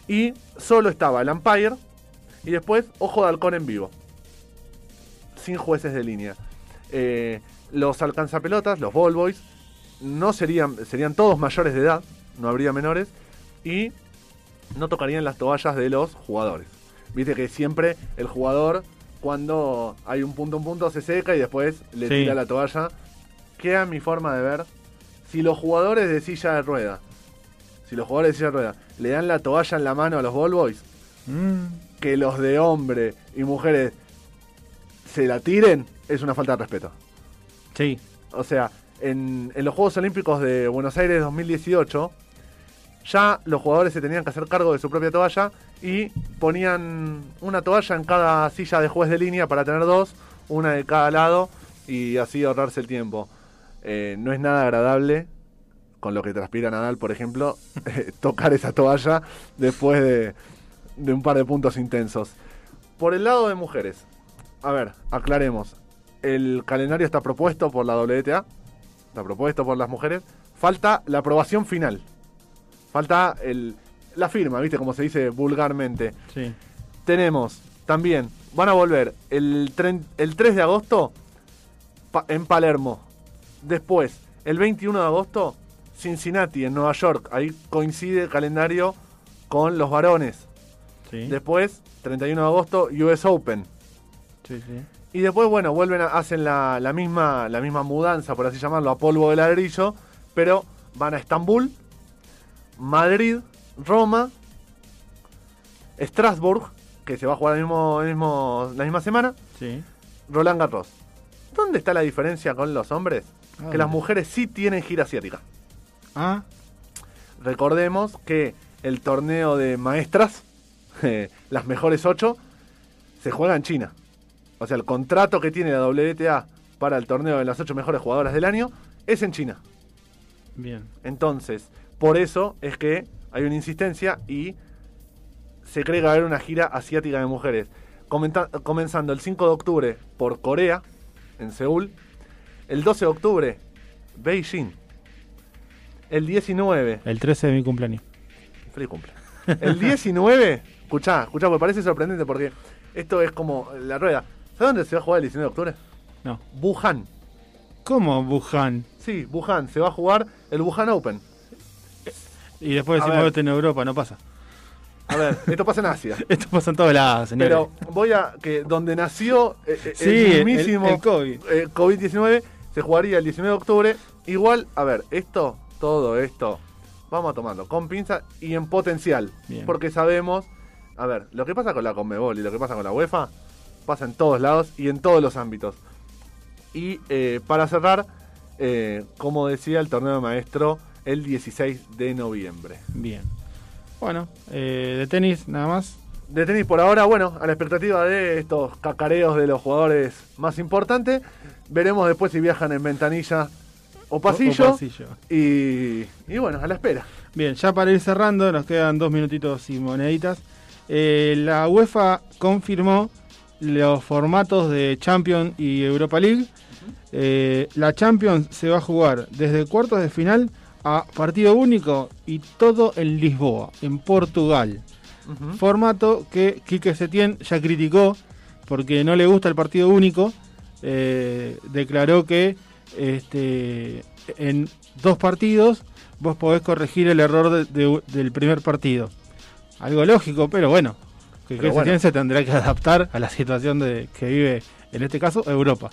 Y solo estaba el Empire y después Ojo de Halcón en vivo. Sin jueces de línea. Eh, los alcanzapelotas, los ball boys, no serían, serían todos mayores de edad, no habría menores, y no tocarían las toallas de los jugadores. Viste que siempre el jugador, cuando hay un punto, un punto, se seca y después le Sí. tira la toalla. Queda mi forma de ver. Si los jugadores de silla de rueda, si los jugadores de silla de rueda le dan la toalla en la mano a los ball boys, Mm, que los de hombre y mujeres se la tiren, es una falta de respeto. sí. O sea, en, en los Juegos Olímpicos de Buenos Aires 2018, ya los jugadores se tenían que hacer cargo de su propia toalla y ponían una toalla en cada silla de juez de línea para tener dos, una de cada lado y así ahorrarse el tiempo. Eh, no es nada agradable, con lo que transpira Nadal, por ejemplo, tocar esa toalla después de, de un par de puntos intensos. Por el lado de mujeres, a ver, aclaremos. El calendario está propuesto por la WTA, está propuesto por las mujeres. Falta la aprobación final. Falta el, la firma, ¿viste? Como se dice vulgarmente. Sí. Tenemos también, van a volver el, tren- el 3 de agosto pa- en Palermo. Después, el 21 de agosto, Cincinnati, en Nueva York. Ahí coincide el calendario con los varones. Sí. Después, 31 de agosto, US Open. sí, sí. Y después, bueno, vuelven a, hacen la, la misma, la misma mudanza, por así llamarlo, a polvo de ladrillo, pero van a Estambul, Madrid, Roma, Strasbourg, que se va a jugar el mismo, el mismo, la misma semana, Sí. Roland Garros. ¿Dónde está la diferencia con los hombres? Ah, Que las mujeres sí tienen gira asiática. Ah, Recordemos que el torneo de maestras, eh, las mejores ocho, se juega en China. O sea, el contrato que tiene la WTA para el torneo de las ocho mejores jugadoras del año es en China. bien. Entonces, por eso es que hay una insistencia y se cree que va a haber una gira asiática de mujeres. Comenta- comenzando el 5 de octubre por Corea, en Seúl. El 12 de octubre, Beijing. El 19, El 13 de mi cumpleaños. Feliz cumple. El 19, escuchá, escuchá, porque parece sorprendente porque esto es como la rueda. ¿Sabes dónde se va a jugar el 19 de octubre? No. Wuhan. ¿Cómo Wuhan? Sí, Wuhan. Se va a jugar el Wuhan Open. Y después decimos en Europa, no pasa. A ver, esto pasa en Asia. Esto pasa en todos lados, señores. Pero voy a que donde nació eh, eh, Sí, el mismísimo el COVID. eh, COVID-19 se jugaría el 19 de octubre. Igual, a ver, esto, todo esto, vamos a tomarlo con pinza y en potencial. Bien. Porque sabemos, a ver, lo que pasa con la Conmebol y lo que pasa con la UEFA pasa en todos lados y en todos los ámbitos. Y eh, para cerrar, como decía, el torneo de maestro el 16 de noviembre. Bien. Bueno, eh, de tenis nada más. De tenis por ahora, bueno, a la expectativa de estos cacareos de los jugadores más importantes. Veremos después si viajan en ventanilla o pasillo. O- o pasillo. Y, y bueno, a la espera. Bien, ya para ir cerrando, nos quedan dos minutitos y moneditas. Eh, la UEFA confirmó los formatos de Champions y Europa League. Eh, la Champions se va a jugar desde cuartos de final a partido único y todo en Lisboa, en Portugal. Formato que Quique Setién ya criticó porque no le gusta el partido único. Eh, declaró que este, en dos partidos vos podés corregir el error de- de- del primer partido. Algo lógico, pero bueno, que Pero Quique bueno. Se tendrá que adaptar a la situación de, que vive, en este caso, Europa.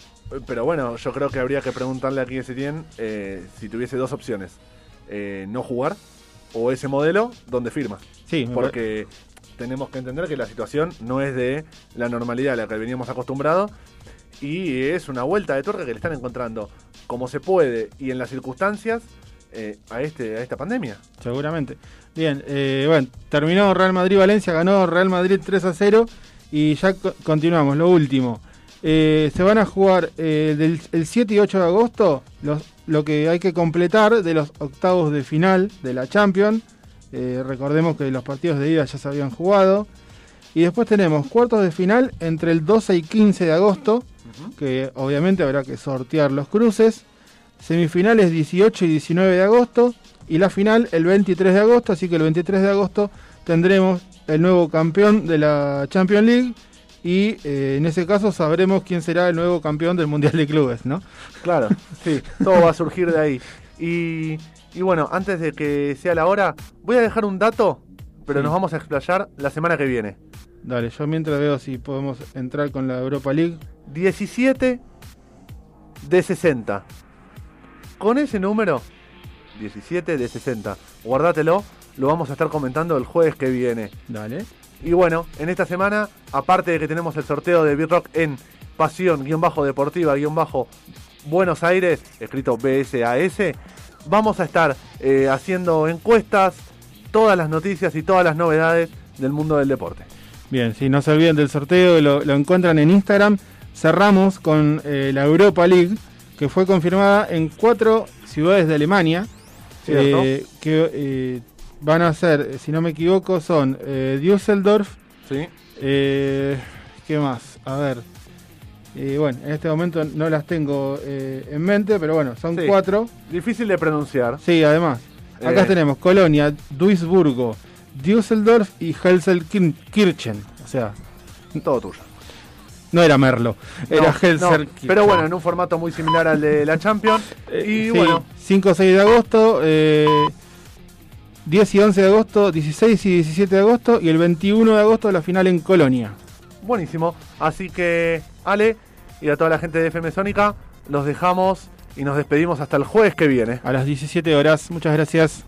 Pero bueno, yo creo que habría que preguntarle a Setién eh, si tuviese dos opciones. Eh, no jugar o ese modelo donde firma. Sí, Porque tenemos que entender que la situación no es de la normalidad a la que veníamos acostumbrados y es una vuelta de tuerca que le están encontrando como se puede y en las circunstancias eh, a, este, a esta pandemia. Seguramente. Bien, eh, bueno, terminó Real Madrid-Valencia, ganó Real Madrid 3 a 0 y ya co- continuamos, lo último. Eh, se van a jugar del, el 7 y 8 de agosto los, lo que hay que completar de los octavos de final de la Champions. Eh, recordemos que los partidos de ida ya se habían jugado. Y después tenemos cuartos de final entre el 12 y 15 de agosto, que obviamente habrá que sortear los cruces. Semifinales 18 y 19 de agosto. Y la final el 23 de agosto. Así que el 23 de agosto tendremos el nuevo campeón de la Champions League. Y eh, en ese caso sabremos quién será el nuevo campeón del Mundial de Clubes, ¿no? Claro, sí, todo va a surgir de ahí. Y, y bueno, antes de que sea la hora, voy a dejar un dato, pero Sí. nos vamos a explayar la semana que viene. Dale, yo mientras veo si podemos entrar con la Europa League. 17 de 60. Con ese número, 17 de 60, guardátelo, lo vamos a estar comentando el jueves que viene. Dale. Y bueno, en esta semana, aparte de que tenemos el sorteo de Beat Rock en Pasión-Deportiva-Buenos Aires, escrito BSAS, vamos a estar eh, haciendo encuestas, todas las noticias y todas las novedades del mundo del deporte. Bien, si no se olviden del sorteo, lo, lo encuentran en Instagram. Cerramos con eh, la Europa League, que fue confirmada en cuatro ciudades de Alemania. Eh, que eh, van a ser, si no me equivoco, son eh, Düsseldorf. Sí. eh, ¿Qué más? A ver. Eh, bueno, en este momento no las tengo eh, en mente, pero bueno, son Sí. cuatro. Difícil de pronunciar. Sí, además. Acá Eh. tenemos Colonia, Duisburgo, Düsseldorf y Helselkirchen. O sea, Todo tuyo. no era Merlo, era no, pero bueno, en un formato muy similar al de la Champions. Eh, y sí, bueno, 5 6 de agosto, eh, 10 y 11 de agosto, 16 y 17 de agosto y el 21 de agosto la final en Colonia. buenísimo. Así que, Ale y a toda la gente de FM Sónica, los dejamos y nos despedimos hasta el jueves que viene. A las 17 horas, muchas gracias.